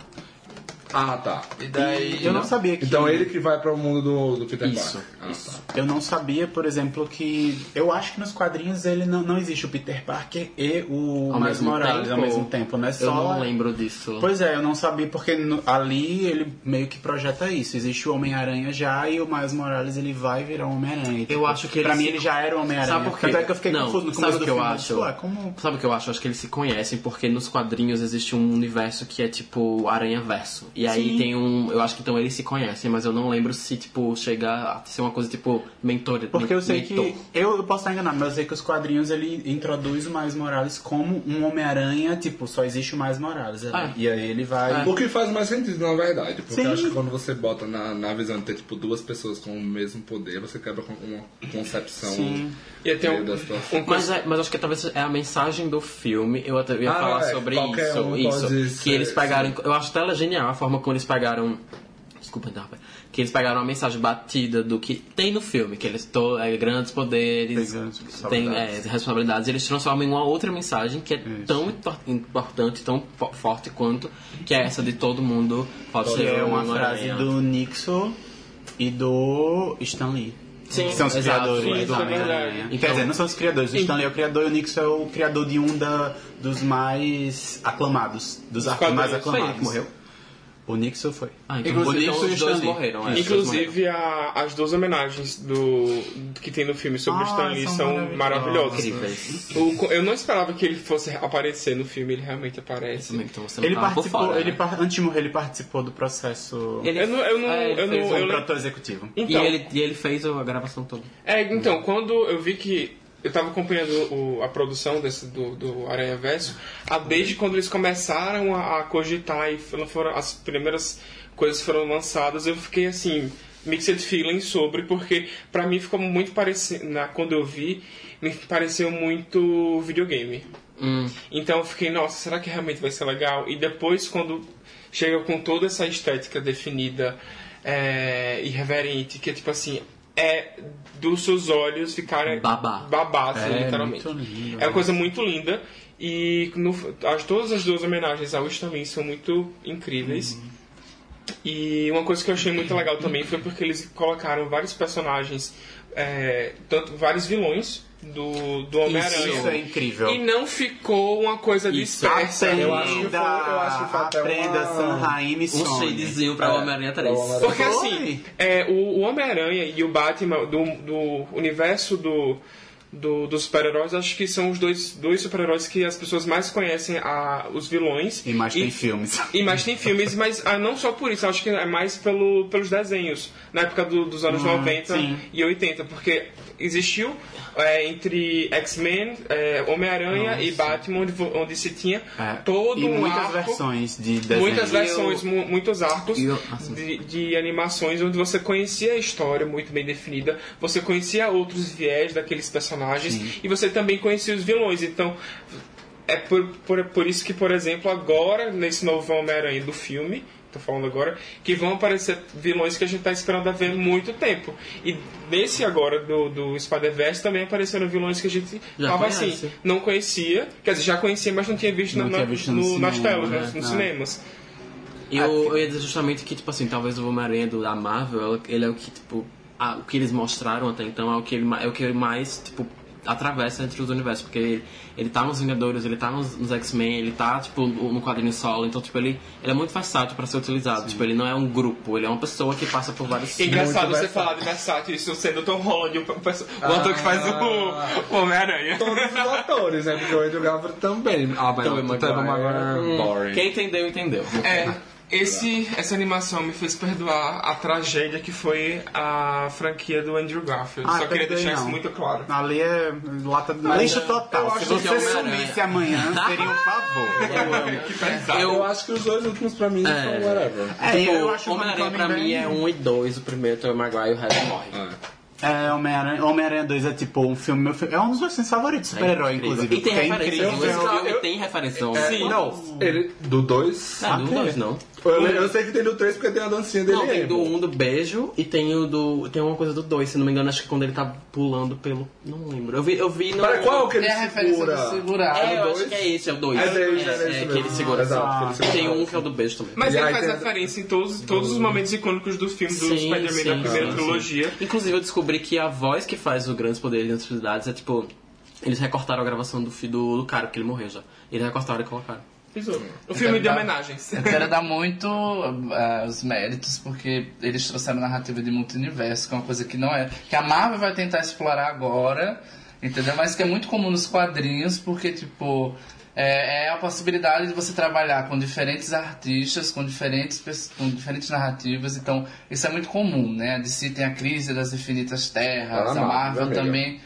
Ah, tá. E daí. Eu não sabia que. Então ele que vai para o mundo do, do Peter Isso, Parker. Ah, isso. tá. Eu não sabia, por exemplo, que. Eu acho que nos quadrinhos ele não, não existe o Peter Parker e o Ao Miles Morales ao mesmo tempo, né? Eu Só... não lembro disso. Pois é, eu não sabia porque no- ali ele meio que projeta isso. Existe o Homem-Aranha já e o Miles Morales ele vai virar o Homem-Aranha. Tipo, acho que ele Pra mim se- ele já era o Homem-Aranha. Sabe por quê? Tanto é que eu fiquei não, confuso no sabe começo o do que eu filme. acho? Tipo, ah, como... Sabe o que eu acho? Acho que eles se conhecem porque nos quadrinhos existe um universo que é tipo Aranha Verso. E aí Sim. tem um. Eu acho que então eles se conhecem, mas eu não lembro se, tipo, chega a ser uma coisa tipo mentor. Porque eu sei mentor. que. Eu, eu posso estar enganado, mas eu sei que os quadrinhos ele introduz o Miles Morales como um Homem-Aranha, tipo, só existe o Miles Morales. ali. Ah. E aí ele vai. O que faz mais sentido, na verdade. Porque Sim. eu acho que quando você bota na, na visão de ter tipo, duas pessoas com o mesmo poder, você quebra com uma concepção Sim. E até um, da situação. um Mas, é, mas acho que talvez é a mensagem do filme. Eu até ia Ah, falar é, sobre isso. um isso que eles pegaram. Eu acho até genial a forma como eles pegaram. Desculpa, interromper. Que eles pegaram uma mensagem batida do que tem no filme, que eles to, é, grandes poderes, Tem grandes têm responsabilidades. é, responsabilidades, e eles transformam em uma outra mensagem que é tão impor- importante, tão fo- forte quanto, que é essa de todo mundo pode ser é uma um frase aranha. do Nixon e do Stan Lee. Sim, que são os exato, criadores sim, do isso é Homem-Aranha. Quer Então- dizer, não são os criadores. O Stan Lee é o criador e o Nixon é o criador de um da, dos mais aclamados. Dos arcos mais. Foi aclamados. que morreu? O Nixon foi. Ah, então Inclusive, o Nixon então, os os dois morreram. é. Inclusive, a- as duas homenagens do, que tem no filme sobre o Ah, Stan Lee são maravilhosas. maravilhosas. O- eu não esperava que ele fosse aparecer no filme, ele realmente aparece. Então Ele participou, fora, ele né? par- antes de morrer, ele participou do processo. Ele- Eu não, eu não, É, ele eu fez não, um eu o executivo. Então, E, ele, e ele fez a gravação toda. é, então, quando eu vi que eu tava acompanhando o- a produção desse, do, do Aranha Verso, a- desde quando eles começaram a, a cogitar e foram, foram- as primeiras coisas foram lançadas, eu fiquei assim, mixed feelings sobre, porque pra mim ficou muito parecido, na- quando eu vi, me pareceu muito videogame. Hum. Então eu fiquei, nossa, será que realmente vai ser legal? E depois, quando chega com toda essa estética definida, é, irreverente, que é tipo assim, é dos seus olhos ficarem Babá. babá, assim, É, literalmente. muito lindo. É uma coisa muito linda. E no, as, todas as duas homenagens ao Lee são muito incríveis. Uhum. E uma coisa que eu achei muito legal também foi porque eles colocaram vários personagens, é, tanto vários vilões do, do Homem-Aranha. Isso é incrível. E não ficou uma coisa dispersa. Aprenda, Eu acho que foi- eu acho que foi até aprenda uma- San Raimi Um Sony. shadezinho pra É, Homem-Aranha 3. pra Homem-Aranha. Porque Foi. assim, é, o, o Homem-Aranha e o Batman do, do universo do, do- dos super-heróis, acho que são os dois, dois super-heróis que as pessoas mais conhecem a, os vilões. E mais tem filmes. E mais tem filmes, mas ah, não só por isso, acho que é mais pelo, pelos desenhos, na época do- dos anos 90 sim. e 80, porque existiu é, entre X-Men, é, Homem-Aranha e Batman, onde, onde se tinha É, todo e um muitas arco, versões de desenho. muitas versões, mu- muitos arcos eu- assim. de, de animações onde você conhecia a história muito bem definida, você conhecia outros viés daqueles personagens e você também conhecia os vilões. Então, é por, por, por isso que, por exemplo, agora, nesse novo Homem-Aranha do filme, tô falando agora, que vão aparecer vilões que a gente tá esperando a ver muito tempo. E nesse agora do, do Spider-Verse também apareceram vilões que a gente Já tava conhece. assim, não conhecia, quer dizer, já conhecia, mas não tinha visto, Não na- tinha visto no no- nas cinema, telas, né? nos, nos Ah. cinemas. E eu, eu ia dizer justamente que, tipo assim, talvez o Homem-Aranha da Marvel, ele é o que, tipo, a- o que eles mostraram até então é o que ele, é o que ele mais, tipo, atravessa entre os universos, porque ele, ele tá nos Vingadores, ele tá nos, nos X-Men, ele tá, tipo, no quadrinho solo, então, tipo, ele, ele é muito versátil pra ser utilizado, tipo, ele não é um grupo, ele é uma pessoa que passa por vários... É engraçado você falar de versátil, isso sendo Tom Holland, o, o ator que faz o, o Homem-Aranha. Todos os atores, né? Porque o Andrew Garfield também. Ah, mas o Tobey Maguire. Maguire é boring. Quem entendeu, entendeu. É, esse, essa animação me fez perdoar a tragédia que foi a franquia do Andrew Garfield. Ah, Só queria deixar não. isso muito claro. Ali é lata de lixo eu total. Se que você é sumisse amanhã, seria um favor. Que pesado. Eu acho que os dois últimos pra mim É. são whatever. É, tipo, eu acho o Homem-Aranha pra mim é 1 e 2, o primeiro tem o Maguire e o resto morre. É, Homem-Aranha Homem 2 é tipo um filme. Meu, fi- é um dos meus filmes favoritos, super-herói, incrível. inclusive. E tem é referência. incrível. Esse filme Eu- tem referência. É, Sim. não, ele. Do 2. Não, do Ah, 2 não. Eu, eu sei que tem do 3 porque tem a dancinha dele. Não, tem do 1 um do beijo e tem o do. Tem uma coisa do 2, se não me engano, acho que quando ele tá pulando pelo. Não lembro. Eu vi, eu vi no. Para qual que ele Tem a referência segura? do segurar. É, eu dois? acho que é esse, é o 2. É É, é é, desse que ele segura. Exato, que ele E segura. tem um que é o do beijo também. Mas E ele faz tem- referência em todos, todos os momentos icônicos do filme do Spider-Man da primeira sim, trilogia. sim. Inclusive, eu descobri que a voz que faz o Grandes Poderes e Necessidades é tipo. Eles recortaram a gravação do, do, do cara, porque ele morreu já. Eles recortaram e colocaram. O filme de dar- homenagens. Eu quero dar muito ah, os méritos, porque eles trouxeram a narrativa de multiverso, que é uma coisa que não é. que a Marvel vai tentar explorar agora, entendeu? Mas que é muito comum nos quadrinhos, porque, tipo. É, é a possibilidade de você trabalhar com diferentes artistas, com diferentes, com diferentes narrativas, então isso é muito comum, né? A DC tem a crise das infinitas terras, Ah, a Marvel, Marvel amiga. também.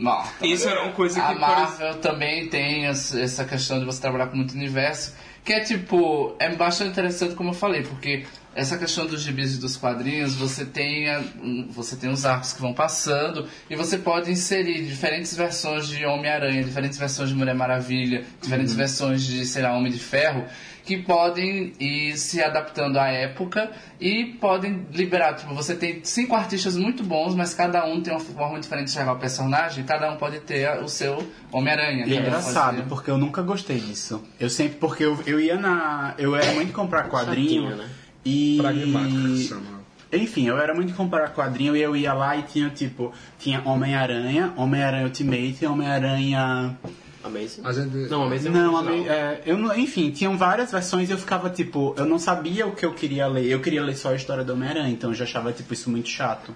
Não, Isso era uma coisa que, a Marvel também tem essa questão de você trabalhar com muito universo, que é tipo, é bastante interessante como eu falei, porque essa questão dos gibis e dos quadrinhos, você tem, a- você tem os arcos que vão passando e você pode inserir diferentes versões de Homem-Aranha, diferentes versões de Mulher Maravilha, diferentes versões de, sei lá, Homem de Ferro, que podem ir se adaptando à época e podem liberar. Tipo, você tem cinco artistas muito bons, mas cada um tem uma forma diferente de enxergar o personagem, cada um pode ter o seu Homem-Aranha. E é um engraçado, porque eu nunca gostei disso. Eu sempre, porque eu, eu ia na. Eu era muito comprar quadrinho. Chatinho, né? E. Pragmático que chama. Enfim, eu era muito comprar quadrinho e eu ia lá e tinha tipo. Tinha Homem-Aranha, Homem-Aranha Ultimate, Homem-Aranha. Amazing? A gente. Não, Amazing é Não, é, eu não, enfim, tinham várias versões e eu ficava tipo, eu não sabia o que eu queria ler. Eu queria ler só a história do Homem-Aranha, então eu já achava tipo isso muito chato.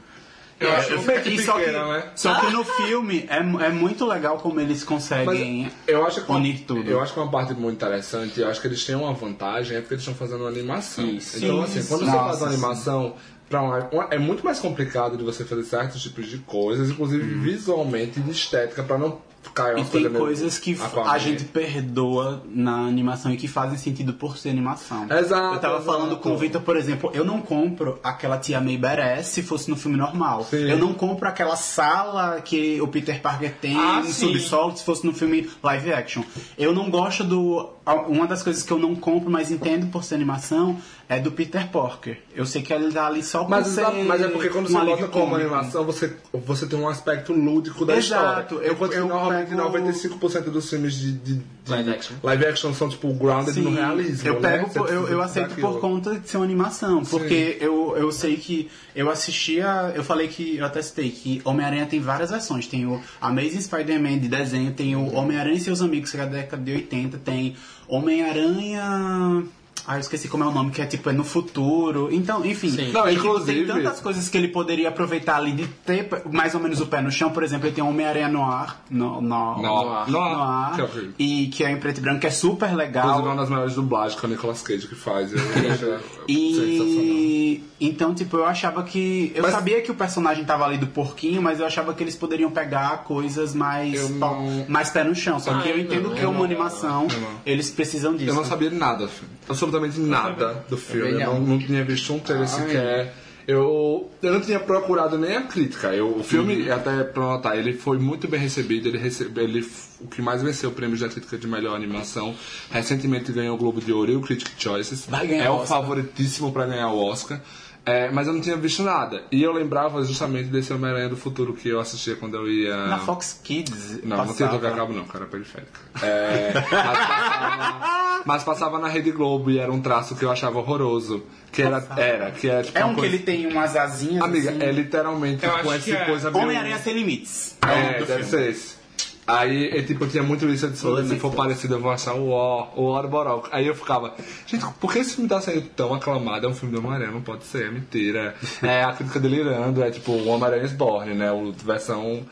eu acho Eu que E só que, né? só que no filme é, é muito legal como eles conseguem. Mas eu acho que uma, unir tudo. Eu acho que uma parte muito interessante, eu acho que eles têm uma vantagem, é porque eles estão fazendo uma animação. Isso. Então, Sim, assim, quando sim. você Nossa, faz uma animação, uma- uma- é muito mais complicado de você fazer certos tipos de coisas, inclusive visualmente e de estética, pra não ficar E tem coisas que Aquaman. a gente perdoa na animação e que fazem sentido por ser animação. Exato, Eu tava exato. falando com o Victor, por exemplo, eu não compro aquela tia May Badass se fosse no filme normal. Sim. Eu não compro aquela sala que o Peter Parker tem Ah, no sim. subsolo se fosse no filme live action. Eu não gosto do... Uma das coisas que eu não compro, mas entendo por ser animação, é do Peter Parker. Eu sei que ele tá ali só por Mas, ser exato, mas é porque quando um você bota como cômico. animação, você, você tem um aspecto lúdico da Exato, história. eu- Enquanto que eu normalmente pego- 95% dos filmes de, de- de Live action. live action são tipo grounded no Sim, realismo. Eu né? pego, por- eu, eu aceito daquilo. por conta de ser uma animação, porque eu, eu sei que eu assistia, eu falei que eu até citei que Homem-Aranha tem várias versões, tem o Amazing Spider-Man de desenho, tem o Homem-Aranha e seus amigos que é da década de 80, tem Homem-Aranha Ah, eu esqueci como é o nome, que é tipo, é no futuro. Então, enfim. Sim. Não, inclusive- tem tantas coisas que ele poderia aproveitar ali de ter mais ou menos o pé no chão. Por exemplo, ele tem um Homem-Aranha Noir. No, no, Noir. Noir. Que é Noir e que é em preto e branco, que é super legal. Inclusive, é uma das melhores dublagens que o Nicolas Cage que faz. Eu acho. E então, tipo, eu achava que. Eu Mas- sabia que o personagem tava ali do porquinho, mas eu achava que eles poderiam pegar coisas mais, Eu não- mais pé no chão. Só que Ah, eu entendo não, que é eu uma não. animação, Eu não. eles precisam disso. Eu não sabia nada, filho. Absolutamente nada do filme. Eu não, não tinha visto um trailer sequer. Eu, eu não tinha procurado nem a crítica. Eu, o filme, até pra notar, ele foi muito bem recebido. Ele recebeu, ele, o que mais venceu o prêmio da crítica de melhor animação. Recentemente ganhou o Globo de Ouro e o Critic Choices. É o favoritíssimo pra ganhar o Oscar. É, mas eu não tinha visto nada. E eu lembrava justamente desse Homem-Aranha do Futuro que eu assistia quando eu ia. Na Fox Kids. Não, não tem passava. TV a cabo não, cara, periférica. É, mas, passava, mas passava na Rede Globo e era um traço que eu achava horroroso. Que era, era, que é tipo É um que coisa- ele tem umas asinhas. Amiga, assim. é literalmente Eu com essa que é. coisa meio- Homem-Aranha Sem Limites. É, do deve filme. ser esse. Aí, é, tipo, tinha muito isso, disse, "Olha, se for parecido eu vou achar o o Orboró. Aí eu ficava, gente, por que esse filme tá sendo tão aclamado? É um filme do Homem-Aranha, não pode ser, é mentira. É a crítica delirando, é tipo o Homem-Aranha Sborne, né? O versão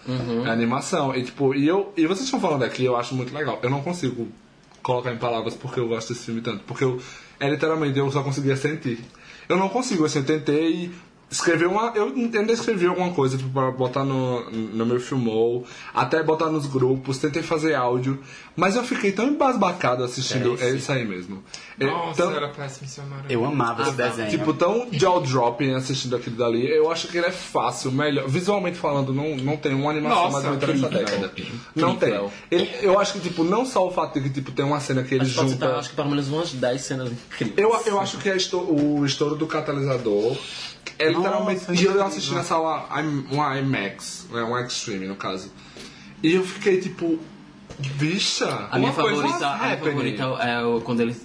animação. E tipo, e eu. E vocês estão falando aqui, eu acho muito legal. Eu não consigo colocar em palavras porque eu gosto desse filme tanto. Porque eu, é literalmente, eu só conseguia sentir. Eu não consigo, assim, eu tentei escrever uma. Eu ainda escrevi alguma coisa tipo, pra botar no, no meu filmou, até botar nos grupos, tentei fazer áudio, mas eu fiquei tão embasbacado assistindo. É isso aí mesmo. É, Nossa, tão- era péssimo amarelo. Eu amava esse desenho. Tipo, tão jaw-dropping assistindo aquilo dali. Eu acho que ele é fácil, melhor. Visualmente falando, não, não tem uma animação Nossa, mais bonita incrível. década. Não tem. Ele- eu acho que, tipo, não só o fato de que tipo, tem uma cena que ele Acho que pode junta. citar, acho que pelo menos umas 10 cenas incríveis. Eu, eu acho que é o estouro do catalisador é literalmente. Nossa, e eu assisti na sala IM- uma IMAX, né, um Extreme no caso. E eu fiquei tipo. Bicha! A minha favorita, a minha favorita é o, quando ele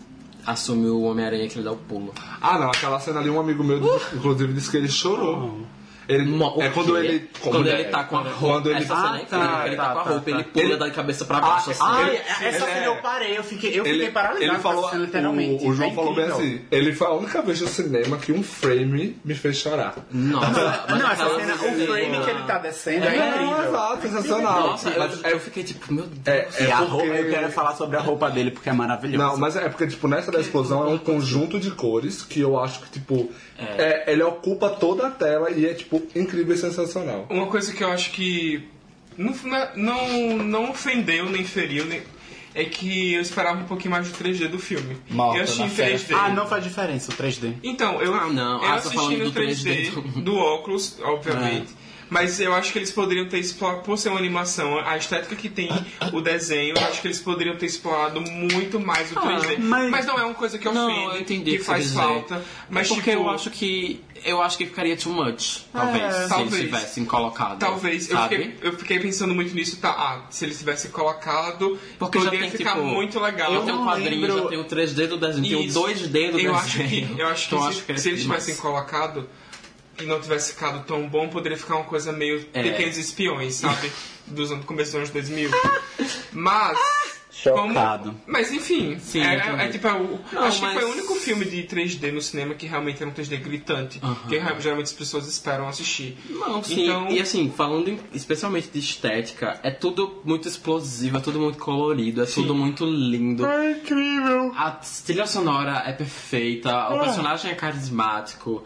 assume o Homem-Aranha que ele dá o pulo. Ah, não, aquela cena ali, um amigo meu, inclusive, disse que ele chorou. Ele, o é quando ele. Quando é, ele tá com a roupa. Quando ele, essa cena é Ah, incrível, tá, ele tá, tá, com a tá, roupa, tá. ele pula Ele- da cabeça pra baixo, assim. Ai, Ele- essa ele cena é- eu parei, eu fiquei, eu ele, fiquei paralisado ele com falou, essa cena, literalmente. O, o João É falou bem assim. Ele foi a única vez no cinema que um frame me fez chorar. Nossa, Não, essa cena, o cena- frame que ele tá descendo é, É, incrível. exato, sensacional. Nossa, Mas eu, eu fiquei tipo, meu Deus. é, é E a porque- roupa, eu quero falar sobre a roupa dele porque é maravilhosa. Não, mas é porque, tipo, nessa da explosão é um conjunto de cores que eu acho que, tipo, é, ele ocupa toda a tela e é, tipo, incrível e sensacional. Uma coisa que eu acho que não, não, não ofendeu nem feriu, nem, é que eu esperava um pouquinho mais de 3D do filme. Morta eu na em fera. 3D. Ah, não faz diferença o 3D. Então, eu, Ah, não. eu Ah, você tá assisti falando no do 3D, 3D do óculos, obviamente. Mas eu acho que eles poderiam ter explorado, por ser uma animação, a estética que tem o desenho, eu acho que eles poderiam ter explorado muito mais o 3D. mas- mas... não é uma coisa que Não, ofende, eu entendi que que faz falta. Mas porque tipo, eu acho que. Eu acho que ficaria too much. Talvez. se talvez. eles tivessem colocado. Talvez. Eu fiquei, eu fiquei pensando muito nisso, tá? Ah, se eles tivessem colocado, Porque já poderia tem, ficar tipo, muito legal. Eu tenho um não quadrinho, lembro- já tenho o 3D do desenho, tem o Isso. 2D do eu desenho. acho que Eu acho que Então, se, que é se eles demais. tivessem colocado e não tivesse ficado tão bom, poderia ficar uma coisa meio É. pequenos espiões, sabe? Dos anos, começo dos anos 2000. Mas. Chocado. como- mas enfim, Sim, é, é, é tipo, é o- Não, acho mas- que foi o único filme de 3D no cinema que realmente era um 3D gritante, que ra- geralmente as pessoas esperam assistir. Não, sim. Então- E assim, falando em- especialmente de estética, é tudo muito explosivo, é tudo muito colorido, é tudo muito lindo. É incrível! A trilha sonora é perfeita, o personagem é carismático.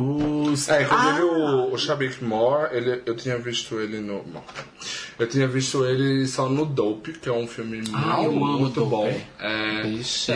Os... É, inclusive Ah! o, o Shabik Moore, ele, eu tinha visto ele no. Eu tinha visto ele só no Dope, que é um filme Ah, muito, muito bom. É,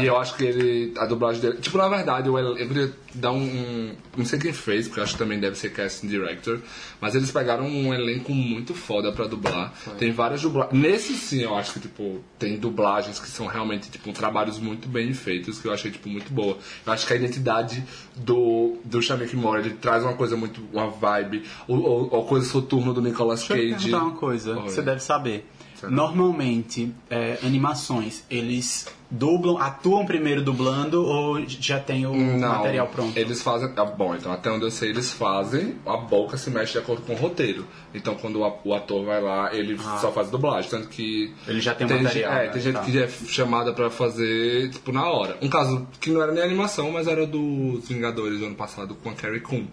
e eu acho que ele. A dublagem dele. Tipo, na verdade, eu, eu dar um, um- Não sei quem fez, porque eu acho que também deve ser casting director. Mas eles pegaram um elenco muito foda pra dublar. Tem várias dublagens. Nesse sim, eu acho que, tipo, tem dublagens que são realmente, tipo, trabalhos muito bem feitos, que eu achei, tipo, muito boa. Eu acho que a identidade do, do Shamik Moore, ele traz uma coisa muito. uma vibe. O, o, a coisa soturna do Nicolas Deixa eu te Cage. perguntar uma coisa Oi. que você deve saber. Normalmente, é, animações, eles dublam, atuam primeiro dublando ou já tem o Não, material pronto? Eles fazem. ah, bom, então até onde eu sei, eles fazem, a boca se mexe de acordo com o roteiro. Então quando o ator vai lá, ele só faz dublagem. Tanto que. Ele já tem o tem material, gente- É, né? tem gente Tá. que é chamada pra fazer, tipo, na hora. Um caso que não era nem animação, mas era dos Vingadores do ano passado com a Carrie Coon.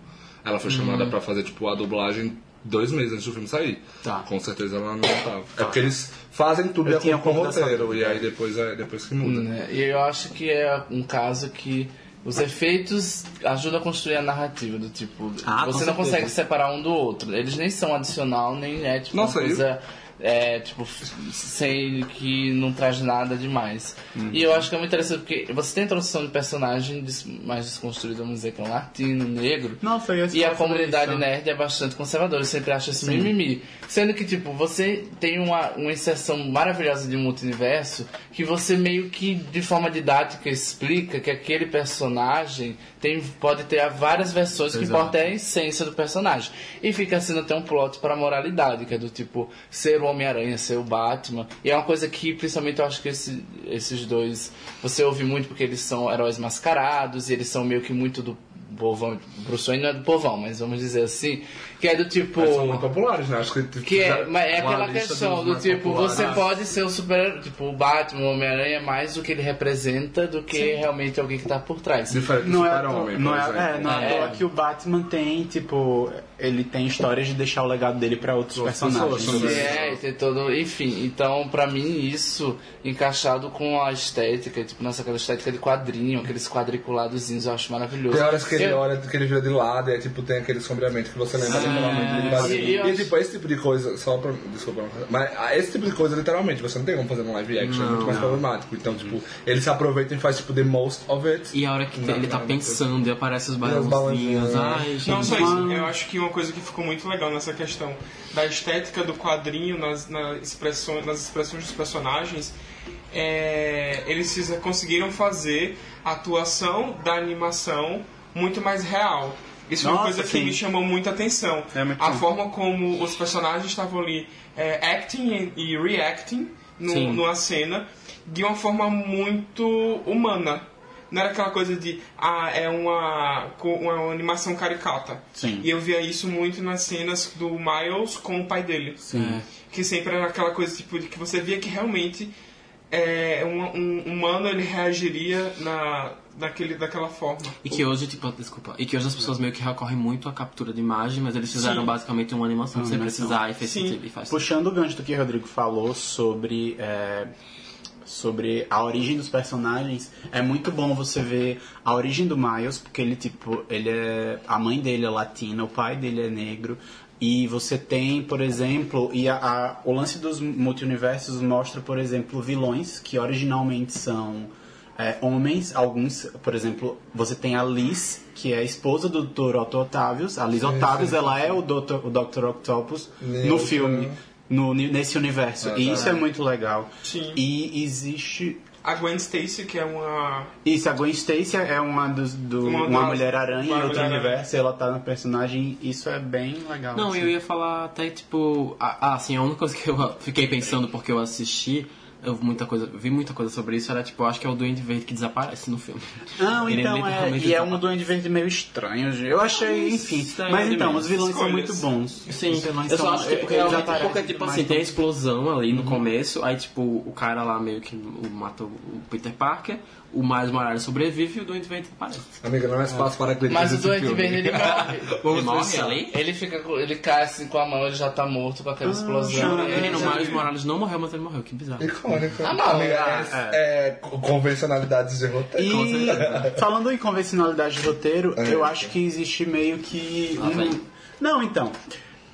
Ela foi chamada pra fazer, tipo, a dublagem dois meses antes do filme sair. Tá. Com certeza ela não tava. É porque eles fazem tudo Eu de tinha acordo com o roteiro. E aí depois, é, depois que muda. Né? E eu acho que é um caso que os efeitos ajudam a construir a narrativa do tipo. Ah, você não certeza. consegue separar um do outro. Eles nem são adicional, nem é tipo Nossa, uma coisa. É, tipo, sem que não traz nada demais. Uhum. E eu acho que é muito interessante porque você tem a introdução de personagem mais desconstruído, vamos dizer, que é um latino, negro. Esse E a comunidade nerd é bastante conservadora, eu sempre acho esse mimimi. Sendo que, tipo, você tem uma, uma inserção maravilhosa de multiverso que você meio que, de forma didática, explica que aquele personagem tem, pode ter várias versões, que importa é a essência do personagem. E fica sendo até um plot para moralidade, que é do tipo, ser o Homem-Aranha, ser o Batman. E é uma coisa que, principalmente, eu acho que esse- esses dois, você ouve muito porque eles são heróis mascarados e eles são meio que muito do povão. Bruce Wayne não é do povão, mas vamos dizer assim, que é do tipo. Mas são muito populares, né? Acho que, tipo, Que é, já- mas é aquela questão do tipo, populares. você pode ser o super tipo, o Batman, o Homem-Aranha, é mais do que ele representa do que realmente alguém que tá por trás. Diferente Não é, à Super-Homem, toa- não é, é, não é à É. toa que o Batman tem, tipo, ele tem histórias de deixar o legado dele pra outros Outras personagens. pessoas, sim. É, tem todo. Enfim, então pra mim isso encaixado com a estética, tipo, nossa, aquela estética de quadrinho, aqueles quadriculadozinhos, eu acho maravilhoso. Tem horas que ele Eu- olha, que ele vira de lado e aí, tipo, tem aquele sombreamento que você lembra e E, tipo, esse tipo de coisa, só pra. Desculpa, mas ah, esse tipo de coisa, literalmente, você não tem como fazer no live action, é muito mais problemático. Então, tipo, ele se aproveita e faz, tipo, the most of it. E a hora que Não, ele tá não, pensando e aparece os. Ai, gente. Não só isso, eu acho que uma coisa que ficou muito legal nessa questão da estética do quadrinho nas, nas, expressões, nas expressões dos personagens é, eles conseguiram fazer a atuação da animação muito mais real. Isso foi uma Nossa, coisa que sim. me chamou muita atenção. É muito a bom. forma como os personagens estavam ali é, acting e reacting no- Sim. numa cena de uma forma muito humana. Não era aquela coisa de, ah, é uma, uma animação caricata. Sim. E eu via isso muito nas cenas do Miles com o pai dele. Sim. Que sempre era aquela coisa tipo, de que você via que realmente é, um, um humano ele reagiria na, naquele, daquela forma. E que hoje, tipo, desculpa, e que hoje as pessoas meio que recorrem muito à captura de imagem, mas eles fizeram Sim. basicamente uma animação sem animação. precisar e fez Sim. sentido e faz Puxando o gancho do que o Rodrigo falou sobre, é, sobre a origem dos personagens, é muito bom você ver a origem do Miles, porque ele, tipo, ele é. A mãe dele é latina, o pai dele é negro. E você tem, por exemplo, e a, a- o lance dos multiversos mostra, por exemplo, vilões que originalmente são é, homens, alguns, por exemplo, você tem a Liz, que é a esposa do Dr. Otto Octavius. A Liz Octavius, ela é o Dr. o Dr. Octopus no filme, no, nesse universo. E isso é muito legal. Sim. E existe... A Gwen Stacy, que é uma. Isso, a Gwen Stacy é uma dos do, Uma uma, das- Mulher-Aranha em outro universo, e ela tá no personagem, isso é bem legal. Não, assim. eu ia falar até tipo. Ah, assim, a única coisa que eu fiquei pensando porque eu assisti, eu vi muita coisa, vi muita coisa sobre isso, era tipo, eu acho que é o Duende Verde que desaparece no filme. Não, Ele então é. E é um desaparece. Duende Verde meio estranho. Eu achei, enfim. estranho Mas então, os vilões são Escolhas. muito bons. Sim, Os vilões eu só são- acho que porque, realmente, aparecem porque tipo assim, tem a explosão ali no começo, aí tipo, o cara lá meio que mata o Peter Parker, o Miles Morales sobrevive e o Doente Verde aparece. Amiga, não é espaço para acreditar Mas o filme. Verde ele morre. Ele morre ali? Ele fica ele cai assim com a mão, ele já tá morto com aquela explosão. já- Ele Menino, o Miles Morales não morreu, mas ele morreu, que bizarro. Icônico. Ah, não, Amiga, ah, é, é convencionalidades de roteiro. E falando em convencionalidade de roteiro, É. eu acho que existe meio que. Um... Não, então.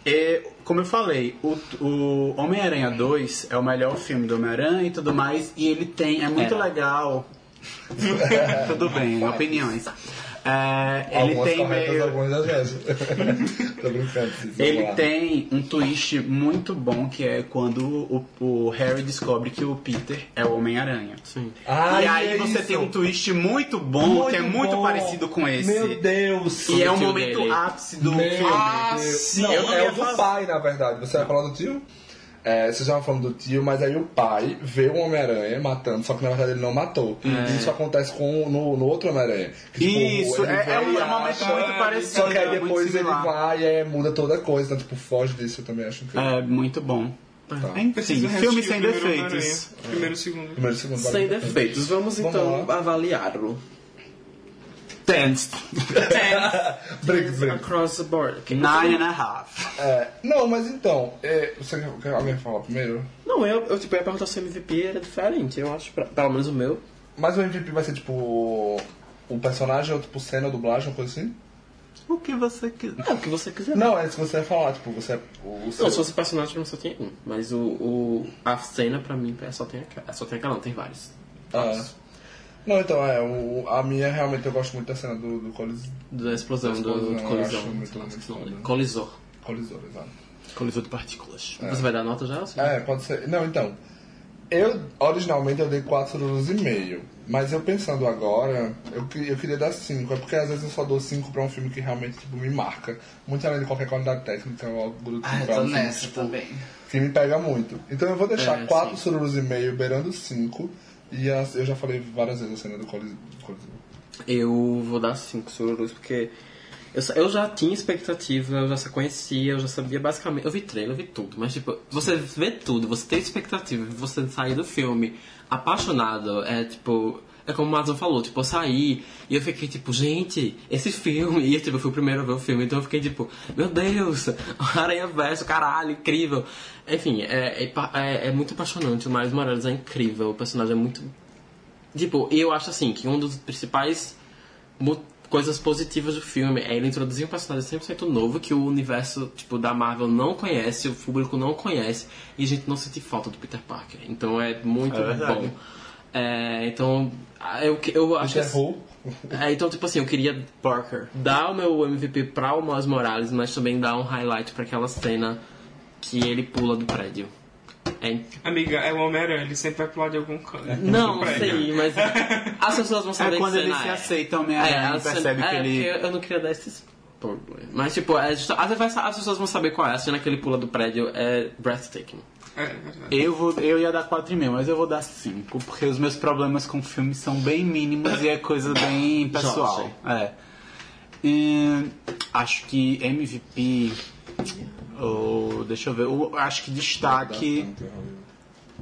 é, como eu falei, o, o Homem-Aranha 2 é o melhor filme do Homem-Aranha e tudo mais, e ele tem. É muito É. legal. tudo bem, opiniões. É, ele Algumas tem meio. algumas vezes. Tô brincando. Ele lá. tem um twist muito bom que é quando o, o Harry descobre que o Peter é o Homem-Aranha. Sim. Ai, e aí é você isso. tem um twist muito bom, que é muito bom. parecido com esse. Meu Deus. E é o momento dele. ápice do Meu filme. Ah, sim. Não, Eu é o do falar- pai, na verdade. Você vai falar do tio? É, vocês estavam falando do tio, mas aí o pai vê o Homem-Aranha matando, só que na verdade ele não matou. E isso acontece com, no, no outro Homem-Aranha. Que, tipo, Isso, ele é, é um momento muito parecido. Só que aí muito depois ele vai e muda toda a coisa. Então, tipo, foge disso, eu também acho incrível. É muito bom. Enfim, Preciso filme reassistir sem o primeiro defeitos. Primeiro e segundo. Primeiro e segundo. Sem defeitos. Vamos então avaliá-lo. Tens. Brinque, brinque. Across the board. Ok. Nine and a half. É, não, mas então, é, você quer, alguém falar primeiro? Não, eu, eu tipo, ia perguntar se o MVP era diferente. Eu acho, pra- pelo menos o meu. Mas o MVP vai ser tipo. O personagem ou tipo cena, dublagem, uma coisa assim? O que você quiser. É, o que você quiser. Não, é isso que você ia falar, tipo, você é o, seu. Não, se fosse personagem, eu só tinha um. Mas o, o, a cena, pra mim, é só tem aquela. Só tem aquela, não, tem vários. Ah. Não, então, é, o, a minha realmente eu gosto muito da cena do, do colis, Da explosão, Da do, explosão, do eu colisão. muito, muito. Colisor. colisor, exato. Colisor de partículas. Você vai dar nota já? Assim? É, pode ser. Não, então. Eu, originalmente, eu dei 4 sururus e meio. Mas eu pensando agora, eu, eu queria dar 5. É porque às vezes eu só dou 5 pra um filme que realmente tipo, me marca. Muito além de qualquer qualidade técnica ou algo do tipo. Ah, eu é tô filme, nessa tipo, também. que me pega muito. Então eu vou deixar É, 4 sim. sururus e meio beirando 5. E as- eu já falei várias vezes a cena do colis- do colisor. Eu vou dar 5 sururus, porque eu, eu já tinha expectativa, eu já conhecia, eu já sabia basicamente. Eu vi trailer, eu vi tudo, mas tipo, você vê tudo, você tem expectativa, você sair do filme apaixonado, é tipo. É como o Madison falou, tipo, eu saí e eu fiquei tipo, gente, esse filme. E tipo, eu fui o primeiro a ver o filme, então eu fiquei tipo, meu Deus, Aranha Verso, caralho, incrível. Enfim, é, é, é, é muito apaixonante, o Miles Morales é incrível, o personagem é muito Tipo, eu acho assim que um dos principais coisas positivas do filme é ele introduzir um personagem 100% novo que o universo tipo da Marvel não conhece, o público não conhece e a gente não sente falta do Peter Parker. Então é muito É bom. É, então, eu, eu acho que- Who? é, então, tipo assim, eu queria Parker dar o meu MVP pra o Miles Morales, mas também dar um highlight pra aquela cena que ele pula do prédio. É Amiga, é o Homem-Aranha, ele sempre vai pular de algum canto. não, do prédio. sei, mas as pessoas vão saber É quando que ele cena se é. aceita Homem-Aranha e cena- percebe é, que ele. eu não queria dar esse spoiler. Mas, tipo, é justa- às vezes vai- as pessoas vão saber qual é. A cena que ele pula do prédio é breathtaking. É, é. Eu, vou, eu ia dar 4,5, mas eu vou dar 5, porque os meus problemas com o filme são bem mínimos e é coisa bem pessoal. É. E, acho que MVP. Ou, deixa eu ver. eu acho que destaque.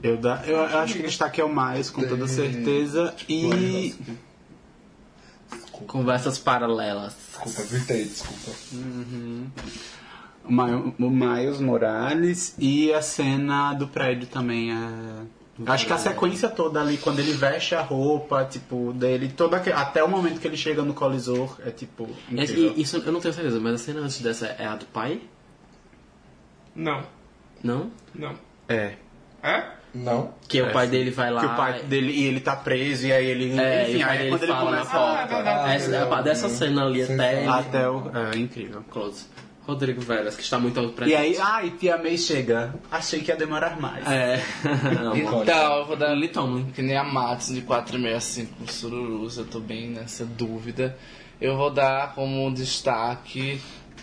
Eu, dá, eu, eu acho que destaque é o mais, com toda certeza. E. Conversas paralelas. Desculpa, gritei, desculpa. O Ma- o Miles Morales e a cena do prédio também é. Acho que a sequência toda ali, quando ele veste a roupa, tipo, dele, toda aque- até o momento que ele chega no colisor, é tipo. E- isso eu não tenho certeza, mas a cena antes dessa é a do pai? Não, Não? não. É. É? Não. Que o pai dele vai lá. Que o pai dele, e ele tá preso, e aí ele. É, enfim, e o pai aí dele quando ele fala na porta. Ah, é verdade. Essa, a- dessa cena ali Sim, até. sim. Até o. É incrível. Close. Rodrigo Veras, que está muito presente. E aí, ah, e Tia May chega. Achei que ia demorar mais. É. Não, Então, eu vou dar Lily Tomlin. que nem a Matos de 4,5 a 5 sururus, eu tô bem nessa dúvida. Eu vou dar como destaque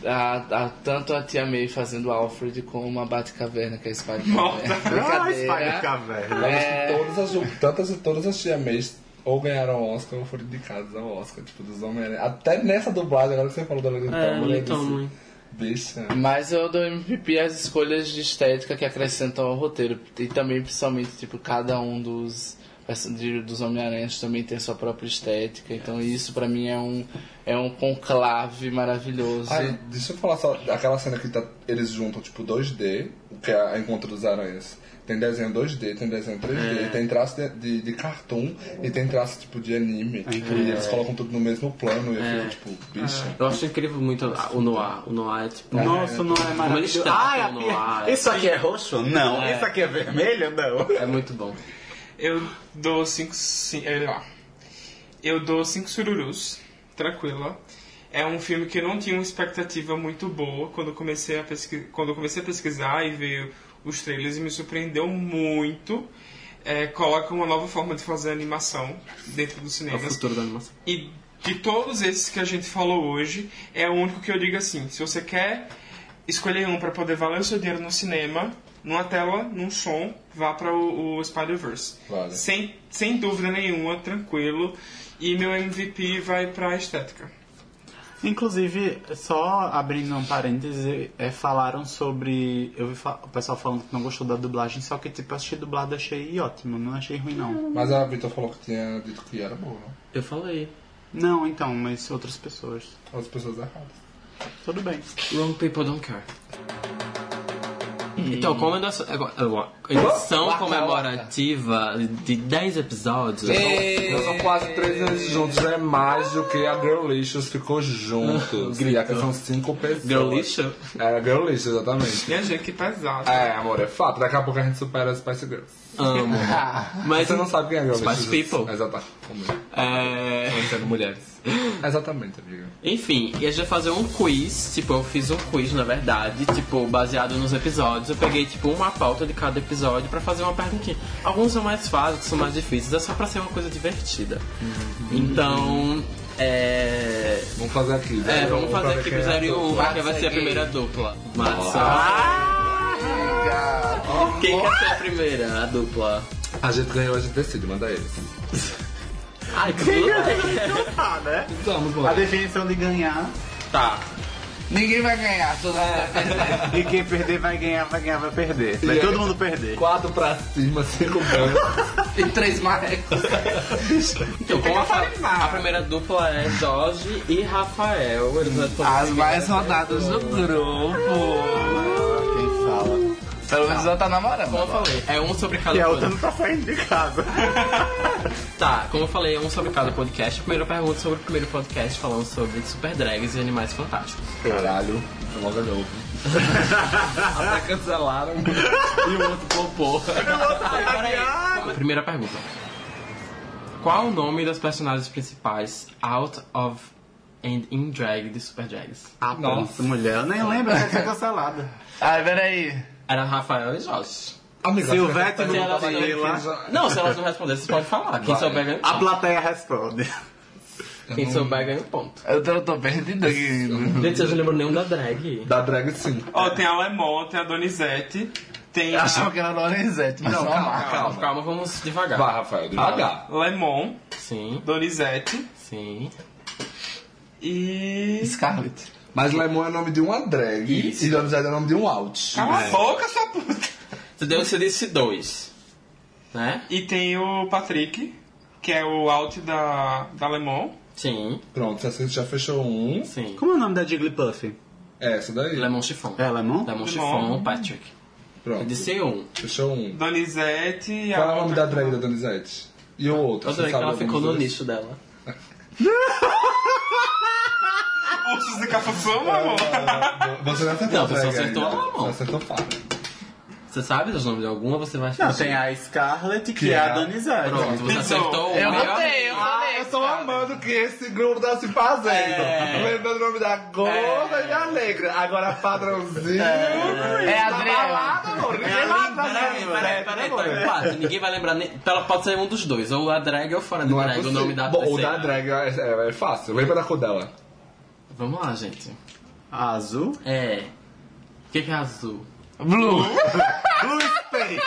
a, a- tanto a Tia May fazendo Alfred como a Batcaverna, que é a. Ah, Spider. Caverna. É. Todas as, tantas e todas as Tia Mays ou ganharam Oscar ou foram indicadas ao Oscar, tipo, dos Homem-Aranha. Até nessa dublagem, agora que você falou da Lily É, Tomlin, Tomlin. Bicha. Mas eu dou MVP às escolhas de estética que acrescentam ao roteiro. E também, principalmente, tipo, cada um dos, de- dos Homem-Aranhas também tem a sua própria estética. Então isso pra mim é um, é um conclave maravilhoso. Ai, deixa eu falar só, aquela cena que tá, eles juntam, tipo, 2D, que é a Encontro dos Aranhas. Tem desenho 2D, tem desenho 3D, tem traço de, de, de cartoon e tem traço, tipo, de anime. e eles colocam tudo no mesmo plano e eu fico, tipo, bicha. Eu acho incrível muito a- o Noir. O Noir é tipo. Nossa, não é maravilhoso. Ah, no a- ar. isso aqui é roxo? Não. Isso aqui é vermelho? Não. É muito bom. Eu dou cinco. ci- lá. Eu dou cinco sururus, tranquila. É um filme que eu não tinha uma expectativa muito boa quando comecei a, quando comecei a pesquisar e ver os trailers e me surpreendeu muito. É, coloca uma nova forma de fazer animação dentro dos É o futuro da animação. E de todos esses que a gente falou hoje, é o único que eu digo assim: se você quer escolha um pra poder valer o seu dinheiro no cinema, numa tela, num som, vá para o, o Spider-Verse. Vale. Sem, sem dúvida nenhuma, tranquilo. E meu MVP vai pra estética. Inclusive, só abrindo um parêntese, é, falaram sobre. Eu vi o pessoal falando que não gostou da dublagem, só que tipo, assisti dublado achei ótimo, não achei ruim não. Mas a Vitor falou que tinha dito que era boa, né? Eu falei. Não, então, mas outras pessoas. As pessoas erradas. Tudo bem. Wrong people don't care. Então, como edição, edição comemorativa de 10 episódios, Nós são quase três anos juntos, é mais do que a Girlicious ficou juntos. e aqui são cinco pessoas. Girlicious? É, Girlicious, exatamente. Minha gente, que pesado. É, amor, é fato. Daqui a pouco a gente supera as Spice Girls. Amo. Mas Você não sabe quem é Girlicious. Spice People. Exatamente. É... Mulheres. Exatamente, amiga. Enfim, e a gente vai fazer um quiz, tipo, eu fiz um quiz, na verdade, tipo, baseado nos episódios. Eu peguei, tipo, uma pauta de cada episódio pra fazer uma perguntinha. Alguns são mais fáceis, outros são mais difíceis, é só pra ser uma coisa divertida. Então, é... Vamos fazer aqui. É, zero vamos fazer aqui pro é 0 e a 1, tua. porque vai ser a primeira dupla. Massa. Quem quer ser a primeira, a dupla? A gente ganhou, a gente decide, manda eles. Ai, que tudo Ah, né? Vamos, A definição de ganhar. Tá. Ninguém vai ganhar, todo mundo vai perder. E quem perder vai ganhar, vai ganhar, vai perder. Vai todo mundo perder. Quatro pra cima, cinco brancos. E três marrecos. Então, como a, a primeira dupla é Jorge e Rafael. Eles vão As mais rodadas do grupo. Pelo menos ela tá namorando. Como eu falei, é um sobre cada E a outra podcast. não tá saindo de casa. Tá, como eu falei, é um sobre cada podcast. A primeira pergunta sobre o primeiro podcast falando sobre super drags e animais fantásticos. Caralho, logo novo. Até cancelaram. E o outro popô. Ai, peraí. Primeira pergunta. Qual o nome das personagens principais out of and in drag de Super Drags? Ah, Nossa. nossa, mulher. Eu nem lembro, vai ser cancelada. Ai, peraí. Era Rafael e Jorge. Amiga, Silvete você não tá tá aí, aí lá. Não, se elas não responderem, vocês podem falar. Quem Vai. souber ganha um A ponto. plateia responde. Quem souber ganha um ponto. Eu tô, eu tô perdido aqui. Gente, vocês não lembram nenhum da drag. Da drag sim. Ó, tem a Lemon, tem a Donizete, tem Eu achava que era Lorenzetti, mas Não, não, calma, calma. Calma, calma, vamos devagar. Vai, Rafael, devagar. Lemon, Sim, Donizete sim. e. Scarlett. Mas Lemon é o nome de uma drag Isso. e Donizete é o nome de um out. Cala a boca, sua puta! Você deu, você disse dois. Né? E tem o Patrick, que é o out da, da Lemon. Sim, Pronto, você já fechou um. sim. Como é o nome da Jigglypuff? É, essa daí. Lemon Chiffon. É Lemon? Lemon Chiffon, Patrick. Eu Pronto, disse um. fechou um. Donizete e a. Qual é o nome da drag da Donizete? E o outro? Eu que ela ficou no nicho dela. Ursos de Cafuçama, amor? Você não acertou Não, a você drag acertou ainda. a mão. Você acertou fácil. Você sabe os nomes de alguma? Você vai Não, tem a Scarlett, que, Que é é a a- Donizete. Pronto, você Pensou. acertou o Eu meu. botei, eu falei. eu tô amando que esse grupo tá se fazendo. É. Lembrando o nome da Gorda e Alegre. Agora padrãozinho. É a Adriana. Peraí, peraí, peraí, tá empate. Ninguém vai lembrar. Nem... Ela pode ser um dos dois, ou a drag ou fora da Não é drag, o nome da Bom, o terceira. da drag é, é- é fácil. Lembra da cor dela? Vamos lá, gente. A azul? É. O que, que é azul? Blue. Blue Space.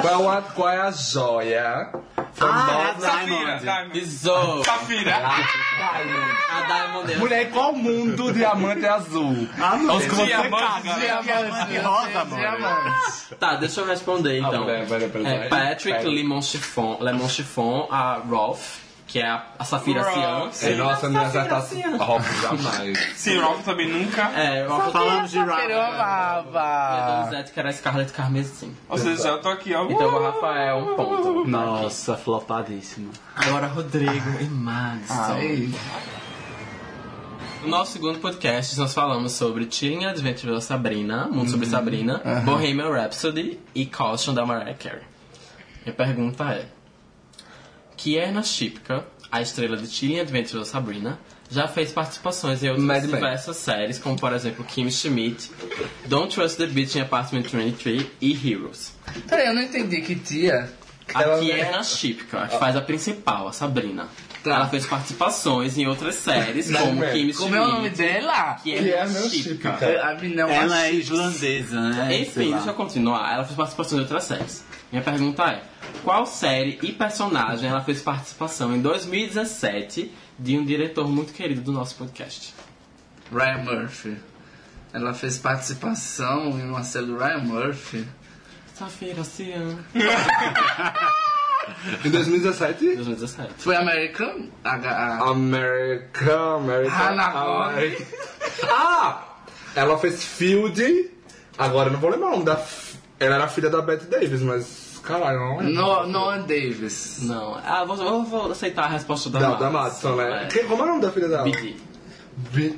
Qual, a, qual é a joia? Ah, é Safira, Diamond. Safira. A Diamond é Mulher, qual mundo diamante é azul? Ah, não. Os caga. Diamante. rosa. Diamante. Tá, deixa eu responder então. mulher vai representar. É Patrick. Lemon Chiffon, Lemon Chiffon, a Rolf, que é a, a Safira. Cian. É, nossa, não ia acertar. Hop jamais. Sim, Rolf também nunca. É, Rolf Falamos de Eu Rafa. e a amava. Donizete, que era a Scarlett Carmesim. Ou seja, eu tô aqui, ó. Então o Rafael, um ponto. Nossa, flopadíssimo. Agora Rodrigo e Madison. Ai. No nosso segundo podcast, nós falamos sobre Chilling Adventure da Sabrina, Mundo sobre Sabrina, Bohemian Rhapsody e Caution da Mariah Carey. Minha pergunta é: Kierna Shipka, a estrela de Chilling Adventure da Sabrina, já fez participações em outras Mad diversas séries, como por exemplo Kim Schmidt, Don't Trust the Beach in Apartment 23 e Heroes. Peraí, eu não entendi que tia. A Ela- Kierna Shipka, que faz a principal, a Sabrina. Tá. Ela fez participações em outras séries, como Nightmare. Kimmy Como é o nome dela? Que Que é, é meu chica. chip, cara. A menina é uma Ela é islandesa, né? Enfim, deixa eu continuar. Ela fez participação em outras séries. Minha pergunta é: qual série e personagem ela fez participação em 2017 de um diretor muito querido do nosso podcast? Ryan Murphy. Ela fez participação em uma série do Ryan Murphy. Safira Oceano. Em 2017? 2017. Foi American? A, a, America, America. Hannah Moore. America. Ah! Ela fez Field. Agora eu não vou lembrar o nome da. Ela era filha da Bette Davis, mas. Caralho, não lembro. no, Noah Davis. Não, ah, vou, eu vou aceitar a resposta da Madison. da Madison, né? É. Que- como é o nome da filha dela? BD.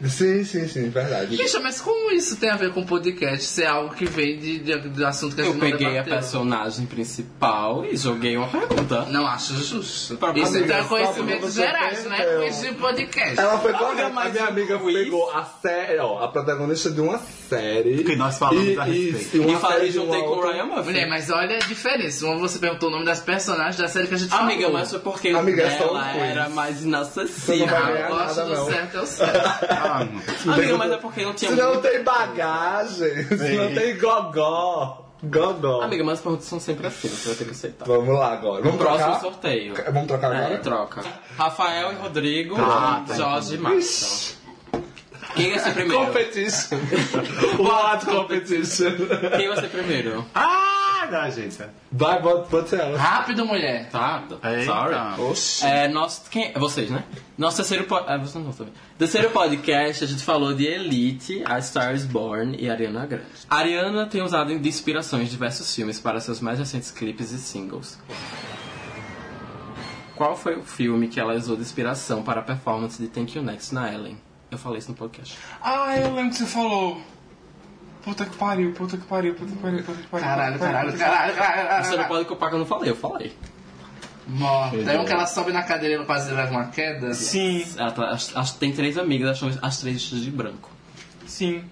Sim, sim, sim, verdade. Bicha, mas como isso tem a ver com podcast? Isso é algo que vem de, de, do assunto que a Eu gente não peguei a debateu. personagem principal e joguei uma pergunta. Não acho justo. Pra- Isso Amiga, então é você gerais, tem, não é eu- quiz de podcast. Ela foi Amiga, correta. A minha amiga quiz- pegou a série, ó, a protagonista de uma série. Que nós falamos e, a respeito. e uma E falei, série de juntei com o. Ryan Murphy. Mulher, mas olha a diferença. Uma você perguntou o nome das personagens da série que a gente falou. Amiga, mas foi porque Amiga, é quiz. era mais Você inacessível. não vai ganhar eu gosto nada, do não. certo, é o certo. Ah, não. Amiga, mas é porque não tinha Se não tem bagagem, se não tem gogó. Gogó. Amiga, mas as perguntas são sempre assim, você vai ter que aceitar. Vamos lá agora. Vamos Próximo trocar? sorteio. Vamos trocar É, agora? troca. Rafael e Rodrigo, Ah, tá, Jorge e Marcos. Quem vai ser primeiro? Competition. What competition? Quem vai ser primeiro? Ah, gente. Vai, pode, pode ser ela. Rápido, mulher. Tá, Eita. sorry. Oxi. É, nosso, quem, é vocês, né? Nosso terceiro, po- vocês não também. Terceiro podcast, a gente falou de Elite, A Star is Born e Ariana Grande. A Ariana tem usado de inspirações diversos filmes para seus mais recentes clipes e singles. Qual foi o filme que ela usou de inspiração para a performance de Thank You Next na Ellen? Eu falei isso no podcast. Ah, eu lembro que você falou. Puta que pariu, puta que pariu, puta que pariu, puta que pariu. Caralho, puta que caralho, pariu. caralho, caralho. Você não pode culpar que eu não falei, eu falei. Morta. Tem um que ela sobe na cadeira e não quase leva uma queda. Sim, Ela tá- as, as- tem três amigas, elas são as três vestidas de branco. sim.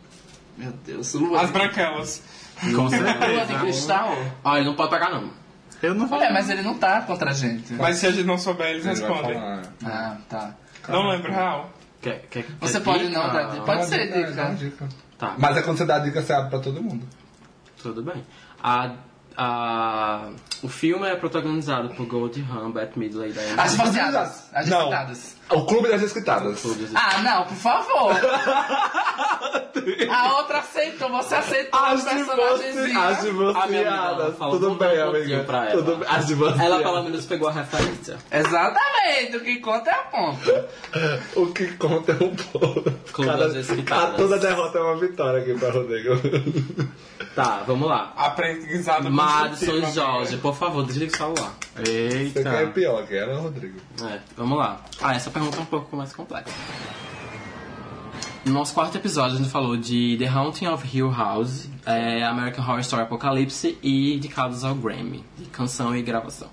Meu Deus, lua As branquelas. Com lua de certeza. cristal? Ah, ele não pode pegar não. Eu não falei. Olha, mas ele não tá contra a gente. Mas se a gente não souber, eles Ele respondem. Ah, tá. Não lembro, real. Quer, quer, Você quer pode dica? não dar dica. Pode Dá ser dica, dica. Tá, Mas é quando você dá dica, você abre pra todo mundo. tudo bem. A, a, o filme é protagonizado por Goldie Hawn, Bette Midler e Diane As divorciadas. As Não. desquitadas. O Clube das Esquitadas. Todos. Ah, não, por favor. A outra aceitou, você aceitou As os personagens. divorci- as A minha amiga, divorciadas. fala, Tudo bem, um amiga. pra ela. Tudo bem. As divorciadas. Ela pelo menos pegou a referência. Exatamente, o que conta é a ponta. O que conta é um pouco. Clube das Esquitadas. Toda derrota é uma vitória aqui pra Rodrigo. Tá, vamos lá. Aprendizado Madison construtivo, e Jorge, por favor, desliga o celular. Você quer é Eita. pior, que era o Rodrigo. É, vamos lá. Ah, essa pergunta é um pouco mais complexa. No nosso quarto episódio, a gente falou de The Haunting of Hill House, é, American Horror Story Apocalypse e de Casos ao Grammy, de canção e gravação.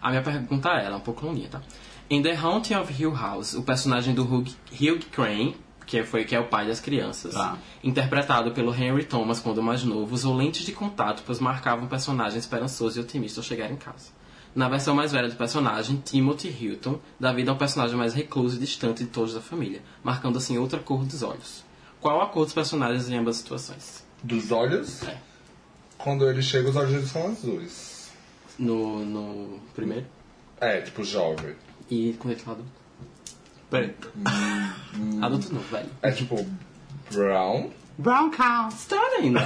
A minha pergunta é, ela é um pouco longuinha, tá? Em The Haunting of Hill House, o personagem do Hugh, Hugh Crane, que, foi, que é o pai das crianças, Tá. interpretado pelo Henry Thomas quando mais novo, usou lentes de contato, pois marcavam um personagem esperançoso e otimista ao chegar em casa. Na versão mais velha do personagem, Timothy Hilton dá vida a um personagem mais recluso e distante de todos da família, marcando assim outra cor dos olhos. Qual a cor dos personagens em ambas situações? Dos olhos? É. Quando ele chega, os olhos são azuis. No, no primeiro É, tipo jovem. e quando ele tá adulto. Preto. Adulto não, velho. É tipo brown? Brown cow. Está ainda.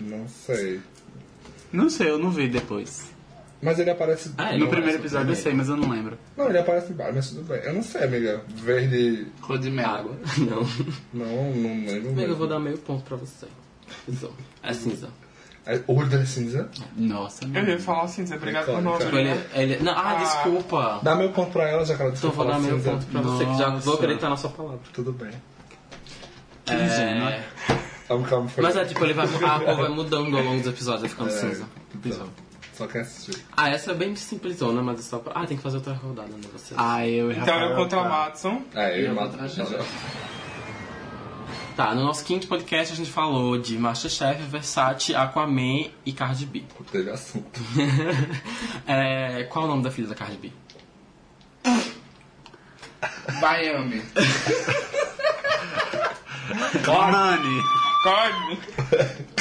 Não, não sei. Não sei, eu não vi depois. Mas ele aparece. Ah, No primeiro episódio eu sei, mas eu não lembro. Não, ele aparece embaixo, mas tudo bem. Eu não sei, amiga. Verde. Cor de mel. Água. Não. Não, não lembro. Amigo, eu vou dar meio ponto pra você. É cinza. É, o olho dele é cinza? Nossa, Eu ia falar Zé, obrigado por não Tipo, ele, ele... Não, ah, Ah. desculpa. Dá meu ponto pra ela, já que ela disse Então que vou dar meio cinza. ponto pra você, que já vou Nossa. acreditar na sua palavra. Tudo bem. É... I'm coming for Mas é tipo, ele vai, a cor vai mudando ao longo dos episódios, vai ficando É, cinza. então, Só quer assistir. Ah, essa é bem simplesona, mas é só pra... Ah, tem que fazer outra rodada, né, você? Ah, eu e Então eu contra tá. Matson. É, Eu mata. vou trazer. Tá, no nosso quinto podcast a gente falou de Masterchef, Versace, Aquaman e Cardi B. Teve assunto. é, qual é o nome da filha da Cardi B? Miami. Money. Código.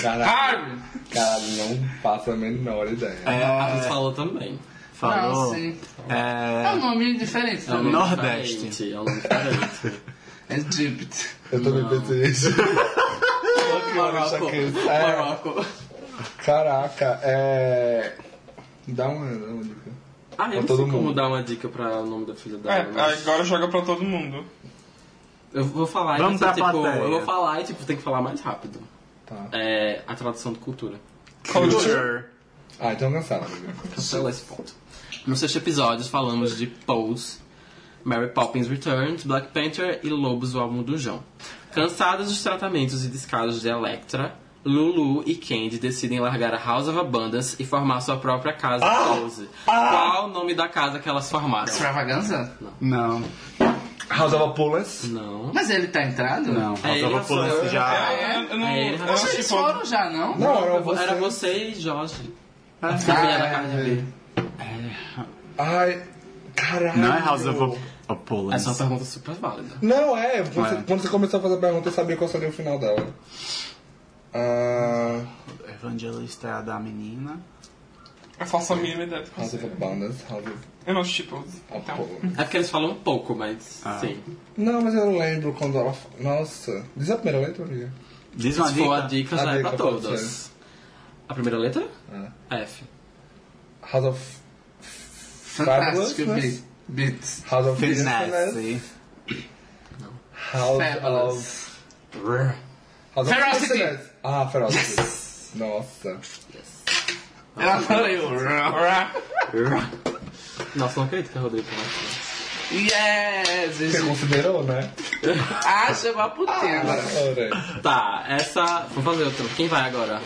Cara, Harvey. cara, não faço a menor ideia. É, a Alice falou também. Falou. Não, sim. É É. um nome diferente É um nome Nordeste. diferente, É um nome diferente. Egypt. Eu também pensei isso. Morocco. É. Morocco. Caraca, é. Dá uma, dá uma dica. Ah, eu Pra não sei como dar uma dica pra o nome da filha É, dela. mas agora joga pra todo mundo. Eu vou falar e Vamos você, pra tipo, plateia. eu vou falar e tipo, tem que falar mais rápido. Tá. É a tradução de cultura. Culture. Ah, então cancela. Cancela esse ponto. No sexto episódio falamos de Pose, Mary Poppins Returns, Black Panther e Lobos, o álbum do João. Cansados dos tratamentos e descasos de Electra, Lulu e Candy decidem largar a House of Abundance e formar sua própria casa Pose. Qual o nome da casa que elas formaram? Extravaganza? Não. House of Opulence? Não. Mas ele tá entrado? Não. É, ele Faltava só- Pulance já. É, eu não, É, ele não eles tipo, foram já, não? Não, era você. Era você e Jorge. Ah, Filha da casa dele. Ai, caralho. Não é House of Opulence. Essa é uma pergunta super válida. Não, é. Quando, É. Você, quando você começou a fazer a pergunta, eu sabia qual seria o final dela. Ah, Evangelista é a da menina. eu faço a mínima ideia House of você. Abundance, House of Eu não tipo. Então. Opulence. É porque eles falam um pouco, mas Ah. sim. Não, mas eu lembro quando ela. Nossa. Diz a primeira letra, amiga. Diz uma Se for a dica. dica, A já é dica pra todas. A primeira letra? Ah. F. House of. Fantástico, Fabulousness? Beats. House of Finesse. House Fabulous. of. House of Ferocity. Finesse. Ah, Ferocity. Nossa. Ela falou. Nossa, não acredito que falou assim. Yes! Você considerou, né? Ah, chegou a putinha agora. Ora. Tá, essa. Vou fazer outra. Quem vai agora?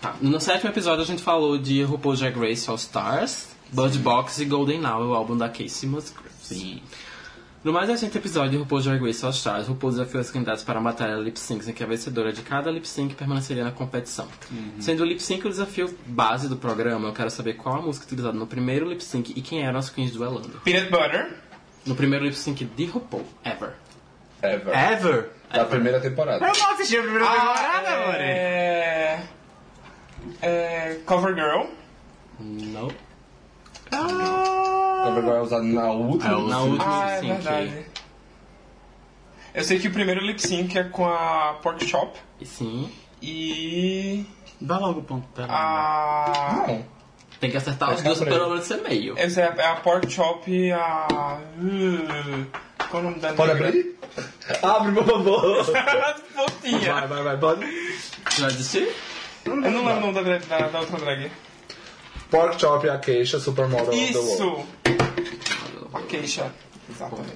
Tá. No sétimo episódio a gente falou de RuPaul's Drag Race All Stars, Bird Box e Golden Now, o álbum da Casey Musgraves. Sim. No mais recente episódio de RuPaul's Drag Race All Stars, RuPaul desafiou os candidatos para a batalha lip syncs em que a vencedora de cada lip sync permaneceria na competição. Sendo o lip sync o desafio base do programa, eu quero saber qual a música utilizada no primeiro lip sync e quem eram as queens duelando. Peanut Butter. No primeiro lip sync de RuPaul, ever. Ever. Ever? Da primeira temporada. Eu não assisti a primeira temporada, amor. É. É. Covergirl. Não. Agora é usado na última. É o- Na última Ah, é lip sync. verdade. Eu sei que o primeiro lip sync é com a Pork Chop E sim. e. Dá logo o ponto dela. a. Não. Tem que acertar os dois pelo menos ser meio. Essa é a, é a Pork Chop e a. Uh, qual é o nome da Pode negra? abrir? Abre, por favor. Fofinha. Vai, vai, vai, pode. Você vai desistir? Eu não lembro o nome da, drag- da, da outra drag. Pork Chop e a queixa, Supermodel of the World. Isso! A queixa. Exatamente.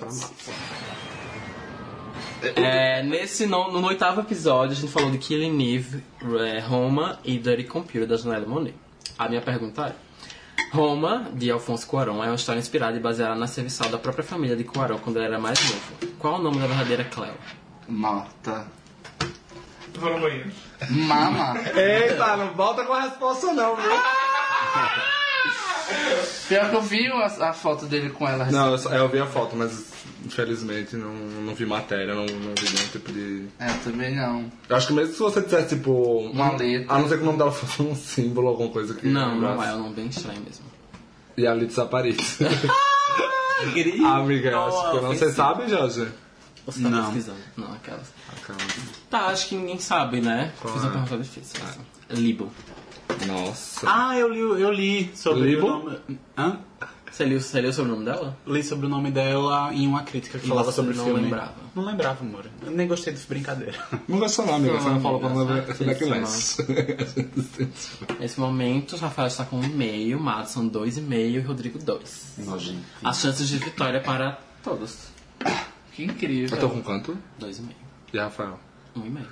É, nesse, no, no oitavo episódio, a gente falou de Killing Eve, é, Roma e Dirty Computer, da Janelle Monet. A minha pergunta é... Roma, de Alfonso Cuarón, é uma história inspirada e baseada na serviçal da própria família de Cuarón quando ele era mais novo. Qual o nome da verdadeira Cleo? Morta. No banheiro. Mama. Eita, não volta com a resposta não, viu? Pior que eu vi a, a foto dele com ela. Não, eu, só- eu vi a foto, mas infelizmente não, não vi matéria, não, não vi nenhum tipo de... É, eu também não. Eu acho que mesmo se você dissesse, tipo... Uma letra. A não ser que o nome dela fosse um símbolo, alguma coisa que... Não, não é, é um nome bem estranho mesmo. E ali desaparece. Amiga, eu acho que eu não... Você sabe, Jorge? Você tá Não. pesquisando? Não, aquelas. Tá, acho que ninguém sabe, né? Qual Fiz uma é? pergunta difícil. essa. Libo. Nossa. Ah, eu li, eu li sobre Libo? o nome... Hã? Você leu, você leu sobre o nome dela? Li sobre o nome dela em uma crítica que E falava sobre o não filme. lembrava? Não lembrava, amor. Eu nem gostei dessa brincadeira. Não gostou não, amiga. Você não falou pra não backlash. Nesse momento, Rafael está com um e-mail, Madison dois e meio e Rodrigo dois. Nojento. As chances de vitória para todos. Que incrível. Eu tô com quanto? Dois e meio. E Rafael? Um e meio.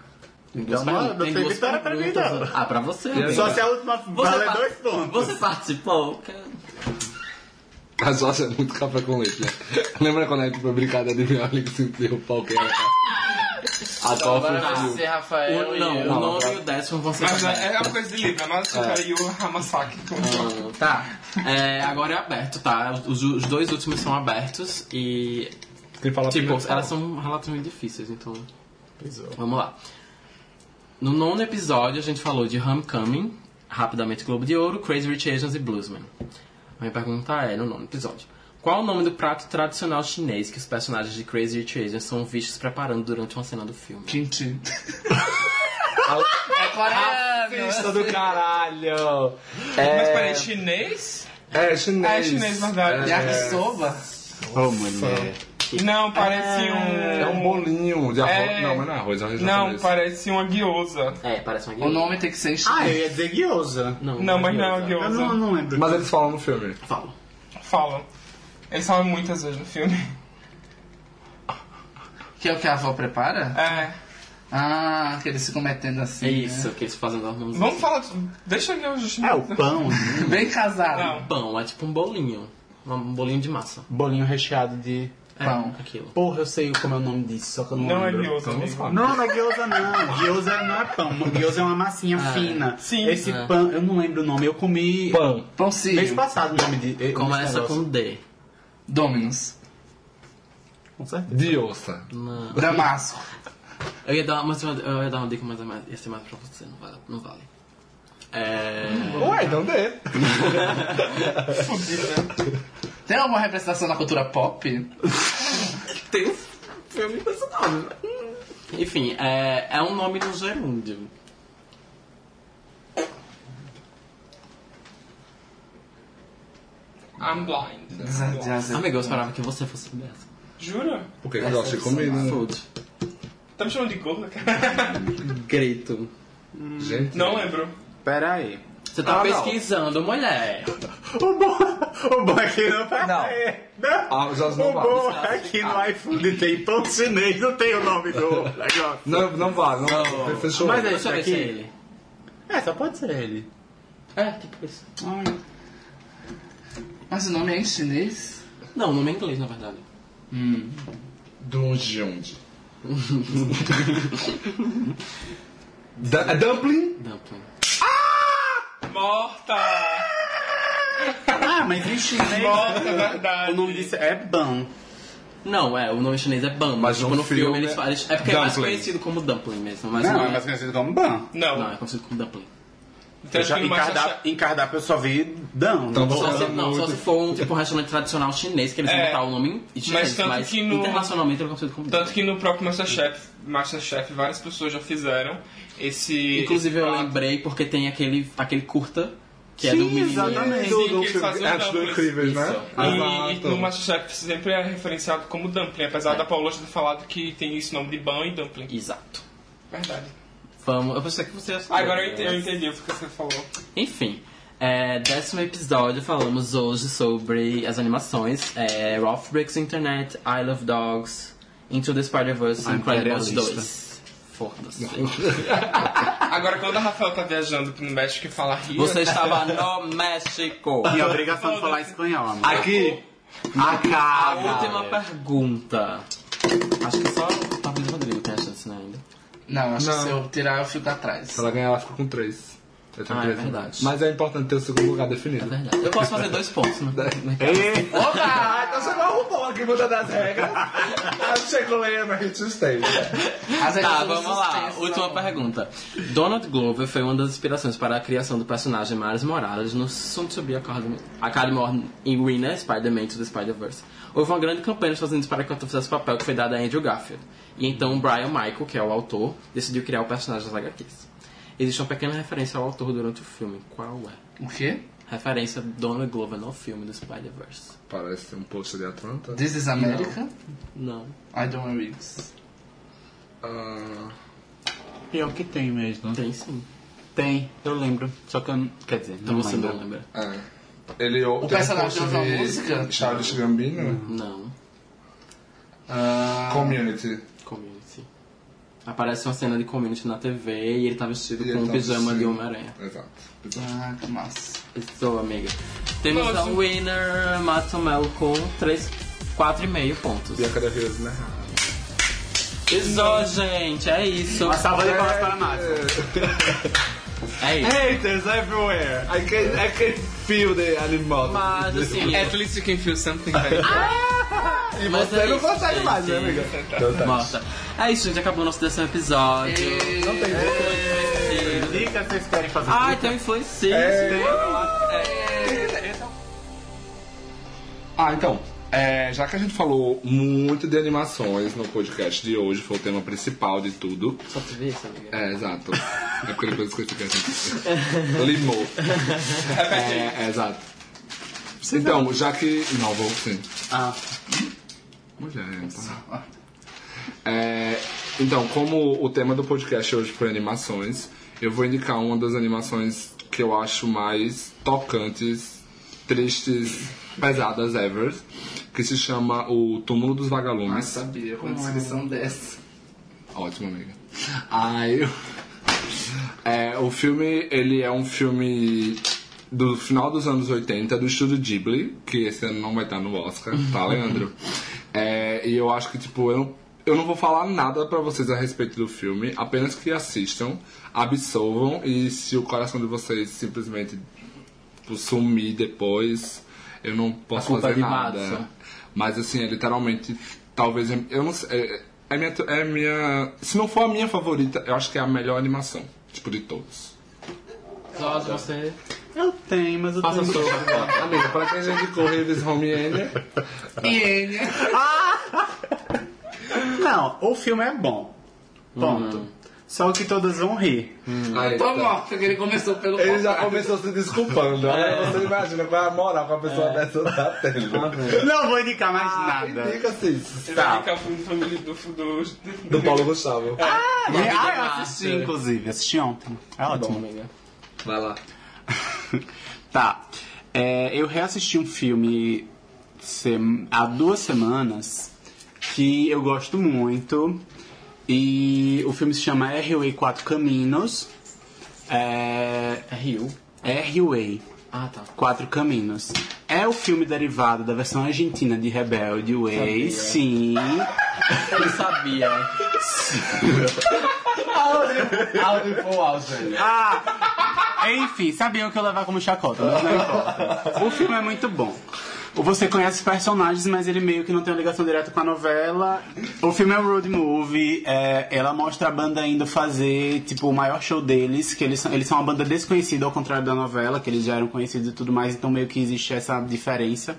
Então não, não tem duas vitória pra mim, perguntas. não. Ah, pra você. E amigo. Só se a última Você vale par- dois pontos. Você participou? A Jorge é muito café com leite, né? Lembra quando a gente foi brincar de adivinhar o link de o pau que era? A Então agora vai foi ser Rafael O, e não, eu. o nono e o décimo vão ser Mas é, é abertos. uma coisa de livro, mas e o Hamasaki. Ah, Tá. É, agora é aberto, tá? Os, os dois últimos são abertos e. Quem fala Tipo, elas fala. são relativamente difíceis, então. Vamos lá. No nono episódio a gente falou de Homecoming, rapidamente Globo de Ouro, Crazy Rich Asians e Bluesman. A minha pergunta é, no nono episódio. Qual o nome do prato tradicional chinês que os personagens de Crazy Rich Asians são vistos preparando durante uma cena do filme? Kimchi. é coreano. Racista do caralho! Mas peraí, chinês? É chinês. É chinês, verdade. Yakisoba. Ô, mulher. Não, parece um. É um bolinho de arroz. É. Não, mas não é arroz, é arroz Não, japonês. parece uma guiosa. É, parece uma O nome tem que ser em Ah, eu ia dizer gyoza. Não, Não, mas não é uma. Eu não, não lembro. Mas eles falam no filme. Fala. Falam. Eles falam muitas vezes no filme. Que é o que a avó prepara? É. Ah, que eles ficam metendo assim. É isso, né? que eles fazem os nomes. Vamos falar. Deixa eu É o pão, né? Bem casado. Não. Pão, é tipo um bolinho. Um bolinho de massa. bolinho recheado de... É, Pão. aquilo. Porra, eu sei como é o nome disso, só que eu não, Não é lembro. gyoza, amigo. Não, não é gyoza não. Gyoza não é pão. Gyoza é uma massinha fina. Sim. Esse É. pão, eu não lembro o nome. Eu comi Pão. Pão mês sírio. passado o nome de. eh, Começa com D. Dominus. Com certeza. Diosa. Não. Damasco. Eu ia dar, mas eu ia dar uma dica, mas é mais- ia ser mais pra você, não vale. Não vale. É... Ué, então dê. Tem alguma representação na cultura pop? Tem um filme com esse nome. Enfim, é, é um nome no gerúndio. I'm blind. Amigo, eu esperava que você fosse dessa. Jura? Porque eu gosto de comida. né? Food. Tá me chamando de gorda, cara? Grito. Gente. Não lembro. Pera aí. Você tá Ah, não. pesquisando, mulher. O bom, o bom é que não. Não. Não. Ah, já O não bom vale. é que no iFood tem pão chinês, não tem o nome do negócio. Não, não vale, não. Fechou. Mas é Deixa isso eu ver aqui. se é ele. É, só pode ser ele. É, tipo isso. Mas o nome é em chinês? Não, o nome é inglês, na verdade. Dungeonde. Da é dumpling? Dumpling. Morta! Ah, mas em chinês. Morta, é verdade. O nome disso é ban. Não, é, o nome chinês é Bun, Mas mas tipo, no filme, filme eles é falam. É porque é mais Dumpling. conhecido como Dumpling mesmo, mas Não, não, é é. mais conhecido como ban. Não. Não, é conhecido como Dumpling. Então, Eu já, em, cardápio, Masterchef- em cardápio eu só vi Dan. Então não Só se, não, só se for um tipo um restaurante tradicional chinês, que eles vão É, botar o nome em chinês, tanto mas que no- internacionalmente é conhecido como Tanto que no próprio Masterchef, Masterchef, várias pessoas já fizeram esse. Inclusive esse eu lembrei porque tem aquele, aquele curta que é Sim, do menino. exatamente. Do, Sim, do que eles do. Incríveis, né? E, e no Masterchef sempre é referenciado como dumpling, apesar É. da Paula já ter falado que tem esse nome de ban e dumpling. Exato. Verdade. Vamos, eu pensei que você ia saber. Agora eu entendi, eu entendi o que você falou. Enfim, é, décimo episódio falamos hoje sobre as animações é, Ralph Breaks Internet, I Love Dogs, Into the Spider-Verse A e Incredibles imperialista. 2. Foda-se. Agora, quando a Rafael tá viajando no México e fala Rio. Você estava no México. Minha obrigação de falar espanhol, amor. Aqui. A Acaba. última pergunta. Acho que só Não, acho Não. que se eu tirar eu fico atrás. Se ela ganhar, ela fica com três. Eu tenho Ah, é três, verdade. Mas é importante ter o segundo lugar É definido. verdade. Eu posso fazer dois pontos, né? Ei, Ah, então você não arrumou aqui mudando as regras. Chegou aí, mas a gente sustenta. As regras Tá, são vamos lá. suspensas, Última pergunta. Donald Glover foi uma das inspirações para a criação do personagem Miles Morales no Soon to Be Academy, Academy of Winner Spider-Man to the Spider-Verse. Houve uma grande campanha nos Estados Unidos para que eu fizesse o papel que foi dado a Andrew Garfield. E então o Brian Michael, que é o autor, decidiu criar o personagem das HQs. Existe uma pequena referência ao autor durante o filme. Qual é? O quê? Referência Donald Glover no filme do Spider-Verse. Parece um post de Atlanta. This is America? Não. I don't know Riggs. Ah, Pior que tem mesmo. Tem sim. Tem, eu lembro. Só que eu não. Quer dizer, Então não você lembro. não lembra. é. Ele, o personagem ouve uma música? Charles Gambino. Não. Ah, Community. Community. Aparece uma cena de Community na TV e ele tá vestido E com um tá pijama de vestido. Homem-Aranha. Exato. ah, que massa. Estou, amiga. Temos Nossa. a winner Matomel com 3, 4,5 pontos. Bianca da Rios, né? Episódio, gente, é isso. Uma salva de palmas para a Márcia. É isso. Haters everywhere. I can, I can feel the animal. Mas assim, At least you can feel something, velho. E mas você é não isso, consegue gente. mais, né, amiga? Mostra. É isso, gente. Acabou o nosso décimo episódio. Não tem jeito. Dicas vocês querem fazer? Ah, então influencia. Ah, então. é, já que a gente falou muito de animações no podcast de hoje, foi o tema principal de tudo. Só te ver, essa amiga. É, exato. É porque depois eu esqueci que a gente limou. É, é, exato. Então, já que. Não, vou sim. Ah, Mulher, tá. É, então, como o tema do podcast hoje foi animações, eu vou indicar uma das animações que eu acho mais tocantes, tristes, pesadas ever, que se chama O Túmulo dos Vagalumes. sabia, com a descrição dessa. Ótimo, amiga. Aí, é, o filme, ele é um filme do final dos anos 80, do estúdio Ghibli, que esse ano não vai estar no Oscar, tá, Leandro? É, e eu acho que, tipo, eu eu não vou falar nada pra vocês a respeito do filme, apenas que assistam, absorvam, e se o coração de vocês simplesmente tipo, sumir depois, eu não posso é fazer nada. Madison. Mas assim, é literalmente, talvez, eu não sei, é, é minha, é minha, se não for a minha favorita, eu acho que é a melhor animação, tipo, de todos. Episódio, você. Eu tenho, mas eu Faça tenho. sua. Amiga, pra quem a gente corre Rives Home Enya, Não, o filme é bom. Ponto. Só que todas vão rir. aí, Tô tá. morto, porque ele começou pelo Ele já começou se desculpando. Agora você imagina qual é a moral que a pessoa dessa tá tendo. Não vou indicar mais nada. Indica-se Ele vai indicar o filme de família do, do, do, Do Paulo Gustavo. Ah, Uma vida ah, eu assisti, inclusive. Assisti ontem. É Bom, ótimo. amiga. Vai lá. Tá. É, eu reassisti um filme sem- há duas semanas que eu gosto muito. E o filme se chama R-Way Quatro Caminhos. É, Rio. R-Way Ah, tá. Quatro Caminhos. É o filme derivado da versão argentina de Rebelde Way. Sabia. Sim. Eu sabia. Ah, enfim, sabiam que eu levar como chacota, mas não importa. O filme é muito bom. Você conhece os personagens, mas ele meio que não tem uma ligação direta com a novela. O filme é um road movie, é, ela mostra a banda indo fazer, tipo, o maior show deles, que eles eles são uma banda desconhecida ao contrário da novela, que eles já eram conhecidos e tudo mais, então meio que existe essa diferença.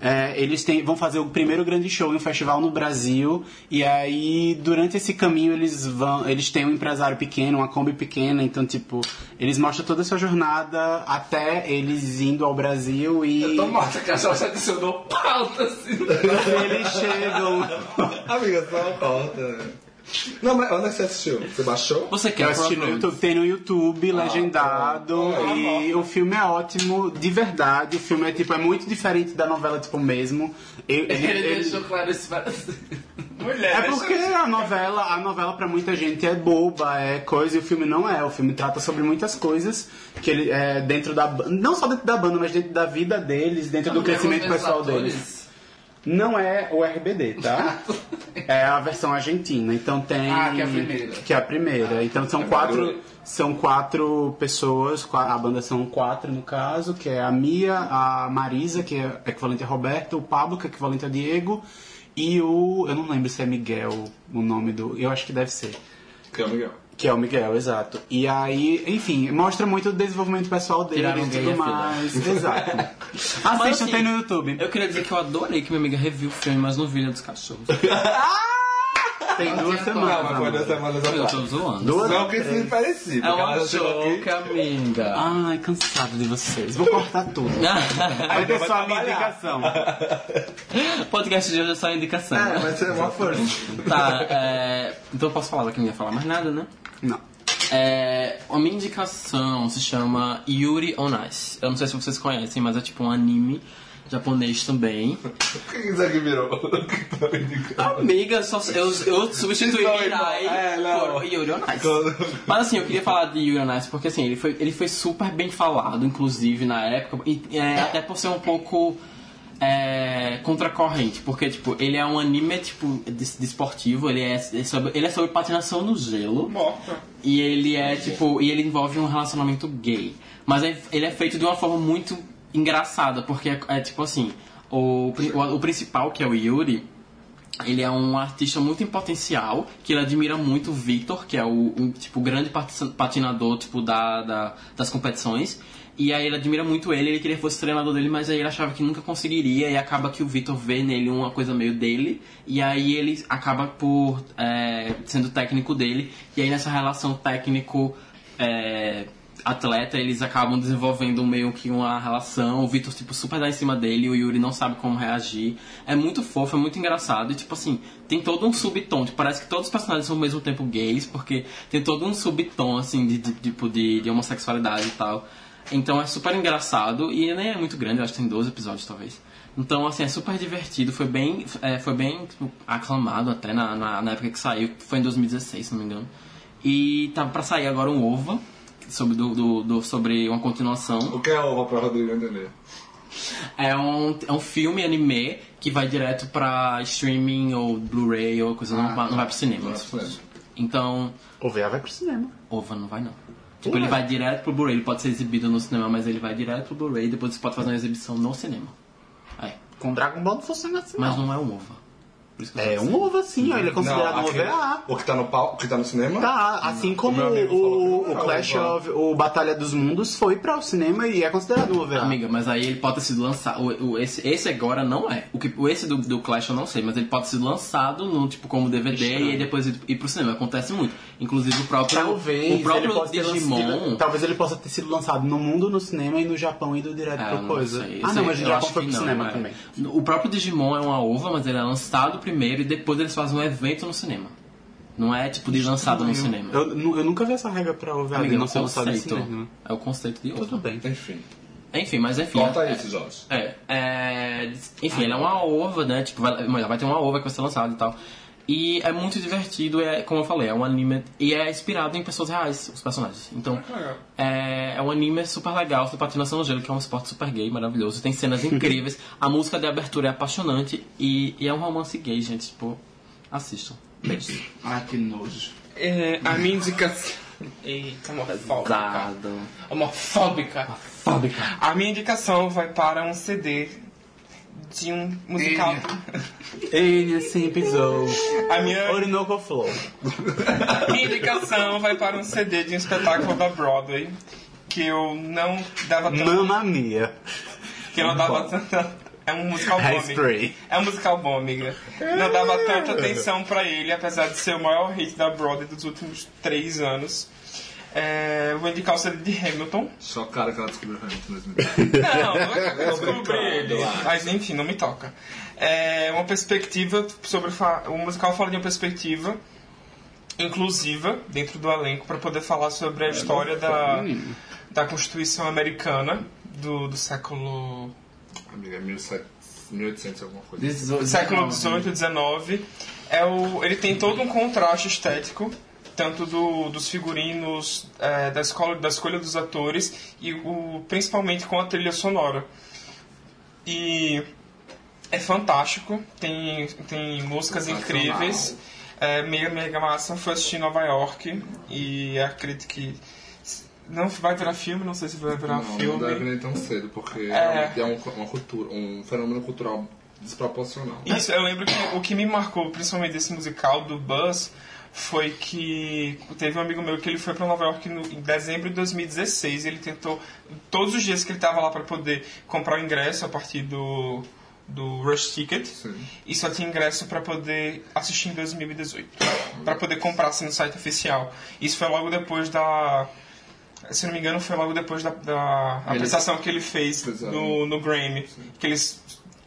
É, eles têm- vão fazer o primeiro grande show em um festival no Brasil e aí durante esse caminho eles vão eles têm um empresário pequeno uma kombi pequena então tipo eles mostram toda a sua jornada até eles indo ao Brasil e Tô morta, que a Jorge adicionou pauta, assim. eles chegam Amiga, só corta. Não, mas onde é que você assistiu? Você baixou? Você quer eu assisti no YouTube, tem no YouTube legendado e o filme é ótimo de verdade o filme é tipo é muito diferente da novela tipo mesmo Eu- ele- Ele ele- deixou claro isso para É porque a novela, a novela para muita gente é boba, é coisa e o filme não é. O filme trata sobre muitas coisas que ele é dentro da não só dentro da banda, mas dentro da vida deles, dentro do crescimento pessoal deles. Não é o RBD, tá? É a versão argentina. Então tem Ah, que é a primeira. Que é a primeira. Então são quatro são quatro pessoas, a banda são quatro no caso, que é a Mia, a Marisa, que é equivalente a Roberto, o Pablo, que é equivalente a Diego, e o. Eu não lembro se é Miguel o nome do. Eu acho que deve ser. Que é o Miguel. Que é o Miguel, exato. E aí, enfim, mostra muito o desenvolvimento pessoal dele e tudo mais. Exato. Mas, Assista, assim, tem no YouTube. Eu queria dizer que eu adorei que minha amiga reviu o filme, mas não vi Ilha dos Cachorros. Tem duas semanas. Não, mas foi duas semanas Eu atrás. tô zoando. Duas? Não que se parecia. É uma joke, amiga. Ai, cansado de vocês. Vou cortar tudo. Vai ter vai só a minha indicação. Podcast de hoje é só indicação. É, vai ser uma força. Tá, é... então eu posso falar que não ia falar mais nada, né? Não. É, a minha indicação se chama Yuri on Ice. Eu não sei se vocês conhecem, mas é tipo um anime japonês também. O que isso aqui virou? Amiga, só, eu, eu substituí é Mirai. É, por Yuri on Ice. Mas assim, eu queria falar de Yuri on Ice porque assim, ele foi, ele foi super bem falado, inclusive, na época, e, é, até por ser um pouco é, contracorrente, porque tipo, ele é um anime tipo de, de esportivo, ele é, é sobre, ele é sobre patinação no gelo. Morta. E ele é tipo. E ele envolve um relacionamento gay. Mas é- ele é feito de uma forma muito engraçada, porque é, é tipo assim: o, o, o principal, que é o Yuri, ele é um artista muito em potencial, que ele admira muito o Victor, que é o, o, tipo, grande pati- patinador tipo, da, da- das competições. E aí ele admira muito ele, ele queria que fosse treinador dele, mas aí ele achava que nunca conseguiria, e acaba que o Victor vê nele uma coisa meio dele, e aí ele acaba por é, sendo técnico dele, e aí nessa relação técnico é, atleta, eles acabam desenvolvendo meio que uma relação. O Vitor, tipo, super dá em cima dele o Yuri não sabe como reagir. É muito fofo, é muito engraçado. E, tipo assim, tem todo um subtom. Tipo, parece que todos os personagens são ao mesmo tempo gays, porque tem todo um subtom, assim, de, de, tipo, de, de homossexualidade e tal. Então é super engraçado e nem é muito grande, eu acho que tem 12 episódios, talvez. Então, assim, é super divertido. Foi bem, é, foi bem tipo, aclamado até na, na, na época que saiu, que foi em 2016, se não me engano. E tava pra sair agora um OVA, sobre, do, do- do- sobre uma continuação. O que é ova pra Rodrigo entender? É um, é um filme anime que vai direto pra streaming ou Blu-ray ou coisa, não, vai- não vai pro cinema. Não vai pro cinema. Então, O VA vai pro cinema. OVA não vai não. Tipo, ele vai direto pro Blu-ray, ele pode ser exibido no cinema, mas ele vai direto pro Blu-ray e depois você pode fazer uma exibição no cinema. É, Com Dragon Ball não funciona assim, mas não. não é um OVA. É um ovo assim, ó. Ele é considerado um aquele- OVA. O que tá no palco, o que tá no cinema? Tá, assim como falou que o, não o era Clash of... O Batalha dos Mundos foi para o cinema e é considerado um OVA. Amiga, mas aí ele pode ter sido lançado. O, o- esse, esse agora não é. O, que, o esse do, do Clash eu não sei, mas ele pode ter sido lançado no, tipo, como DVD e aí depois ir, ir pro cinema. Acontece muito. Inclusive o próprio. Talvez o próprio ele possa ter Digimon. lançado- talvez ele possa ter sido lançado no mundo, no cinema e no Japão indo direto É, pro não coisa. sei. Ah, não, mas no eu Japão foi pro não, cinema é. também. O próprio Digimon é uma ova, mas ele é lançado primeiro e depois eles fazem um evento no cinema. Não é tipo de lançado no cinema. Eu, eu nunca vi essa regra pra OVA Amiga, é não o ser lançado em conceito. cinema. É o conceito de Tudo bem. Enfim. Enfim, mas enfim. Corta é- isso, Jorge. É, é, enfim, ele é uma ova, né? Tipo, vai, vai ter uma ova que vai ser lançada e tal. E é muito divertido, é, como eu falei, é um anime. E é inspirado em pessoas reais, os personagens. Então, legal. é, é um anime super legal sobre patinação no gelo, que é um esporte super gay, maravilhoso. Tem cenas incríveis. A música de abertura é apaixonante. E, e é um romance gay, gente. Tipo, assistam. Beijos. Ah, que nojo. É, a minha indicação. Eita, homofóbica. Dado. Homofóbica. Fábrica. A minha indicação vai para um CD de um musical. Enya sempre pisou. A minha Orinoco Flow. Minha indicação vai para um CD de um espetáculo da Broadway que eu não dava tanto. Mamma Mia. Que eu não dava tanta. É um musical bom. É um musical bom, amiga. Não dava tanta atenção pra ele, apesar de ser o maior hit da Broadway dos últimos três anos. É, vou indicar o CD de Hamilton. Só cara que ela descobriu Hamilton em 2010. Não, eu descobri ele. Mas enfim, não me toca. É uma perspectiva sobre. O musical fala de uma perspectiva inclusiva dentro do elenco para poder falar sobre a história da, da Constituição Americana do, do século. Amiga, é 1700, 1800 alguma coisa. século XVIII e XIX. É o, ele tem todo um contraste estético, tanto do, dos figurinos, é, da, escola, da escolha dos atores e o, principalmente com a trilha sonora. E é fantástico, tem, tem músicas incríveis. É, mega, mega massa. Fui assistir em Nova York e acredito que. Não vai virar filme, não sei se vai virar Não, não filme. deve nem tão cedo, porque É. é um, uma cultura, um fenômeno cultural desproporcional. Isso, eu lembro que o que me marcou, principalmente desse musical do Buzz, foi que teve um amigo meu que ele foi para Nova York no, em dezembro de 2016 e ele tentou, todos os dias que ele estava lá para poder comprar o ingresso a partir do, do Rush Ticket, Sim. e só tinha ingresso para poder assistir em 2018, para poder comprar assim, no site oficial. Isso foi logo depois da. Se não me engano, foi logo depois da, da apresentação que ele fez Fizeram. no, no Grammy. Que eles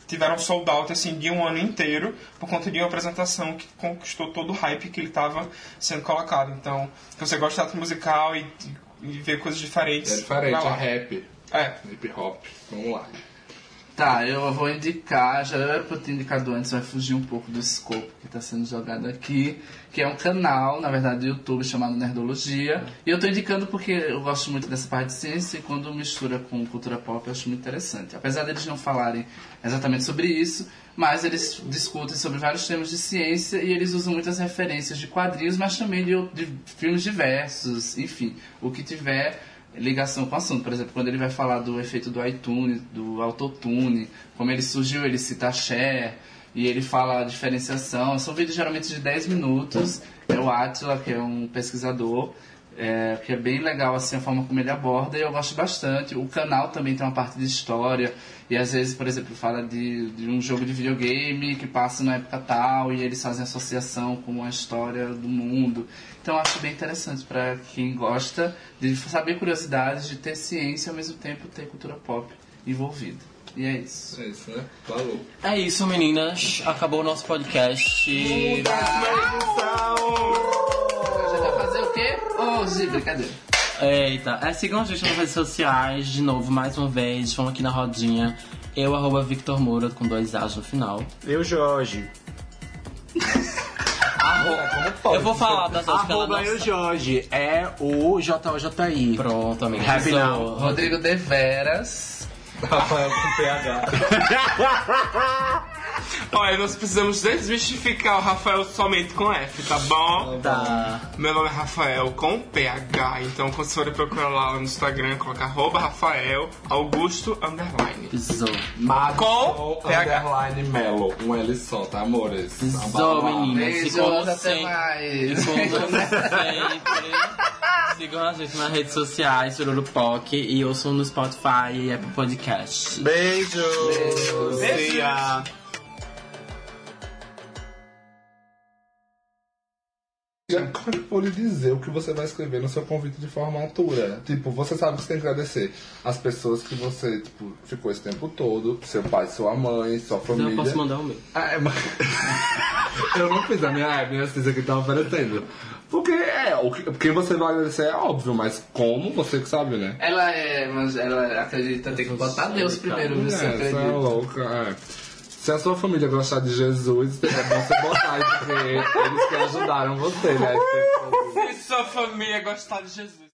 tiveram sold out assim, de um ano inteiro por conta de uma apresentação que conquistou todo o hype que ele estava sendo colocado. Então, se você gosta de teatro musical e, e ver coisas diferentes. É diferente, é rap, É. hip hop. Vamos lá. Tá, eu vou indicar, já era pra eu ter indicado antes, vai fugir um pouco do escopo que está sendo jogado aqui, que é um canal, na verdade, do YouTube chamado Nerdologia. E eu tô indicando porque eu gosto muito dessa parte de ciência e quando mistura com cultura pop eu acho muito interessante. Apesar deles não falarem exatamente sobre isso, mas eles discutem sobre vários temas de ciência e eles usam muitas referências de quadrinhos, mas também de, de filmes diversos, enfim, o que tiver ligação com o assunto. Por exemplo, quando ele vai falar do efeito do iTunes, do autotune, como ele surgiu, ele cita Cher, e ele fala a diferenciação. São vídeos geralmente de 10 minutos. É o Atila, que é um pesquisador, é, que é bem legal assim a forma como ele aborda e eu gosto bastante. O canal também tem uma parte de história e às vezes, por exemplo, fala de, de um jogo de videogame que passa na época tal e eles fazem associação com a história do mundo. Então eu acho bem interessante para quem gosta de saber curiosidades, de ter ciência e ao mesmo tempo ter cultura pop envolvida. E é isso. É isso, né? Falou. É isso, meninas. Acabou o nosso podcast. O quê? Hoje, brincadeira. Eita, é, sigam a gente nas redes sociais, de novo, mais uma vez, vamos aqui na rodinha. Eu, arroba Victor Moura, com dois A's no final. Eu, Jorge. Eu vou falar das outras Arroba não eu. Jorge. É o JOJI. Pronto, amiga. Happy Arrasou. Rodrigo Deveras. Rafael com PH. Olha, nós precisamos desmistificar o Rafael somente com F, tá bom? Tá. Meu nome é Rafael com PH, então quando vocês forem procurar lá no Instagram, coloca arroba Rafael Augusto Underline. Pisou. Com PH. Underline Melo. Um L só, tá, amores? Pisou, meninas. E como Beijos, até mais. e sempre, sigam a gente nas redes sociais, Sururupoc, e ouçam no Spotify e Apple Podcast. Beijo. See ya. Eu vou lhe dizer o que você vai escrever no seu convite de formatura? Tipo, você sabe que você tem que agradecer as pessoas que você, tipo, ficou esse tempo todo, seu pai, sua mãe, sua família. eu posso mandar o meu. Ah, é, mas... eu não fiz a minha, a minha assistência que tava oferecendo. Porque é, o que, quem você vai agradecer é óbvio, mas como você que sabe, né? Ela é, mas ela acredita, tem que botar Deus primeiro, viu? Você É, você é acredita? louca, é. Se a sua família gostar de Jesus, é bom você botar porque eles que ajudaram você, né? Se sua família gostar de Jesus.